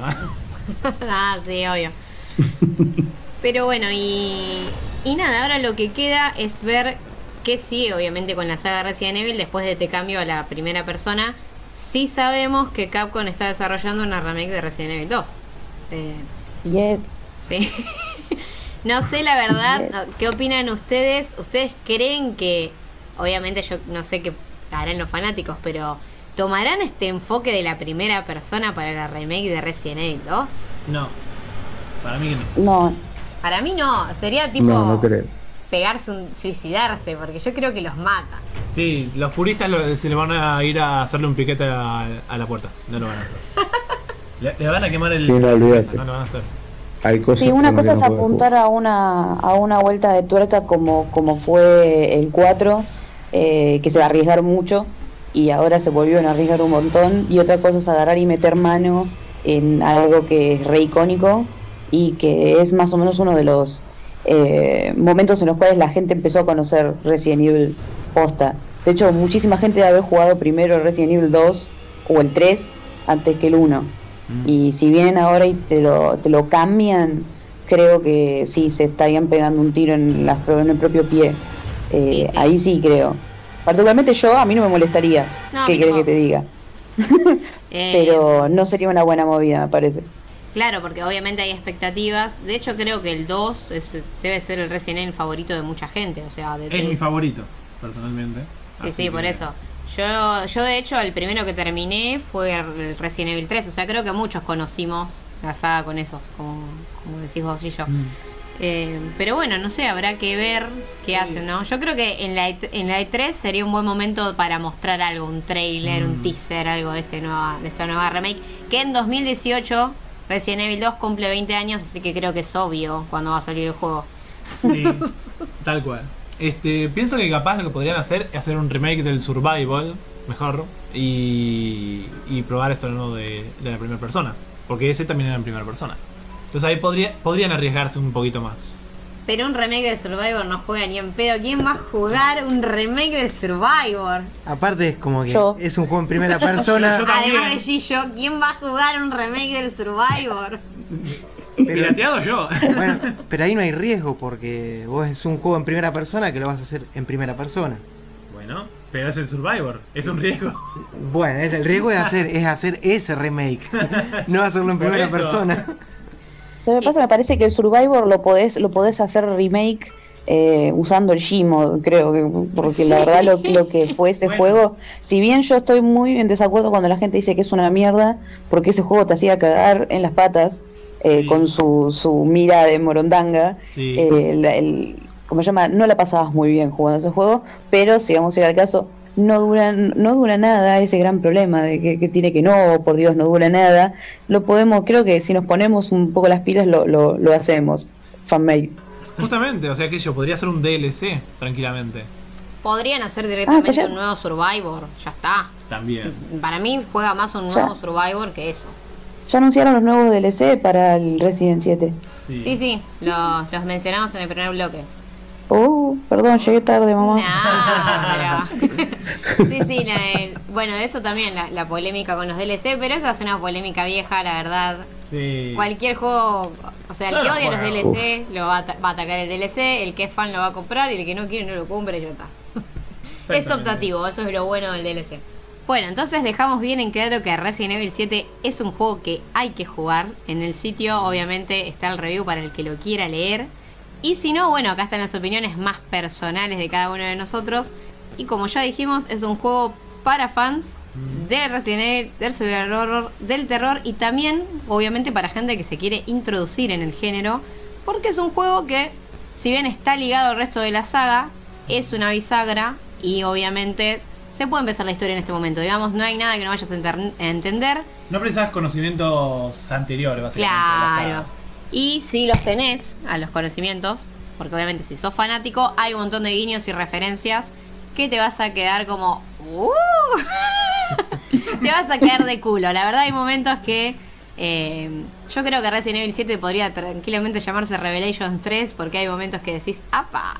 ah, sí, obvio. Pero bueno, y, y nada, ahora lo que queda es ver qué sigue, obviamente, con la saga Resident Evil después de este cambio a la primera persona. Sí sabemos que Capcom está desarrollando una remake de Resident Evil 2. Eh, Yes. sí. no sé la verdad, ¿qué opinan ustedes? ¿Ustedes creen que, obviamente yo no sé qué harán los fanáticos, pero ¿tomarán este enfoque de la primera persona para la remake de Resident Evil 2? No. Para mí que no. No, Para mí no, sería tipo No, no creo. pegarse un suicidarse, porque yo creo que los mata. Sí, los puristas lo- se le van a ir a hacerle un piquete a, a la puerta. No lo van a hacer. Le, le van a quemar el. Sí, no, olvídate. No lo van a hacer. Hay cosas Sí, una cosa no es apuntar a una, a una vuelta de tuerca como, como fue el 4, eh, que se arriesgaron mucho y ahora se volvieron a arriesgar un montón. Y otra cosa es agarrar y meter mano en algo que es re icónico y que es más o menos uno de los eh, momentos en los cuales la gente empezó a conocer Resident Evil posta. De hecho, muchísima gente debe haber jugado primero Resident Evil 2 o el 3 antes que el 1. Y si vienen ahora y te lo, te lo cambian, creo que sí, se estarían pegando un tiro en, las, en el propio pie. Eh, Sí, sí. Ahí sí creo. Particularmente yo, a mí no me molestaría. No, ¿Qué que te diga? Eh, Pero no sería una buena movida, me parece. Claro, porque obviamente hay expectativas. De hecho, creo que el 2 es- debe ser el Resident Evil favorito de mucha gente. O sea, de, Es de- mi favorito, personalmente. Sí, Así sí, por que- eso. Yo, yo de hecho, el primero que terminé fue el Resident Evil 3. O sea, creo que muchos conocimos la saga con esos, como, como decís vos y yo. Mm. Eh, pero bueno, no sé, habrá que ver qué hacen, ¿no? Yo creo que en la, E- en la E3 sería un buen momento para mostrar algo, un trailer, un Mm. teaser, algo de, este nueva, de esta nueva remake. Que en 2018 Resident Evil 2 cumple 20 años, así que creo que es obvio cuando va a salir el juego. Sí, tal cual. Este, pienso que capaz lo que podrían hacer es hacer un remake del Survival, mejor, y, y probar esto nuevo de, de la primera persona. Porque ese también era en primera persona. Entonces ahí podría, podrían arriesgarse un poquito más. Pero un remake de Survivor no juega ni en pedo. ¿Quién va a jugar un remake de Survivor? Aparte es como que Yo. es un juego en primera persona. Yo. Además de Gillo, ¿quién va a jugar un remake del Survivor? Pirateado yo. Bueno, pero ahí no hay riesgo porque vos es un juego en primera persona que lo vas a hacer en primera persona. bueno, pero es el Survivor, es un riesgo. Bueno, es el riesgo es hacer es hacer ese remake, no hacerlo en primera persona. ¿Sabes qué pasa? Me parece que el Survivor lo podés, lo podés hacer remake eh, usando el Gmod, creo que, porque la verdad lo, lo que fue ese Bueno. juego, si bien yo estoy muy en desacuerdo cuando la gente dice que es una mierda, porque ese juego te hacía cagar en las patas eh, Sí. con su, su mira de morondanga, Sí. eh, la- el, ¿cómo se llama? No la pasabas muy bien jugando ese juego, pero si vamos a ir al caso, no dura, no dura nada ese gran problema de que, que tiene que no, por Dios, no dura nada. Lo podemos, creo que si nos ponemos un poco las pilas lo, lo, lo hacemos. Fanmade. Justamente, o sea que yo podría hacer un DLC tranquilamente. Podrían hacer directamente pues ya- un nuevo Survivor, ya está. También. Para mí juega más un Ya. nuevo Survivor que eso. Ya anunciaron los nuevos DLC para el Resident 7. Sí, sí, los, los mencionamos en el primer bloque. Oh, perdón, llegué tarde, mamá. Nah, pero- Sí, sí, la- el- bueno, eso también, la, la polémica con los DLC, pero esa es una polémica vieja, la verdad. Sí. Cualquier juego, o sea, el que odia los. DLC lo va a, ata- va a atacar el DLC, el que es fan lo va a comprar y el que no quiere no lo compra y ya está. Es optativo, eso es lo bueno del DLC. Bueno, entonces dejamos bien en claro que Resident Evil 7 es un juego que hay que jugar. En el sitio obviamente está el review para el que lo quiera leer. Y si no, bueno, acá están las opiniones más personales de cada uno de nosotros. Y como ya dijimos, es un juego para fans de Resident Evil, del survival horror, del terror y también, obviamente, para gente que se quiere introducir en el género. Porque es un juego que, si bien está ligado al resto de la saga, es una bisagra y obviamente se puede empezar la historia en este momento. Digamos, no hay nada que no vayas a entender. No precisas conocimientos anteriores, básicamente. Claro. Y si los tenés a los conocimientos, porque obviamente si sos fanático, hay un montón de guiños y referencias que te vas a quedar como. "Uh". te vas a quedar de culo. La verdad, hay momentos que. eh, yo creo que Resident Evil 7 podría tranquilamente llamarse Revelations 3 porque hay momentos que decís, ¡apa!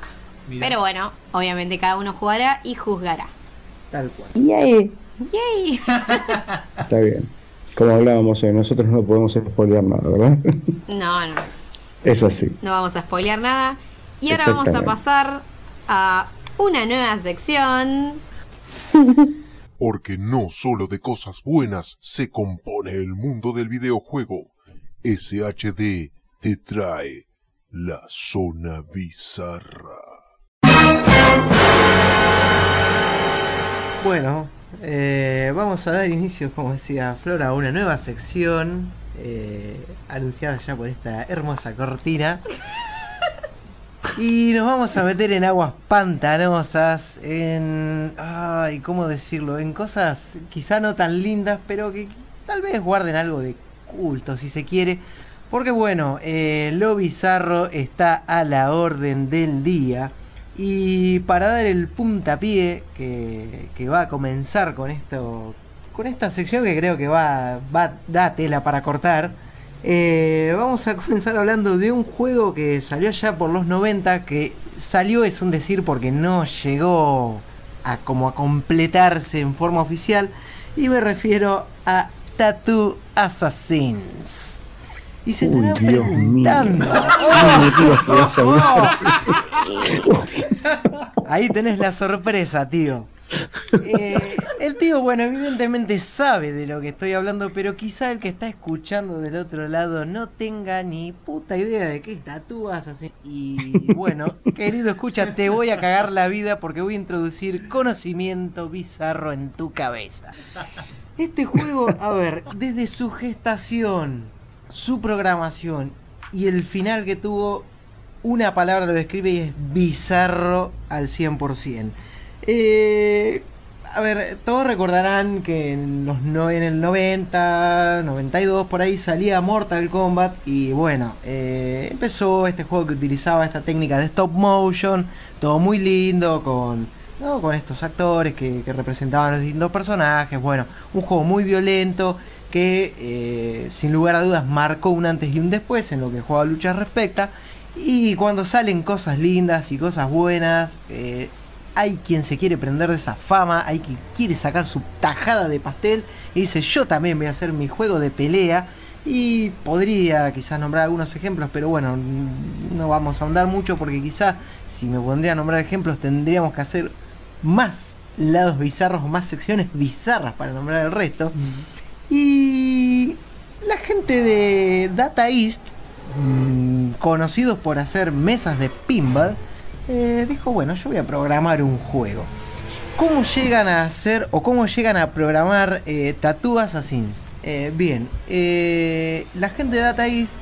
Mirá. Pero bueno, obviamente cada uno jugará y juzgará. Tal cual. Yay. ¡Yay! Está bien. Como hablábamos hoy, nosotros no podemos spoilear nada, ¿verdad? No, no. Es así. No vamos a spoilear nada. Y ahora vamos a pasar a una nueva sección. Porque no solo de cosas buenas se compone el mundo del videojuego. SHD te trae la zona bizarra. Bueno, eh, vamos a dar inicio, como decía Flora, a una nueva sección eh, anunciada ya por esta hermosa cortina. Y nos vamos a meter en aguas pantanosas, en... Ay, ¿cómo decirlo? En cosas quizá no tan lindas, pero que tal vez guarden algo de culto, si se quiere. Porque bueno, eh, lo bizarro está a la orden del día. Y para dar el puntapié que, va a comenzar con esto, con esta sección que creo que va, va da tela para cortar, eh, vamos a comenzar hablando de un juego que salió ya por los 90, que salió es un decir porque no llegó a como a completarse en forma oficial, y me refiero a Tattoo Assassins. Y se Uy, estará Dios mío. preguntando. Ahí tenés la sorpresa, tío. Eh, el tío, bueno, evidentemente sabe de lo que estoy hablando, pero quizá el que está escuchando del otro lado no tenga ni puta idea de qué tatúas así. Y bueno, querido, escucha, te voy a cagar la vida porque voy a introducir conocimiento bizarro en tu cabeza. Este juego, a ver, desde su gestación, su programación y el final que tuvo, una palabra lo describe y es bizarro al 100%. Eh, a ver, todos recordarán que en, los no, en el 90, 92 por ahí salía Mortal Kombat y bueno, eh, empezó este juego que utilizaba esta técnica de stop motion, todo muy lindo con, ¿no? con estos actores que, que representaban los distintos personajes, bueno, un juego muy violento que eh, sin lugar a dudas marcó un antes y un después en lo que de lucha respecta. Y cuando salen cosas lindas y cosas buenas, eh, hay quien se quiere prender de esa fama, hay quien quiere sacar su tajada de pastel y dice yo también voy a hacer mi juego de pelea. Y podría quizás nombrar algunos ejemplos, pero bueno, no vamos a ahondar mucho porque quizás si me pondría a nombrar ejemplos tendríamos que hacer más lados bizarros o más secciones bizarras para nombrar el resto. Y la gente de Data East, mm, conocidos por hacer mesas de pinball, eh, dijo, bueno, yo voy a programar un juego. ¿Cómo llegan a hacer o cómo llegan a programar eh, Tattoo Assassins? Eh, bien, eh, la gente de Data East,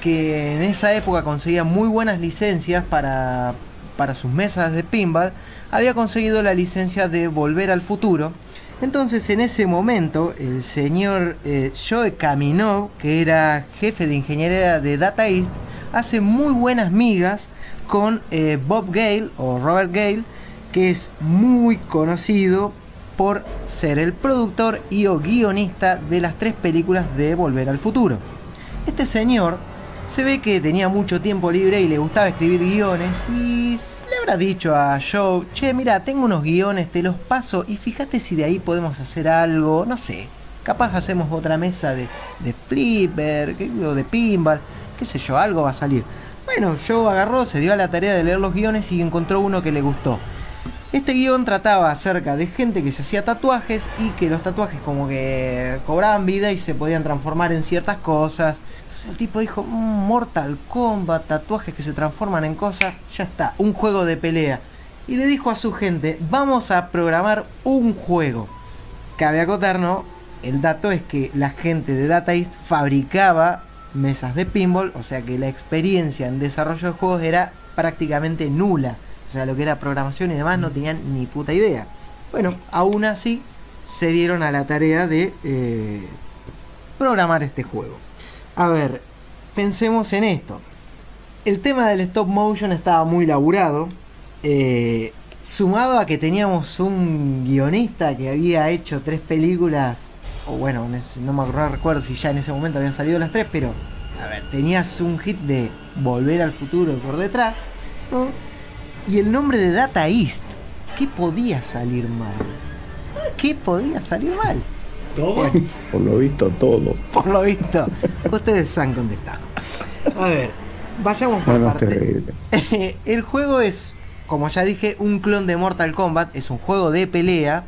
que en esa época conseguía muy buenas licencias para, para sus mesas de pinball, había conseguido la licencia de Volver al Futuro. Entonces en ese momento el señor eh, Joe Kaminov, que era jefe de ingeniería de Data East, hace muy buenas migas con eh, Bob Gale o Robert Gale, que es muy conocido por ser el productor y o guionista de las tres películas de Volver al Futuro. Este señor se ve que tenía mucho tiempo libre y le gustaba escribir guiones y la habrá dicho a Joe, che, mira, tengo unos guiones, te los paso y fíjate si de ahí podemos hacer algo, no sé, capaz hacemos otra mesa de, de flipper o de pinball, qué sé yo, algo va a salir. Bueno, Joe agarró, se dio a la tarea de leer los guiones y encontró uno que le gustó. Este guion trataba acerca de gente que se hacía tatuajes y que los tatuajes como que cobraban vida y se podían transformar en ciertas cosas. El tipo dijo, "Mm, Mortal Kombat, tatuajes que se transforman en cosas, ya está, un juego de pelea. Y le dijo a su gente, vamos a programar un juego. Cabe acotar, ¿no? El dato es que la gente de Data East fabricaba mesas de pinball, o sea que la experiencia en desarrollo de juegos era prácticamente nula. O sea, lo que era programación y demás no tenían ni puta idea. Bueno, aún así se dieron a la tarea de eh, programar este juego. A ver, pensemos en esto. El tema del stop motion estaba muy laburado. eh, sumado a que teníamos un guionista que había hecho tres películas. O bueno, no me acuerdo- no recuerdo si ya en ese momento habían salido las tres, pero. A ver, tenías un hit de Volver al futuro por detrás. ¿no? Y el nombre de Data East. ¿Qué podía salir mal? ¿Qué podía salir mal? ¿Todo? Por lo visto, todo. Por lo visto, ustedes han contestado. A ver, vayamos por partes. terrible. el juego es, como ya dije, un clon de Mortal Kombat. Es un juego de pelea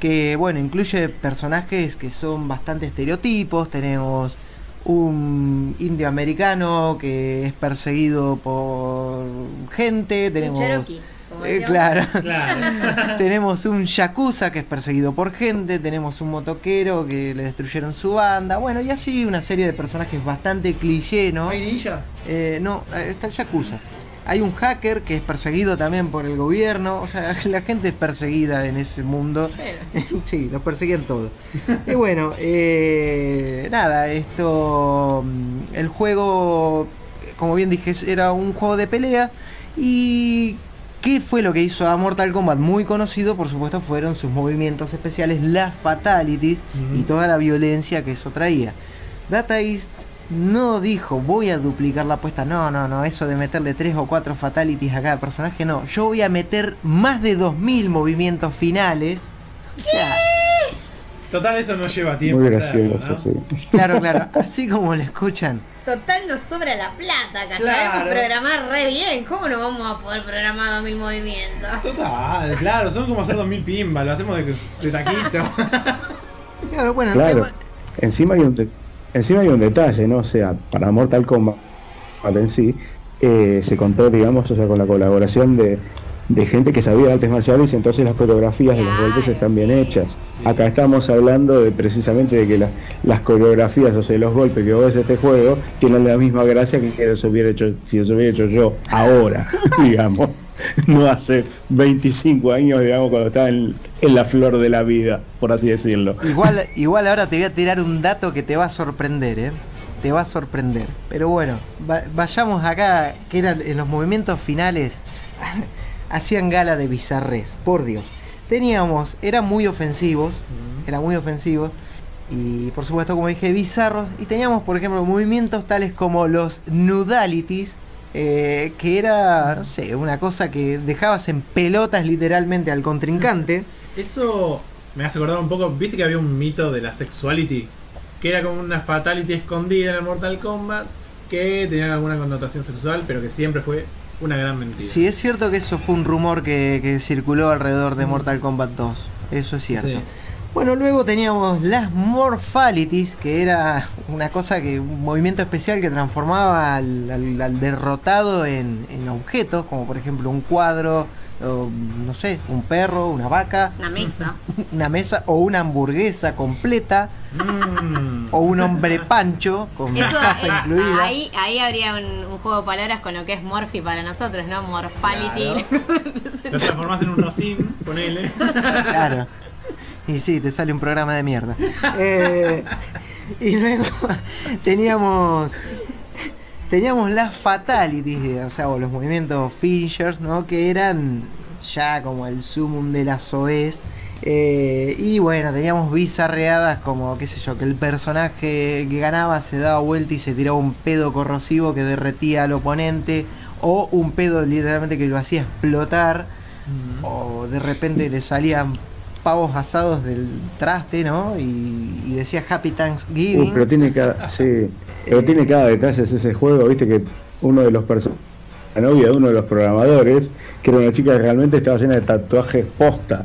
que, bueno, incluye personajes que son bastante estereotipos. Tenemos un indio americano que es perseguido por gente. Tenemos, Cherokee. Como Eh, claro. Claro. tenemos un yakuza que es perseguido por gente. Tenemos un motoquero que le destruyeron su banda. Bueno, y así una serie de personajes bastante cliché, ¿no? ¿Hay ninja? Eh, no, eh, está el Yakuza. Hay un hacker que es perseguido también por el gobierno. O sea, la gente es perseguida en ese mundo. sí, los perseguían todos. y bueno, eh, nada, esto. mm, El juego, como bien dije, era un juego de pelea. Y. ¿Qué fue lo que hizo a Mortal Kombat muy conocido? Por supuesto, fueron sus movimientos especiales, las fatalities y toda la violencia que eso traía. Data East no dijo voy a duplicar la apuesta, no, no, no, eso de meterle tres o cuatro fatalities a cada personaje, no, yo voy a meter más de 2000 movimientos finales. O sea, Total, eso no lleva tiempo. Muy gracioso, ¿no? sí. claro, claro, así como lo escuchan. Total, nos sobra la plata acá. Claro. Sabemos programar re bien. ¿Cómo no vamos a poder programar mil movimientos? Total, claro, son como hacer 2000 pimbas, lo hacemos de, de taquito. Claro, bueno, Claro. Encima hay un de- encima hay un detalle, ¿no? O sea, para Mortal Kombat en sí, eh, se contó, digamos, o sea, con la colaboración de, de gente que sabía de artes marciales y entonces las coreografías de los golpes están bien hechas. Acá estamos hablando de precisamente de que la- las coreografías, o sea, los golpes que vos ves de este juego tienen la misma gracia que si los hubiera hecho, si los hubiera hecho yo ahora, digamos. No hace 25 años, digamos, cuando estaba en, en la flor de la vida, por así decirlo. igual, igual ahora te voy a tirar un dato que te va a sorprender, ¿eh? Te va a sorprender. Pero bueno, va- vayamos acá, que eran en los movimientos finales, hacían gala de bizarrés, por Dios. Teníamos, eran muy ofensivos, eran muy ofensivos, y por supuesto, como dije, bizarros, y teníamos, por ejemplo, movimientos tales como los nudalities, eh, que era, no sé, una cosa que dejabas en pelotas literalmente al contrincante. Eso me hace acordar un poco, viste que había un mito de la sexuality, que era como una fatality escondida en el Mortal Kombat, que tenía alguna connotación sexual, pero que siempre fue una gran mentira. Sí, es cierto que eso fue un rumor que, que circuló alrededor de Mortal Kombat 2. Eso es cierto. Sí. Bueno, luego teníamos las Morphalities, que era una cosa que, un movimiento especial que transformaba al, al- al derrotado en, en objetos, como por ejemplo un cuadro, o, no sé, un perro, una vaca, Una mesa. una mesa o una hamburguesa completa, Mm. o un hombre pancho con Eso, casa eh, incluida. ahí, ahí habría un, un juego de palabras con lo que es Morphy para nosotros, ¿no? Morphality. Lo transformás en un rosin, ponele. Claro. Y sí, te sale un programa de mierda. Eh, y luego teníamos teníamos las fatalities, o sea, o los movimientos finishers, ¿no? Que eran ya como el sumum de las OEs. Eh, y bueno, teníamos bizarreadas como, qué sé yo, que el personaje que ganaba se daba vuelta y se tiraba un pedo corrosivo que derretía al oponente. o un pedo literalmente que lo hacía explotar, Mm. o de repente le salían pavos asados del traste, ¿no? Y, y decía Happy Thanksgiving. Uy, pero tiene cada, sí, pero tiene cada detalle ese juego, viste que uno de los personajes, la novia de uno de los programadores, que era una chica que realmente estaba llena de tatuajes posta,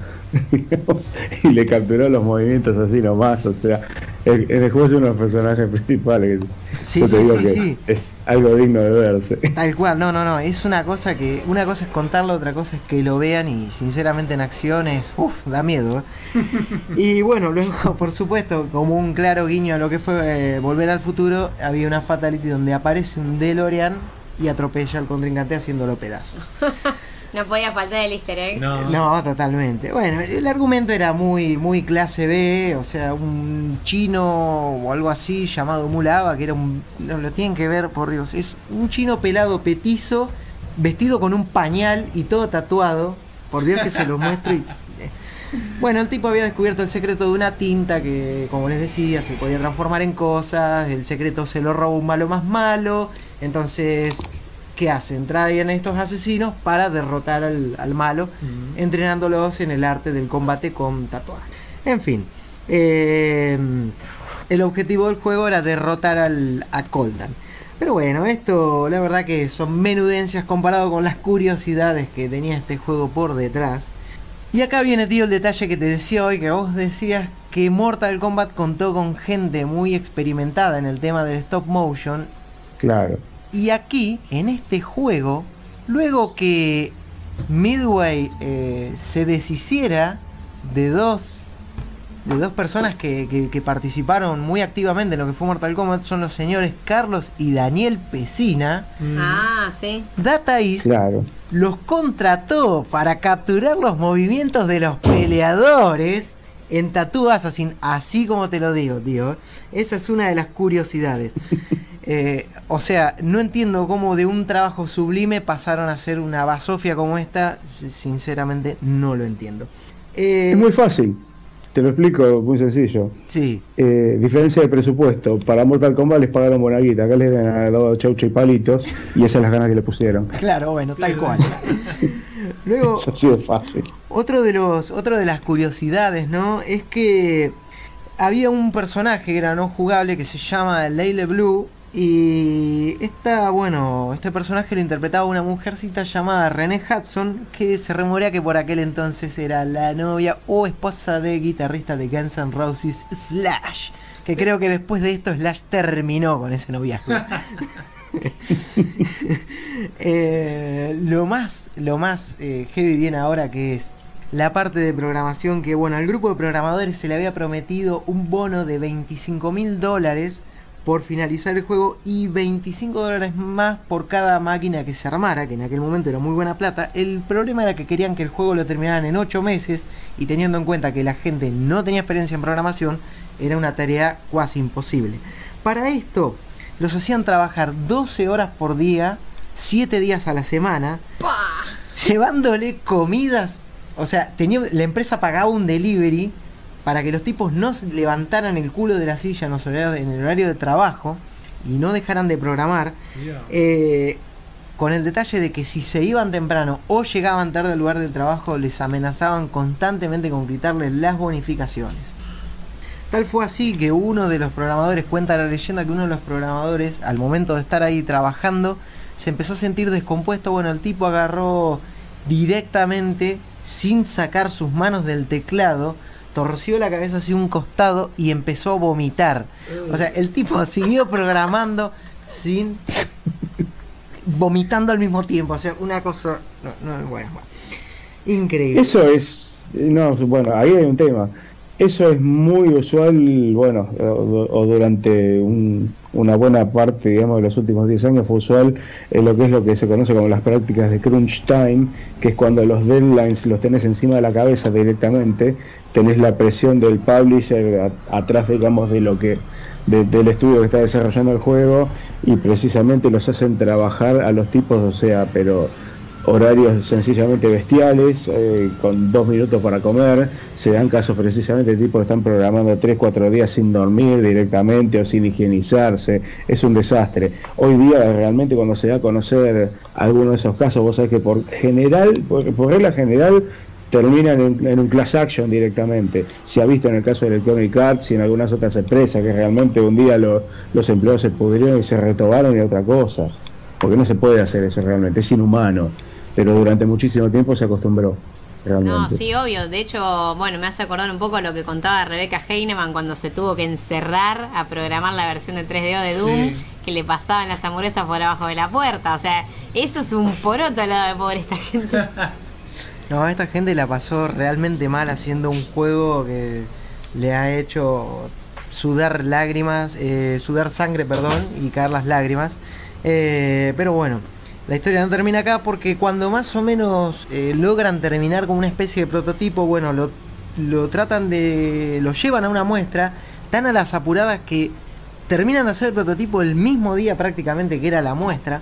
y le capturó los movimientos así nomás, o sea, el, el juego es uno de los personajes principales, Sí, yo te sí, digo sí, que sí. es algo digno de verse. Tal cual, no, no, no, es una cosa que, una cosa es contarlo, otra cosa es que lo vean y sinceramente en acciones, uff, da miedo. ¿eh? y bueno, luego, por supuesto, como un claro guiño a lo que fue eh, Volver al Futuro, había una Fatality donde aparece un DeLorean y atropella al contrincante haciéndolo pedazos. No podía faltar el easter egg. No. No, totalmente. Bueno, el argumento era muy, muy clase B, o sea, un chino o algo así llamado Mulaba, que era un. Lo, lo tienen que ver, por Dios. Es un chino pelado petizo, vestido con un pañal y todo tatuado. Por Dios que se los muestro y. Bueno, el tipo había descubierto el secreto de una tinta que, como les decía, se podía transformar en cosas. El secreto se lo roba un malo más malo. Entonces, ¿qué hacen? Traen a estos asesinos para derrotar al, al malo, entrenándolos en el arte del combate con tatuajes. En fin, eh, el objetivo del juego era derrotar al, a Coldan. Pero bueno, esto la verdad que son menudencias comparado con las curiosidades que tenía este juego por detrás. Y acá viene, tío, el detalle que te decía hoy, que vos decías que Mortal Kombat contó con gente muy experimentada en el tema del stop motion. Claro. Y aquí, en este juego, luego que Midway eh, se deshiciera de dos de dos personas que, que- que participaron muy activamente en lo que fue Mortal Kombat, son los señores Carlos y Daniel Pesina, Mm. Ah, sí. Data East Claro. los contrató para capturar los movimientos de los peleadores en Tattoo Assassin, así como te lo digo, tío. Esa es una de las curiosidades. Eh, o sea, no entiendo cómo de un trabajo sublime pasaron a ser una basofia como esta. Sinceramente, no lo entiendo. Eh, Es muy fácil, te lo explico, muy sencillo. Sí, Eh, diferencia de presupuesto, para Mortal Kombat les pagaron buena guita, acá les dan a los chaucha y palitos, y esas son las ganas que le pusieron. claro, bueno, tal cual. Luego, Es así de fácil. Otro de los, otro de las curiosidades, ¿no? Es que había un personaje que era no jugable que se llama Leile Blue. Y esta, bueno, este personaje lo interpretaba una mujercita llamada Renee Hudson, que se rumorea que por aquel entonces era la novia o esposa de guitarrista de Guns N' Roses Slash. Que creo que después de esto Slash terminó con ese noviazgo. Eh, lo más, lo más eh, heavy viene ahora que es la parte de programación que, bueno, al grupo de programadores se le había prometido un bono de 25 mil dólares por finalizar el juego y 25 dólares más por cada máquina que se armara, que en aquel momento era muy buena plata. El problema era que querían que el juego lo terminaran en 8 meses y teniendo en cuenta que la gente no tenía experiencia en programación, era una tarea casi imposible. Para esto, los hacían trabajar 12 horas por día, 7 días a la semana, llevándole comidas. O sea, tenía, la empresa pagaba un delivery para que los tipos no se levantaran el culo de la silla en, los horarios- en el horario de trabajo y no dejaran de programar. Eh, con el detalle de que si se iban temprano o llegaban tarde al lugar del trabajo, les amenazaban constantemente con quitarles las bonificaciones. Tal fue así que uno de los programadores, cuenta la leyenda que uno de los programadores, al momento de estar ahí trabajando, se empezó a sentir descompuesto. Bueno, el tipo agarró directamente, sin sacar sus manos del teclado, torció la cabeza hacia un costado y empezó a vomitar. O sea, el tipo siguió programando sin vomitando al mismo tiempo. O sea, una cosa. No, no, bueno, bueno. Increíble. Eso es, no, bueno, ahí hay un tema. Eso es muy usual, bueno, o durante un- una buena parte, digamos, de los últimos 10 años fue usual en lo que es lo que se conoce como las prácticas de crunch time, que es cuando los deadlines los tenés encima de la cabeza directamente, tenés la presión del publisher atrás, digamos, de lo que de- del estudio que está desarrollando el juego y precisamente los hacen trabajar a los tipos, o sea, pero horarios sencillamente bestiales, eh, con dos minutos para comer, se dan casos precisamente de tipos que están programando tres, cuatro días sin dormir directamente o sin higienizarse, es un desastre. Hoy día realmente cuando se da a conocer alguno de esos casos, vos sabés que por general, por, por regla general, terminan en, en un class action directamente. Se ha visto en el caso de Electronic Arts y en algunas otras empresas que realmente un día lo- los empleados se pudrieron y se retobaron y otra cosa. Porque no se puede hacer eso realmente, es inhumano. Pero durante muchísimo tiempo se acostumbró. Realmente. No, sí, obvio. De hecho, bueno, me hace acordar un poco lo que contaba Rebeca Heinemann cuando se tuvo que encerrar a programar la versión de 3DO de Doom, Sí. que le pasaban las hamburguesas por abajo de la puerta. O sea, eso es un poroto al lado de pobre esta gente. No, esta gente la pasó realmente mal haciendo un juego que le ha hecho sudar lágrimas, eh, sudar sangre, perdón, y caer las lágrimas. Eh, pero bueno, la historia no termina acá porque cuando más o menos eh, logran terminar con una especie de prototipo, bueno, lo, lo tratan de... lo llevan a una muestra tan a las apuradas que terminan de hacer el prototipo el mismo día prácticamente que era la muestra,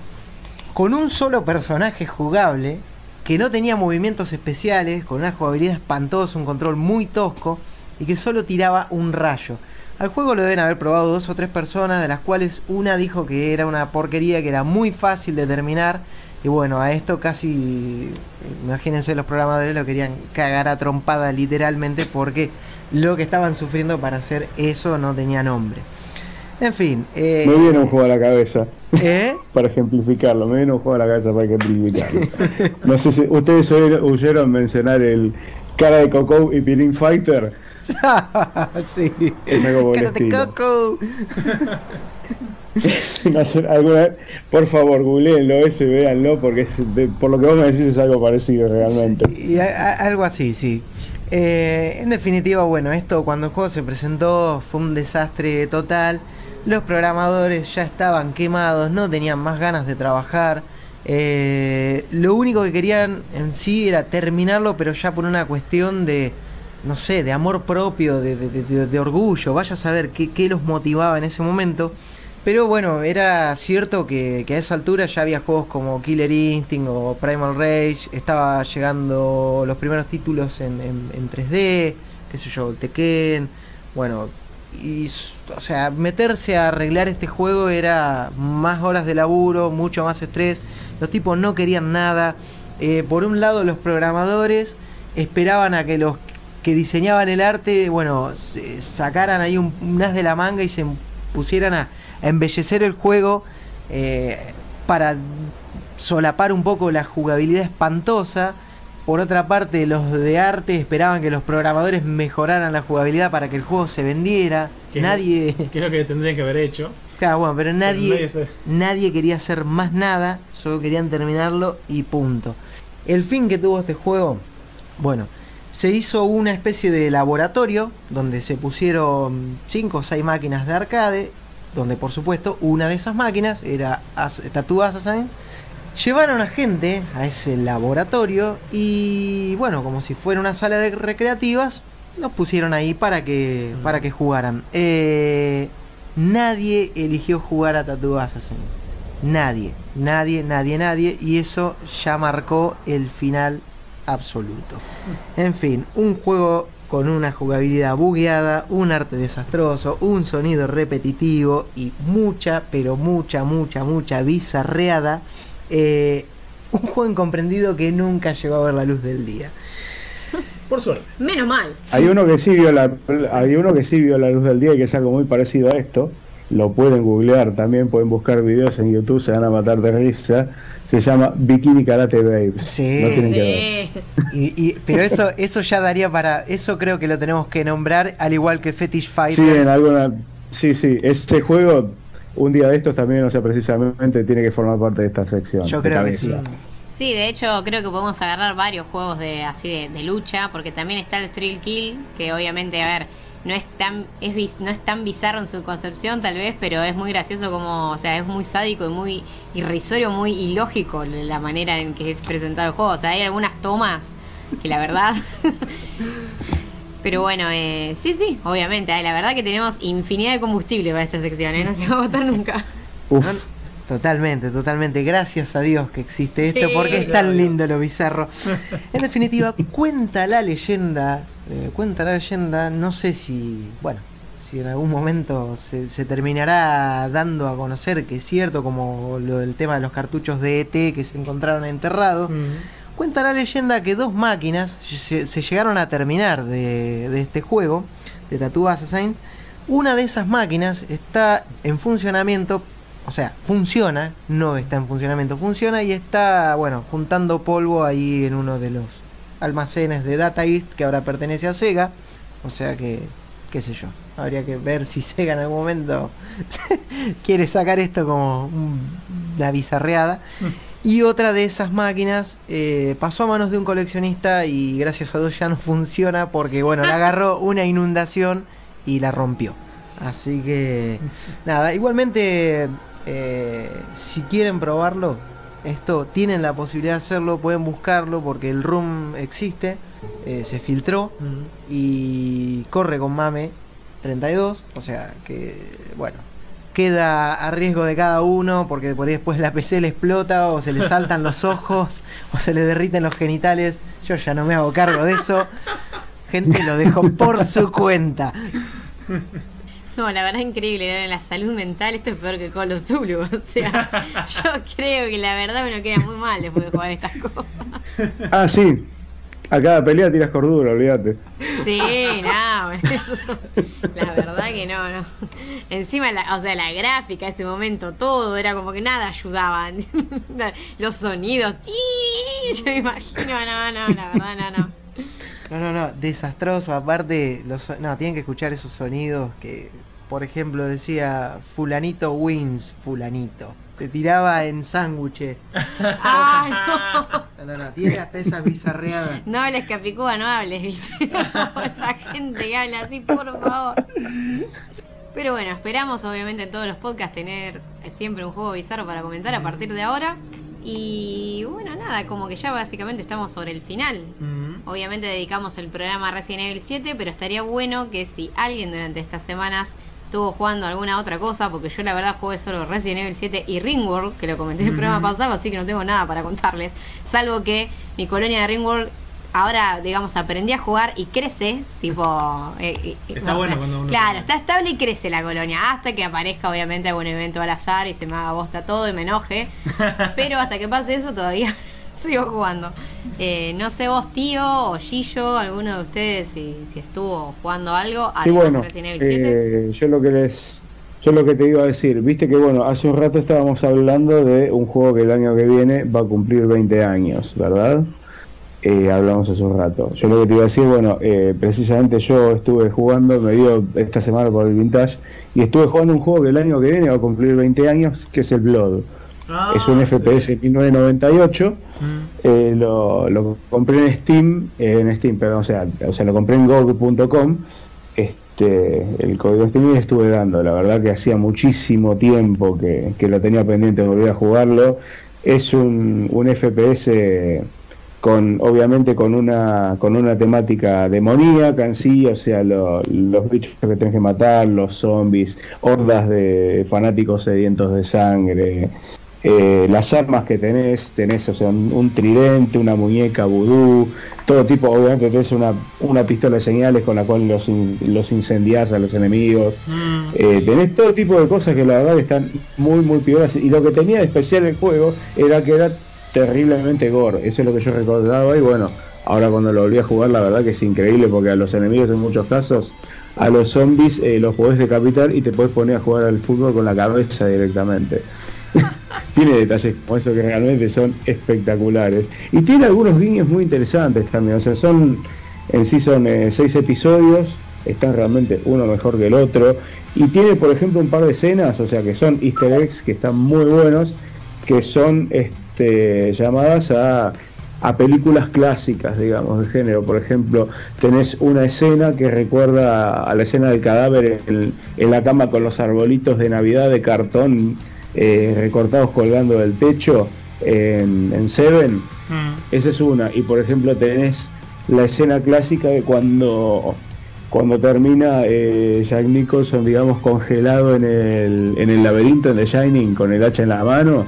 con un solo personaje jugable que no tenía movimientos especiales, con una jugabilidad espantosa, un control muy tosco y que solo tiraba un rayo. Al juego lo deben haber probado dos o tres personas, de las cuales una dijo que era una porquería, que era muy fácil de terminar. Y bueno, a esto casi, imagínense, los programadores lo querían cagar a trompada literalmente porque lo que estaban sufriendo para hacer eso no tenía nombre. En fin. eh, Me viene un juego a la cabeza. ¿eh? para ejemplificarlo, me viene un juego a la cabeza para ejemplificarlo. No sé si ustedes oyeron, mencionar el cara de Coco y Pirin Fighter. sí. Es algo por el coco. Por favor, googleenlo eso y véanlo, porque es de- por lo que vos me decís es algo parecido realmente. Y a- a- algo así, sí. Eh, en definitiva, bueno, esto cuando el juego se presentó fue un desastre total. Los programadores ya estaban quemados, no tenían más ganas de trabajar. Eh, lo único que querían en sí era terminarlo, pero ya por una cuestión de, no sé, de amor propio, de, orgullo. Vaya a saber qué, los motivaba en ese momento. Pero bueno, era cierto que, que a esa altura ya había juegos como Killer Instinct o Primal Rage, estaba llegando los primeros títulos en, en- en 3D, qué sé yo, Tekken, bueno, y o sea, meterse a arreglar este juego era más horas de laburo, mucho más estrés, los tipos no querían nada, Eh, por un lado los programadores esperaban a que los que diseñaban el arte, bueno, sacaran ahí un, un as de la manga y se pusieran a, a embellecer el juego eh, para solapar un poco la jugabilidad espantosa. Por otra parte, los de arte esperaban que los programadores mejoraran la jugabilidad para que el juego se vendiera. Es- Nadie, Que es lo que tendrían que haber hecho. Claro, bueno, pero nadie se- nadie quería hacer más nada, solo querían terminarlo y punto. El fin que tuvo este juego, bueno, se hizo una especie de laboratorio donde se pusieron 5 o 6 máquinas de arcade, donde por supuesto una de esas máquinas era Tattoo Assassin. Llevaron a gente a ese laboratorio y bueno, como si fuera una sala de recreativas, los pusieron ahí para que, para que jugaran. Eh, nadie eligió jugar a Tattoo Assassin. Nadie, nadie, nadie, nadie. Y eso ya marcó el final absoluto. En fin, un juego con una jugabilidad bugueada, un arte desastroso, un sonido repetitivo y mucha, pero mucha, mucha, mucha bizarreada. Eh, un juego incomprendido que nunca llegó a ver la luz del día. Por suerte. Menos mal. Hay uno que sí vio la, hay uno que sí vio la luz del día y que es algo muy parecido a esto. Lo pueden googlear también, pueden buscar videos en YouTube, se van a matar de risa. Se llama Bikini Karate Babe. Sí. No tienen que ver. Sí. Y, y- pero eso, eso ya daría para. Eso creo que lo tenemos que nombrar, al igual que Fetish Sí, Fighter. en alguna. Sí, sí. Este juego, un día de estos también, o sea, precisamente tiene que formar parte de esta sección. Yo creo que sí. Sí, de hecho creo que podemos agarrar varios juegos de así de, de lucha, porque también está el Thrill Kill, que obviamente, a ver, no es tan es no es tan bizarro en su concepción tal vez, pero es muy gracioso como, o sea, es muy sádico y muy irrisorio, muy ilógico la manera en que es presentado el juego. O sea, hay algunas tomas que la verdad Pero bueno, eh, sí, sí, obviamente. ay, la verdad que tenemos infinidad de combustible para esta sección, ¿eh? No se va a agotar nunca. Uf, Totalmente, totalmente. Gracias a Dios que existe esto Sí, porque es tan lindo lo bizarro. En definitiva, cuenta la leyenda, eh, cuenta la leyenda, no sé si, bueno, si en algún momento se, se terminará dando a conocer que es cierto, como lo del tema de los cartuchos de ET que se encontraron enterrados. Cuenta la leyenda que dos máquinas se, se llegaron a terminar de, de este juego, de Tattoo Assassins. Una de esas máquinas está en funcionamiento, o sea, funciona, no está en funcionamiento, funciona y está, bueno, juntando polvo ahí en uno de los almacenes de Data East que ahora pertenece a Sega. O sea que, qué sé yo, habría que ver si Sega en algún momento quiere sacar esto como un- una bizarreada. Y otra de esas máquinas eh, pasó a manos de un coleccionista y gracias a Dios ya no funciona porque, bueno, la agarró una inundación y la rompió. Así que, nada, igualmente, eh, si quieren probarlo, esto tienen la posibilidad de hacerlo, pueden buscarlo porque el room existe, eh, se filtró y corre con MAME 32, o sea que, bueno, queda a riesgo de cada uno porque por ahí después la PC le explota o se le saltan los ojos o se le derriten los genitales. Yo ya no me hago cargo de eso. Gente lo dejó por su cuenta. No, la verdad increíble, ¿no? la salud mental esto es peor que Call of Duty, o sea, yo creo que la verdad me lo queda muy mal después de jugar estas cosas. Ah, sí. A cada pelea tiras cordura, olvídate. Sí, no, eso- la verdad que no, no. Encima, la, o sea, la gráfica, ese momento, todo, era como que nada ayudaba. Los sonidos, ¡tí! yo me imagino, no, no, la verdad, no, no. No, no, no, desastroso. Aparte, los, no, tienen que escuchar esos sonidos que, por ejemplo, decía Fulanito wins, Fulanito. Te tiraba en sándwiches. ¡Ay, no! No, no, tiene hasta esas bizarreadas. No hables Capicúa, no hables, ¿viste? Esa gente que habla así, por favor. Pero bueno, esperamos obviamente en todos los podcasts tener siempre un juego bizarro para comentar a partir de ahora. Y bueno, nada, como que ya básicamente estamos sobre el final. Obviamente dedicamos el programa a Resident Evil 7, pero estaría bueno que si alguien durante estas semanas estuvo jugando alguna otra cosa, porque yo la verdad jugué solo Resident Evil 7 y Ringworld, que lo comenté en el programa pasado, así que no tengo nada para contarles. Salvo que mi colonia de Ringworld ahora, digamos, aprendí a jugar y crece, tipo... eh, eh, Está bueno cuando uno- Claro, está estable y crece la colonia, hasta que aparezca obviamente algún evento al azar y se me haga bosta todo y me enoje. Pero hasta que pase eso todavía sigo jugando. Eh, no sé vos, tío, o Gillo, alguno de ustedes, si, si estuvo jugando algo. Sí, bueno, Resident Evil 7. eh, yo lo que les, yo lo que te iba a decir, viste que bueno, hace un rato estábamos hablando de un juego que el año que viene va a cumplir 20 años, ¿verdad? Eh, hablamos hace un rato. Yo lo que te iba a decir, bueno, eh, precisamente yo estuve jugando, me dio esta semana por el Vintage, y estuve jugando un juego que el año que viene va a cumplir 20 años, que es el Blood. Ah, es un FPS 1998. Mm. Eh, lo, lo compré en Steam, eh, en Steam, perdón, o sea, o sea, lo compré en GOG.com. Este, el código de Steam y estuve dando, la verdad que hacía muchísimo tiempo que, que lo tenía pendiente de volver a jugarlo. Es un, un FPS con, obviamente, con una, con una temática demoníaca en sí, o sea, lo- los bichos que tenés que matar, los zombies, hordas de fanáticos sedientos de sangre, eh, las armas que tenés, tenés o sea, un, un tridente, una muñeca vudú, todo tipo, obviamente tenés una, una pistola de señales con la cual los, in- los incendiás a los enemigos, Mm. eh, tenés todo tipo de cosas que la verdad están muy muy piolas y lo que tenía de especial el juego era que era terriblemente gore, eso es lo que yo recordaba y bueno, ahora cuando lo volví a jugar la verdad que es increíble porque a los enemigos en muchos casos, a los zombies eh, los podés decapitar y te podés poner a jugar al fútbol con la cabeza directamente. Tiene detalles como eso que realmente son espectaculares. Y tiene algunos guiños muy interesantes también. O sea, son en sí son eh, seis episodios, están realmente uno mejor que el otro. Y tiene, por ejemplo, un par de escenas, o sea, que son easter eggs que están muy buenos, que son este, llamadas a, películas clásicas, digamos, de género. Por ejemplo, tenés una escena que recuerda a la escena del cadáver en la cama con los arbolitos de Navidad de cartón eh, recortados colgando del techo en, en Seven. Mm. Esa es una. Y por ejemplo tenés la escena clásica de cuando cuando termina eh, Jack Nicholson, digamos, congelado en el, en el laberinto, en The Shining, con el hacha en la mano.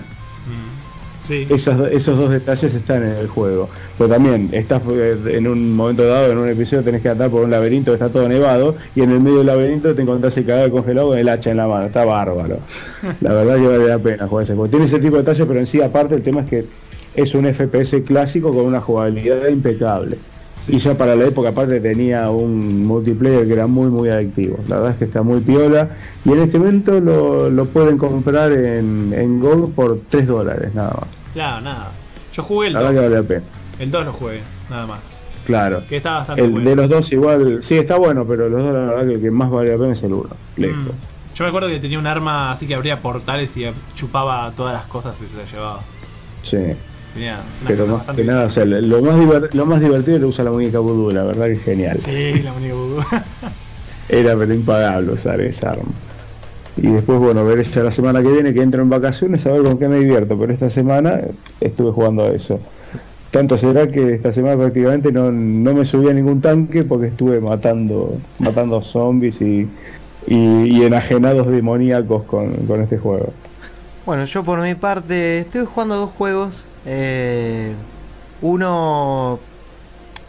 Sí. Esos, esos dos detalles están en el juego. Pero también estás eh, en un momento dado, en un episodio, tenés que andar por un laberinto que está todo nevado y en el medio del laberinto te encontrás el cadáver congelado con el hacha en la mano. Está bárbaro. La verdad que vale la pena jugar ese juego. Tiene ese tipo de detalles, pero en sí, aparte, el tema es que es un FPS clásico con una jugabilidad impecable. Sí. Y ya para la época, aparte, tenía un multiplayer que era muy, muy adictivo. La verdad es que está muy piola. Y en este momento lo, lo pueden comprar en, en Gold por 3 dólares, nada más. Claro, nada. Yo jugué el La verdad que vale 2. la pena. El 2 lo jugué, nada más. Claro. Que está bastante El bueno. de los dos igual, sí está bueno, pero los dos la verdad que el que más vale la pena es el uno. Lejos. Mm. Yo me acuerdo que tenía un arma así que abría portales y chupaba todas las cosas y se las llevaba. Sí. Tenía Pero más que nada, o sea, lo más, diver- lo más divertido lo usa la muñeca vudú, la verdad que es genial. Sí, la muñeca vudú. Era pero impagable usar esa arma. Y después, bueno, veré ya la semana que viene que entro en vacaciones a ver con qué me divierto, pero esta semana estuve jugando a eso. Tanto será que esta semana prácticamente no, no me subí a ningún tanque porque estuve matando matando zombies y, y, y enajenados demoníacos con, con este juego. Bueno, yo por mi parte estoy jugando dos juegos. Eh, uno,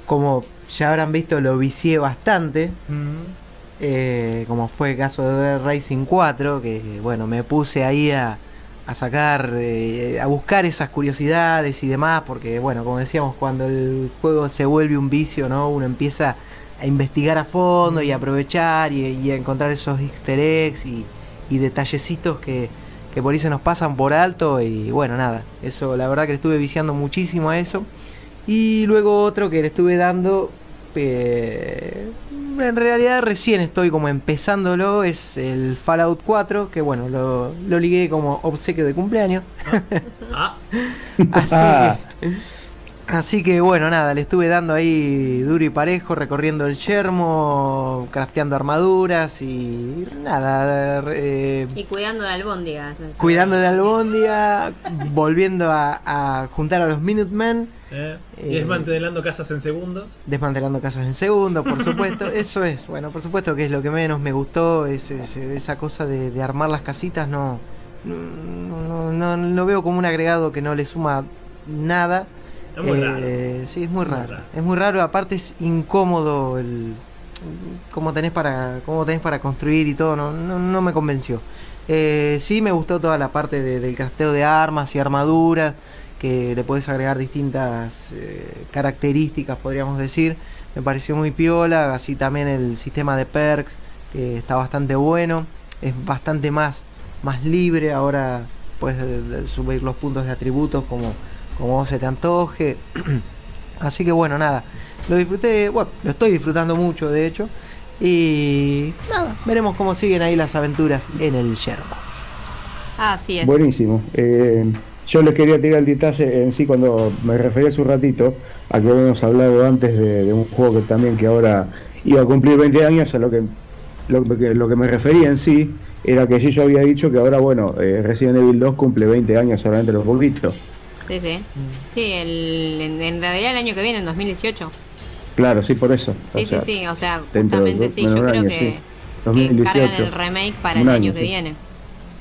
como ya habrán visto, lo vicié bastante. Mm. Eh, como fue el caso de Dead Racing 4, que bueno, me puse ahí a, a sacar, eh, a buscar esas curiosidades y demás, porque bueno, como decíamos, cuando el juego se vuelve un vicio, ¿no? Uno empieza a investigar a fondo y a aprovechar y, y a encontrar esos easter eggs y, y detallecitos que, que por ahí se nos pasan por alto y bueno, nada, eso la verdad que le estuve viciando muchísimo a eso. Y luego otro que le estuve dando, eh, en realidad recién estoy como empezándolo, es el Fallout 4, que bueno, lo, lo ligué como obsequio de cumpleaños. Ah, Así Ah. que, así que bueno, nada, le estuve dando ahí duro y parejo, recorriendo el yermo, crafteando armaduras y nada, eh, Y cuidando de albóndigas. cuidando de Albondia, volviendo a, a juntar a los Minutemen. eh, Eh, y desmantelando casas en segundos. desmantelando casas en segundo, por supuesto. Eso es, bueno, por supuesto que es lo que menos me gustó, es, es- esa cosa de, de armar las casitas, no, no, no, no lo veo como un agregado que no le suma nada. Es muy Eh, raro. Sí, es muy Muy raro. raro. Es muy raro, aparte es incómodo el cómo tenés para cómo tenés para construir y todo, no, no, no me convenció. Eh, sí me gustó toda la parte de- del crafteo de armas y armaduras, que le podés agregar distintas eh, características, podríamos decir. Me pareció muy piola, así también el sistema de perks, que está bastante bueno, es bastante más, más libre, ahora puedes eh, de- subir los puntos de atributos como, como se te antoje. Así que bueno, nada, lo disfruté, bueno, lo estoy disfrutando mucho de hecho. Y nada, veremos cómo siguen ahí las aventuras en el yermo. Así es. Buenísimo. Eh, yo les quería tirar el detalle en sí cuando me referí hace un ratito a que habíamos hablado antes de, de un juego que también que ahora iba a cumplir 20 años, a lo que lo, que lo que me refería en sí era que sí yo había dicho que ahora, bueno, eh, Resident Evil 2 cumple 20 años solamente los poquitos. Sí, sí. Sí, el, en, en realidad el año que viene, en 2018. Claro, sí, por eso. Sí, O sea, sí, sí. O sea, de justamente sí. Yo creo año, que, sí. que 2018. cargan el remake para Un el año, año que sí. viene.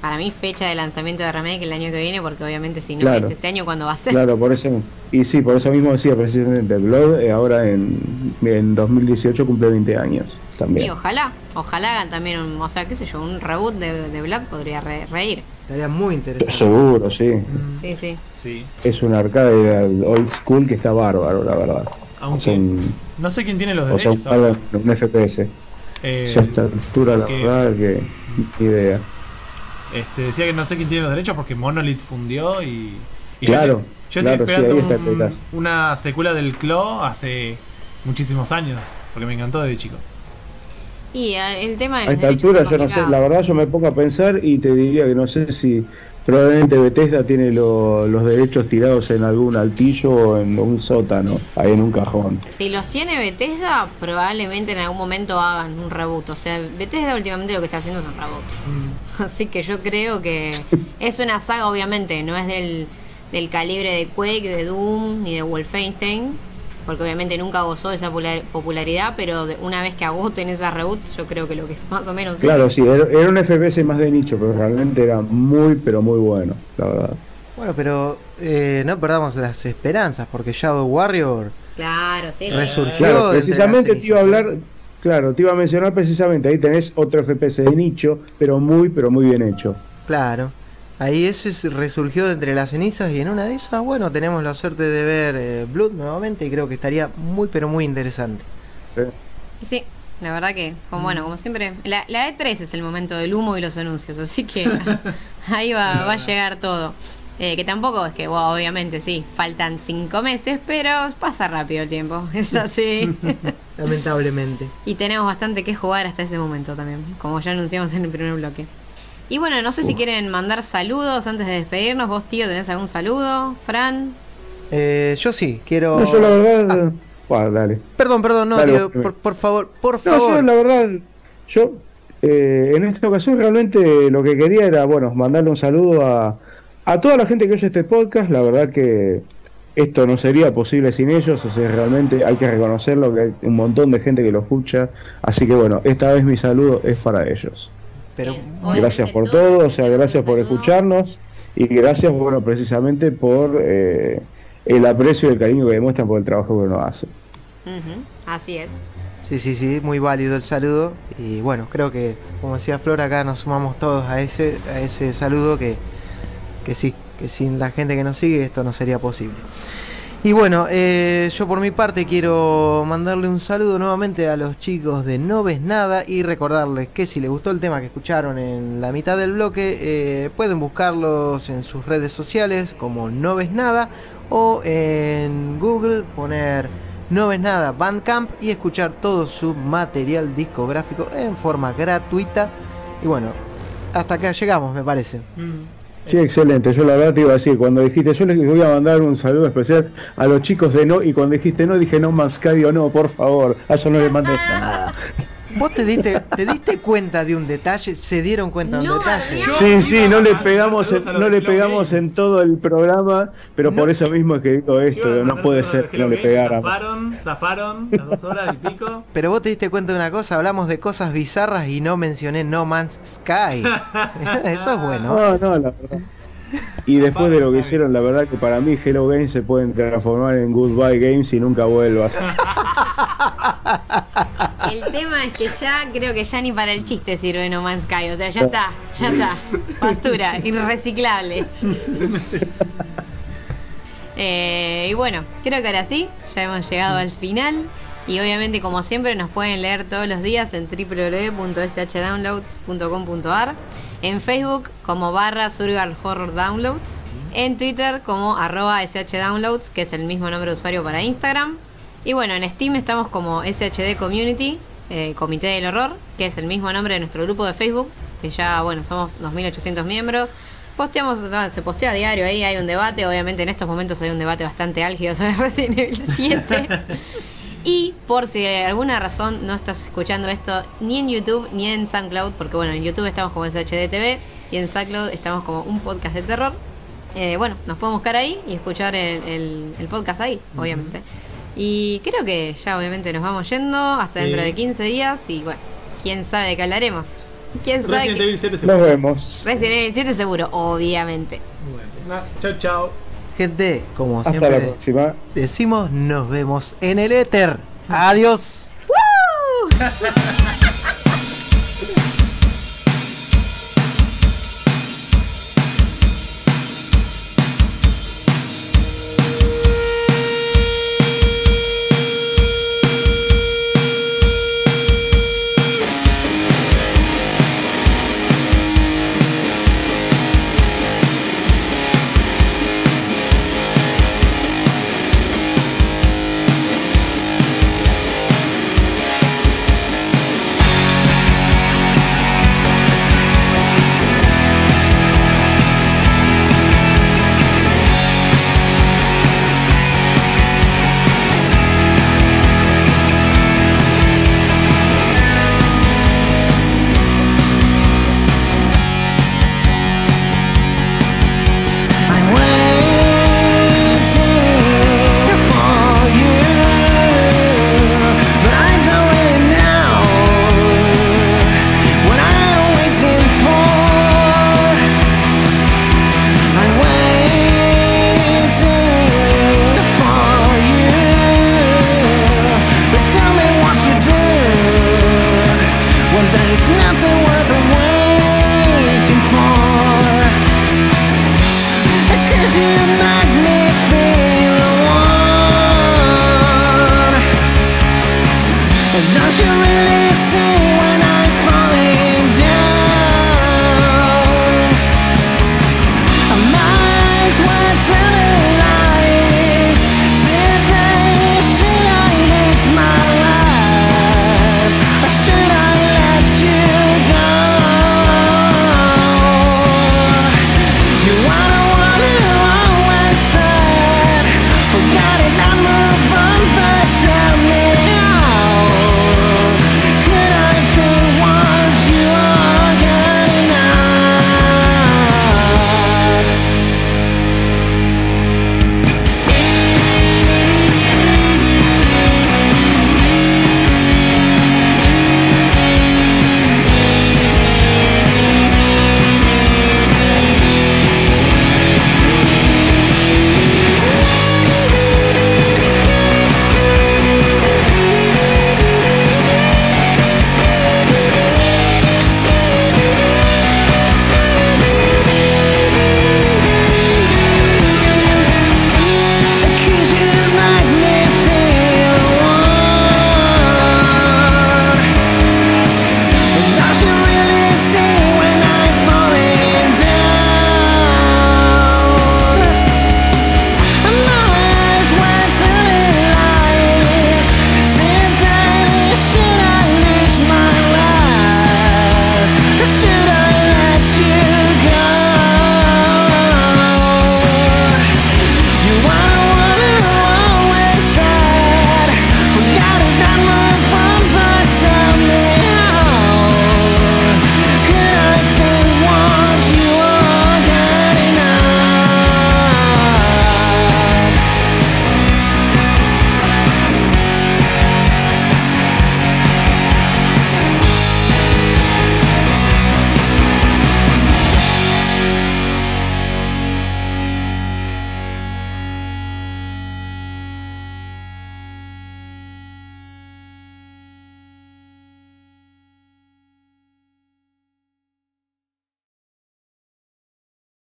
Para mí, fecha de lanzamiento de remake el año que viene, porque obviamente si no Claro. es ese año, ¿cuándo va a ser? Claro, por eso. Y sí, por eso mismo decía precisamente Blood, eh, ahora en, en 2018 cumple 20 años también. Y ojalá, ojalá hagan también un, o sea, qué sé yo, un reboot de, de Blood podría re- reír. Sería muy interesante. Seguro, sí. Sí, sí. Sí. Es un arcade old school que está bárbaro, la verdad. Aunque no sé quién tiene los o sea, un, derechos ahora. un FPS. Eh, ya altura, la verdad que ni idea. Este, decía que no sé quién tiene los derechos porque Monolith fundió y. y Claro, yo, estoy- yo claro, estoy sí, esperando un- una secuela del Claw hace muchísimos años. Porque me encantó desde chico. Y eh, el tema de A los esta altura es yo no sé, la verdad yo me pongo a pensar y te diría que no sé si probablemente Bethesda tiene lo- los derechos tirados en algún altillo o en un sótano, ahí en un cajón. Si los tiene Bethesda, probablemente en algún momento hagan un reboot. O sea, Bethesda últimamente lo que está haciendo es un reboot. Mm. Así que yo creo que es una saga, obviamente, no es del, del calibre de Quake, de Doom, ni de Wolfenstein. Porque obviamente nunca gozó de esa popula- popularidad, pero de- una vez que agoten esas reboots, yo creo que lo que más o menos... Claro, sí, era, era un FPS más de nicho, pero realmente era muy, pero muy bueno, la verdad. Bueno, pero eh, no perdamos las esperanzas, porque Shadow Warrior Claro, sí. resurgió. Claro, precisamente te iba a hablar, claro, te iba a mencionar precisamente, ahí tenés otro FPS de nicho, pero muy, pero muy bien hecho. Claro. Ahí ese se resurgió de entre las cenizas y en una de esas, bueno, tenemos la suerte de ver eh, Blood nuevamente y creo que estaría muy, pero muy interesante. Sí, la verdad que, como, bueno, como siempre, la, la E3 es el momento del humo y los anuncios, así que ahí va, va a llegar todo. Eh, que tampoco es que, wow, obviamente sí, faltan cinco meses, pero pasa rápido el tiempo, es así. Lamentablemente. y tenemos bastante que jugar hasta ese momento también, como ya anunciamos en el primer bloque. Y bueno, no sé si quieren mandar saludos antes de despedirnos. ¿Vos, tío, tenés algún saludo? Fran. Eh, yo sí, quiero... No, yo la verdad, Buah, dale. Perdón, perdón, no, Dale, tío, por, por favor, por No, yo favor. la verdad, yo eh, en esta ocasión realmente lo que quería era, bueno, mandarle un saludo a, a toda la gente que oye este podcast. La verdad que esto no sería posible sin ellos, o sea, realmente hay que reconocerlo, que hay un montón de gente que lo escucha. Así que bueno, esta vez mi saludo es para ellos. Pero. Gracias por todo, o sea, gracias por escucharnos y gracias, bueno, precisamente por eh, el aprecio y el cariño que demuestran por el trabajo que uno hace. Así es. Sí, sí, sí, muy válido el saludo. Y bueno, creo que, como decía Flor, acá nos sumamos todos a ese, a ese saludo que, que sí, que sin la gente que nos sigue esto no sería posible. Y bueno, eh, yo por mi parte quiero mandarle un saludo nuevamente a los chicos de No Ves Nada y recordarles que si les gustó el tema que escucharon en la mitad del bloque, eh, pueden buscarlos en sus redes sociales como No Ves Nada o en Google poner No Ves Nada Bandcamp y escuchar todo su material discográfico en forma gratuita. Y bueno, hasta acá llegamos, me parece. Sí, excelente. Yo la verdad te iba a decir, cuando dijiste, yo les voy a mandar un saludo especial a los chicos de No, y cuando dijiste No, dije No Man's Sky o no, por favor, a eso no le mandes nada. ¿Vos te diste, te diste cuenta de un detalle? ¿Se dieron cuenta de un No, detalle? Sí, sí, no le pegamos, en, no le pegamos en todo el programa, pero por eso mismo es que digo esto, no puede ser que no le pegáramos. Zafaron, zafaron las dos horas y pico. Pero vos te diste cuenta de una cosa, hablamos de cosas bizarras y no mencioné No Man's Sky. Eso es bueno. No, no, la verdad. Y después de lo que hicieron, la verdad que para mí Hello Games se pueden transformar en Goodbye Games y nunca vuelvas. El tema es que ya creo que ya ni para el chiste sirve No Man's Sky. O sea, ya está, ya está. Basura, irreciclable. Eh, y bueno, creo que ahora sí, ya hemos llegado al final. Y obviamente, como siempre, nos pueden leer todos los días en www.shdownloads.com.ar, en Facebook como barra Survival Horror Downloads, en Twitter como arroba shdownloads, que es el mismo nombre de usuario para Instagram. Y bueno, en Steam estamos como SHD Community, eh, Comité del Horror, que es el mismo nombre de nuestro grupo de Facebook, que ya, bueno, somos 2.800 miembros. Posteamos, bueno, se postea a diario ahí, hay un debate, obviamente en estos momentos hay un debate bastante álgido sobre Resident Evil 7. y por si de alguna razón no estás escuchando esto ni en YouTube ni en SoundCloud, porque bueno, en YouTube estamos como SHD TV y en SoundCloud estamos como un podcast de terror. Eh, bueno, nos pueden buscar ahí y escuchar el, el- el podcast ahí, obviamente. Y creo que ya obviamente nos vamos yendo hasta Sí. dentro de 15 días y bueno, quién sabe de qué hablaremos. ¿Quién sabe? Resident Evil 7 se Nos vemos. Resident Evil 7 seguro, obviamente. Bueno, chao, chao. Gente, como Hasta la siempre próxima. decimos, nos vemos en el éter. Adiós. ¡Woo!